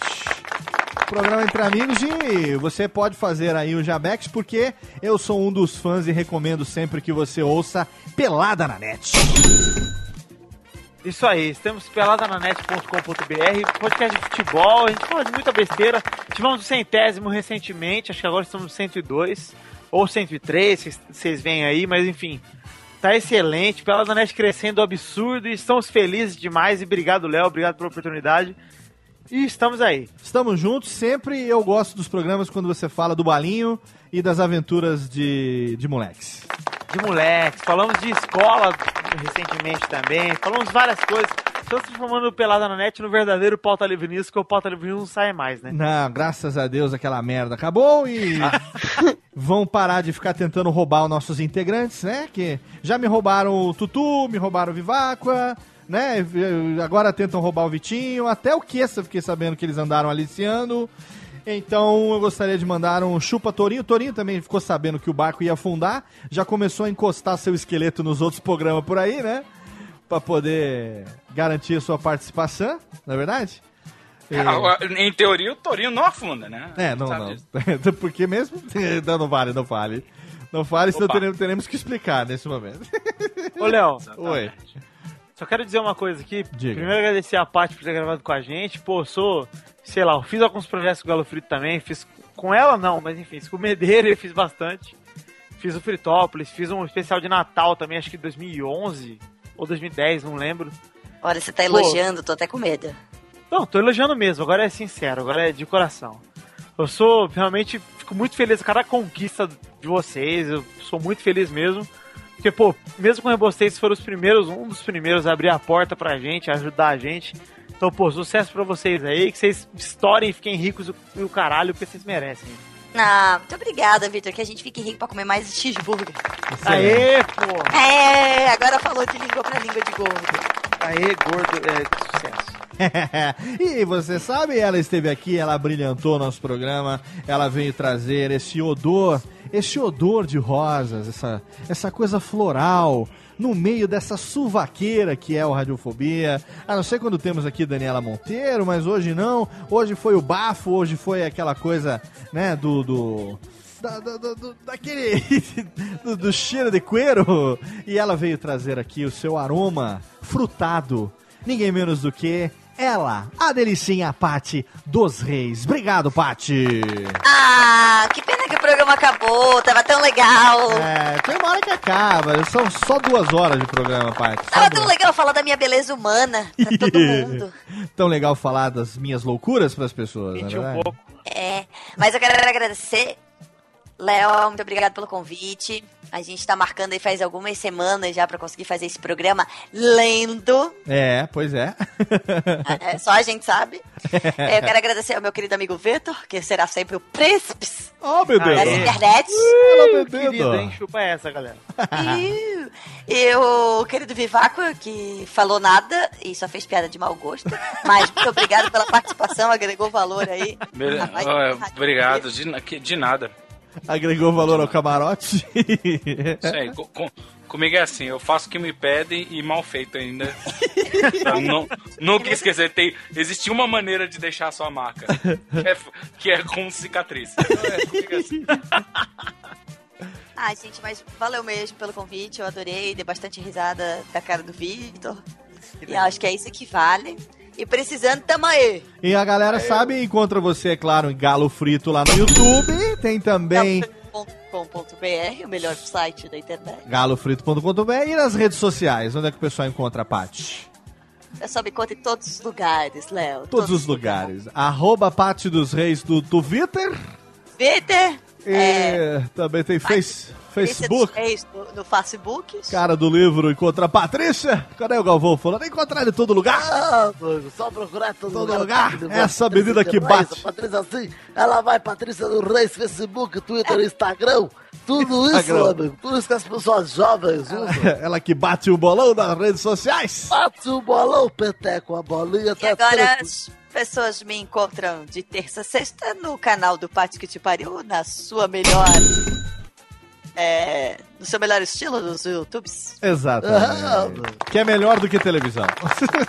Programa Entre Amigos e você pode fazer aí o Jabex, porque eu sou um dos fãs e recomendo sempre que você ouça Pelada na Net. Isso aí, temos peladananet.com.br, podcast de futebol, a gente de muita besteira. Tivemos o centésimo recentemente, acho que agora estamos no 102 ou 103, vocês- veem aí, mas enfim, tá excelente. Peladanet crescendo absurdo e estamos felizes demais. E obrigado, Léo, obrigado pela oportunidade. E estamos aí. Estamos juntos, sempre eu gosto dos programas quando você fala do balinho e das aventuras de, de moleques. De moleques, falamos de escola recentemente também, falamos várias coisas. Estamos transformando o Pelada na Net no verdadeiro pauta livre news, porque o pauta livre não sai mais, né? Não, graças a Deus aquela merda acabou e vão parar de ficar tentando roubar os nossos integrantes, né? Que já me roubaram o Tutu, me roubaram o Viváqua, né? Agora tentam roubar o Vitinho, até o Kessa fiquei sabendo que eles andaram aliciando. Então eu gostaria de mandar um chupa Torinho. O Torinho também ficou sabendo que o barco ia afundar, já começou a encostar seu esqueleto nos outros programas por aí, né? Pra poder garantir a sua participação, não é verdade? É. Agora, Em teoria, o Torinho não afunda, né? É, não, não. disso. Porque mesmo. Não, não vale, não fale. Não fale, senão teremos, teremos que explicar nesse momento. Ô, Léo. Oi. Só quero dizer uma coisa aqui. Diga. Primeiro agradecer a Paty por ter gravado com a gente. Pô, sou, sei lá, eu fiz alguns projetos com o Galo Frito também. Fiz com ela não, mas enfim, fiz com o Medeira eu fiz bastante. Fiz o Fritópolis, fiz um especial de Natal também, acho que 2011 ou 2010, não lembro. Olha, você tá Pô. elogiando, tô até com medo. Não, tô elogiando mesmo, agora é sincero, agora é de coração. Eu sou, realmente, fico muito feliz com cada conquista de vocês, eu sou muito feliz mesmo. Porque, pô, mesmo com vocês foram os primeiros, um dos primeiros a abrir a porta pra gente, ajudar a gente. Então, pô, sucesso pra vocês aí, que vocês estourem e fiquem ricos e o caralho, porque vocês merecem. Ah, muito obrigada, Vitor, que a gente fique rico pra comer mais cheeseburger. Aê, pô! É, agora falou de língua pra língua de gordo. Aê, gordo, é sucesso. e você sabe, ela esteve aqui, ela brilhantou nosso programa, ela veio trazer esse odor, esse odor de rosas, essa, essa coisa floral. No meio dessa suvaqueira que é o Radiofobia. A não ser quando temos aqui Daniela Monteiro, mas hoje não. Hoje foi o bafo, hoje foi aquela coisa, né, do. do da, da- da- daquele. do, do cheiro de cuero. E ela veio trazer aqui o seu aroma frutado. Ninguém menos do que ela, a delicinha Pati dos Reis. Obrigado, Pati. Ah, que pena que o programa acabou, tava tão legal. É, tem uma hora que acaba. São só duas horas de programa, Pati. Tava tão legal falar da minha beleza humana pra todo mundo. Tão legal falar das minhas loucuras pras pessoas, Menti não é um pouco. É, mas eu quero agradecer, Léo, muito obrigado pelo convite. A gente tá marcando aí faz algumas semanas já pra conseguir fazer esse programa lendo. É, pois é. É, só a gente sabe. É, eu quero agradecer ao meu querido amigo Vitor, que será sempre o príncipe Oh, meu Deus. das internet. Ih, Querido, hein? Chupa essa, galera. E, e o querido Vivaco, que falou nada e só fez piada de mau gosto. Mas muito obrigado pela participação, agregou valor aí. Be- ó, obrigado, de, de nada. Agregou valor ao camarote. Isso aí, co- com- comigo é assim, eu faço o que me pedem e mal feito ainda. Pra não, nunca esquecer, tem, existe uma maneira de deixar a sua marca, que é, que é com cicatriz. É, comigo é assim. Ai, gente, mas valeu mesmo pelo convite, eu adorei, dei bastante risada da cara do Vitor. E acho que é isso que vale. E precisando, tamo aí. E a galera sabe, encontra você, é claro, em Galo Frito lá no YouTube. Tem também .com.br, o melhor site da internet. galofrito.com.br e nas redes sociais. Onde é que o pessoal encontra a Paty? Eu só me conta em todos os lugares, Léo. Todos os lugares. Arroba Paty dos Reis do Twitter. Twitter. E também tem face, Facebook. Reis no, no Facebook. Cara do livro encontra a Patrícia. Cadê o Galvão falando? Encontrar ele em todo lugar. Ah, mano, só procurar em todo, Todo lugar. lugar. Essa menina que bate. Patrícia assim, ela vai Patrícia do Reis, Facebook, Twitter, Instagram. Tudo isso, Instagram. amigo. Tudo isso que as pessoas jovens usam. Ela que bate o bolão nas redes sociais. Bate o bolão, peteco, a bolinha E tá agora pessoas me encontram de terça a sexta no canal do Pátio que te pariu, na sua melhor. É, no seu melhor estilo dos YouTubes. Exatamente. que é melhor do que televisão.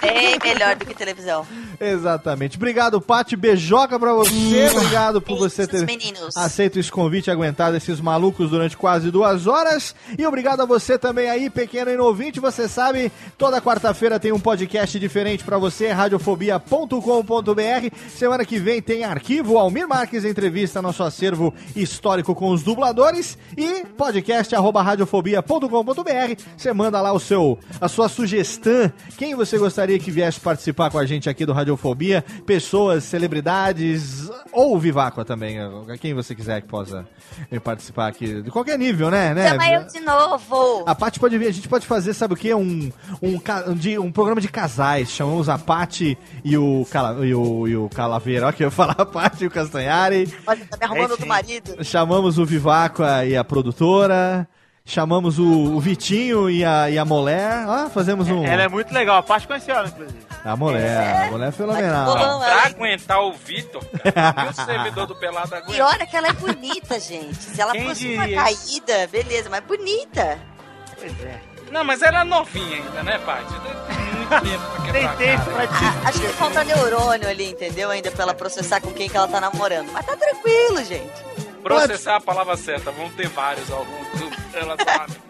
Bem melhor do que televisão. Exatamente. Obrigado, Paty. Beijoca pra você. Obrigado por você ter meninos. aceito esse convite aguentado esses malucos durante quase duas horas. E obrigado a você também aí, pequeno e ouvinte. Você sabe, toda quarta-feira tem um podcast diferente pra você, radiofobia.com.br. Semana que vem tem arquivo Almir Marques entrevista nosso acervo histórico com os dubladores e podcast arroba radiofobia.com.br. Você manda lá o seu a sua sugestão, quem você gostaria que viesse participar com a gente aqui do Radiofobia, pessoas, celebridades ou Viváqua também, quem você quiser que possa vir participar aqui, de qualquer nível, né? né? Chama eu de novo. A Paty pode vir, a gente pode fazer, sabe o que? Um, um, de- um programa de casais. Chamamos a Paty e o, Cala, e o, e o Calaveira. Olha que eu ia falar a Paty e o Castanhari. Olha, tá me arrumando do marido. Chamamos o Viváqua e a produtora. Chamamos o, o Vitinho e a, e a mulher. Ah, fazemos um. Ela é muito legal, a parte conheceu ela, inclusive. A mulher, a mulher é fenomenal. Não, pra aguentar o Vitor, cara, e o servidor do Pelado aguenta. E olha que ela é bonita, gente. Se ela Quem fosse uma diria? caída, beleza, mas bonita. Pois é. Não, mas ela é novinha ainda, né, Paty? Tem muito tempo pra quebrar Tem a tempo cara. Ah, acho que falta neurônio ali, entendeu? Ainda pra ela processar com quem que ela tá namorando. Mas tá tranquilo, gente. Processar a palavra certa, vão ter vários ao longo do relacionamento.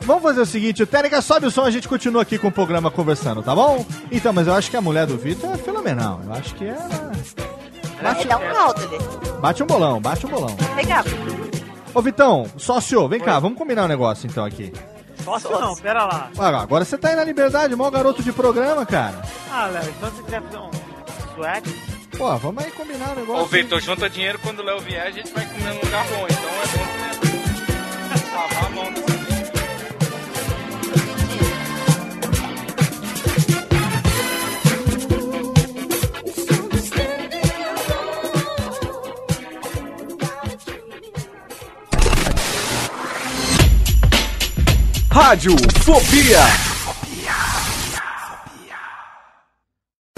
Vamos fazer o seguinte, o Técnica sobe o som, a gente continua aqui com o programa conversando, tá bom? Então, mas eu acho que a mulher do Vitor é fenomenal. Eu acho que ela. Bate, dá um alto ali. Bate um bolão, bate um bolão. Legal. Ô Vitão, sócio, vem cá, vamos combinar um negócio então aqui. Sócio não, pera lá. Agora você tá aí na liberdade, maior garoto de programa, cara. Ah, Léo, então se você quiser fazer um swag, Pô, vamos aí combinar o negócio. Ô, Vitor, junta dinheiro quando o Léo vier, a gente vai comer num lugar bom. Então é bom né? lavar a mão. Rádio Fobia.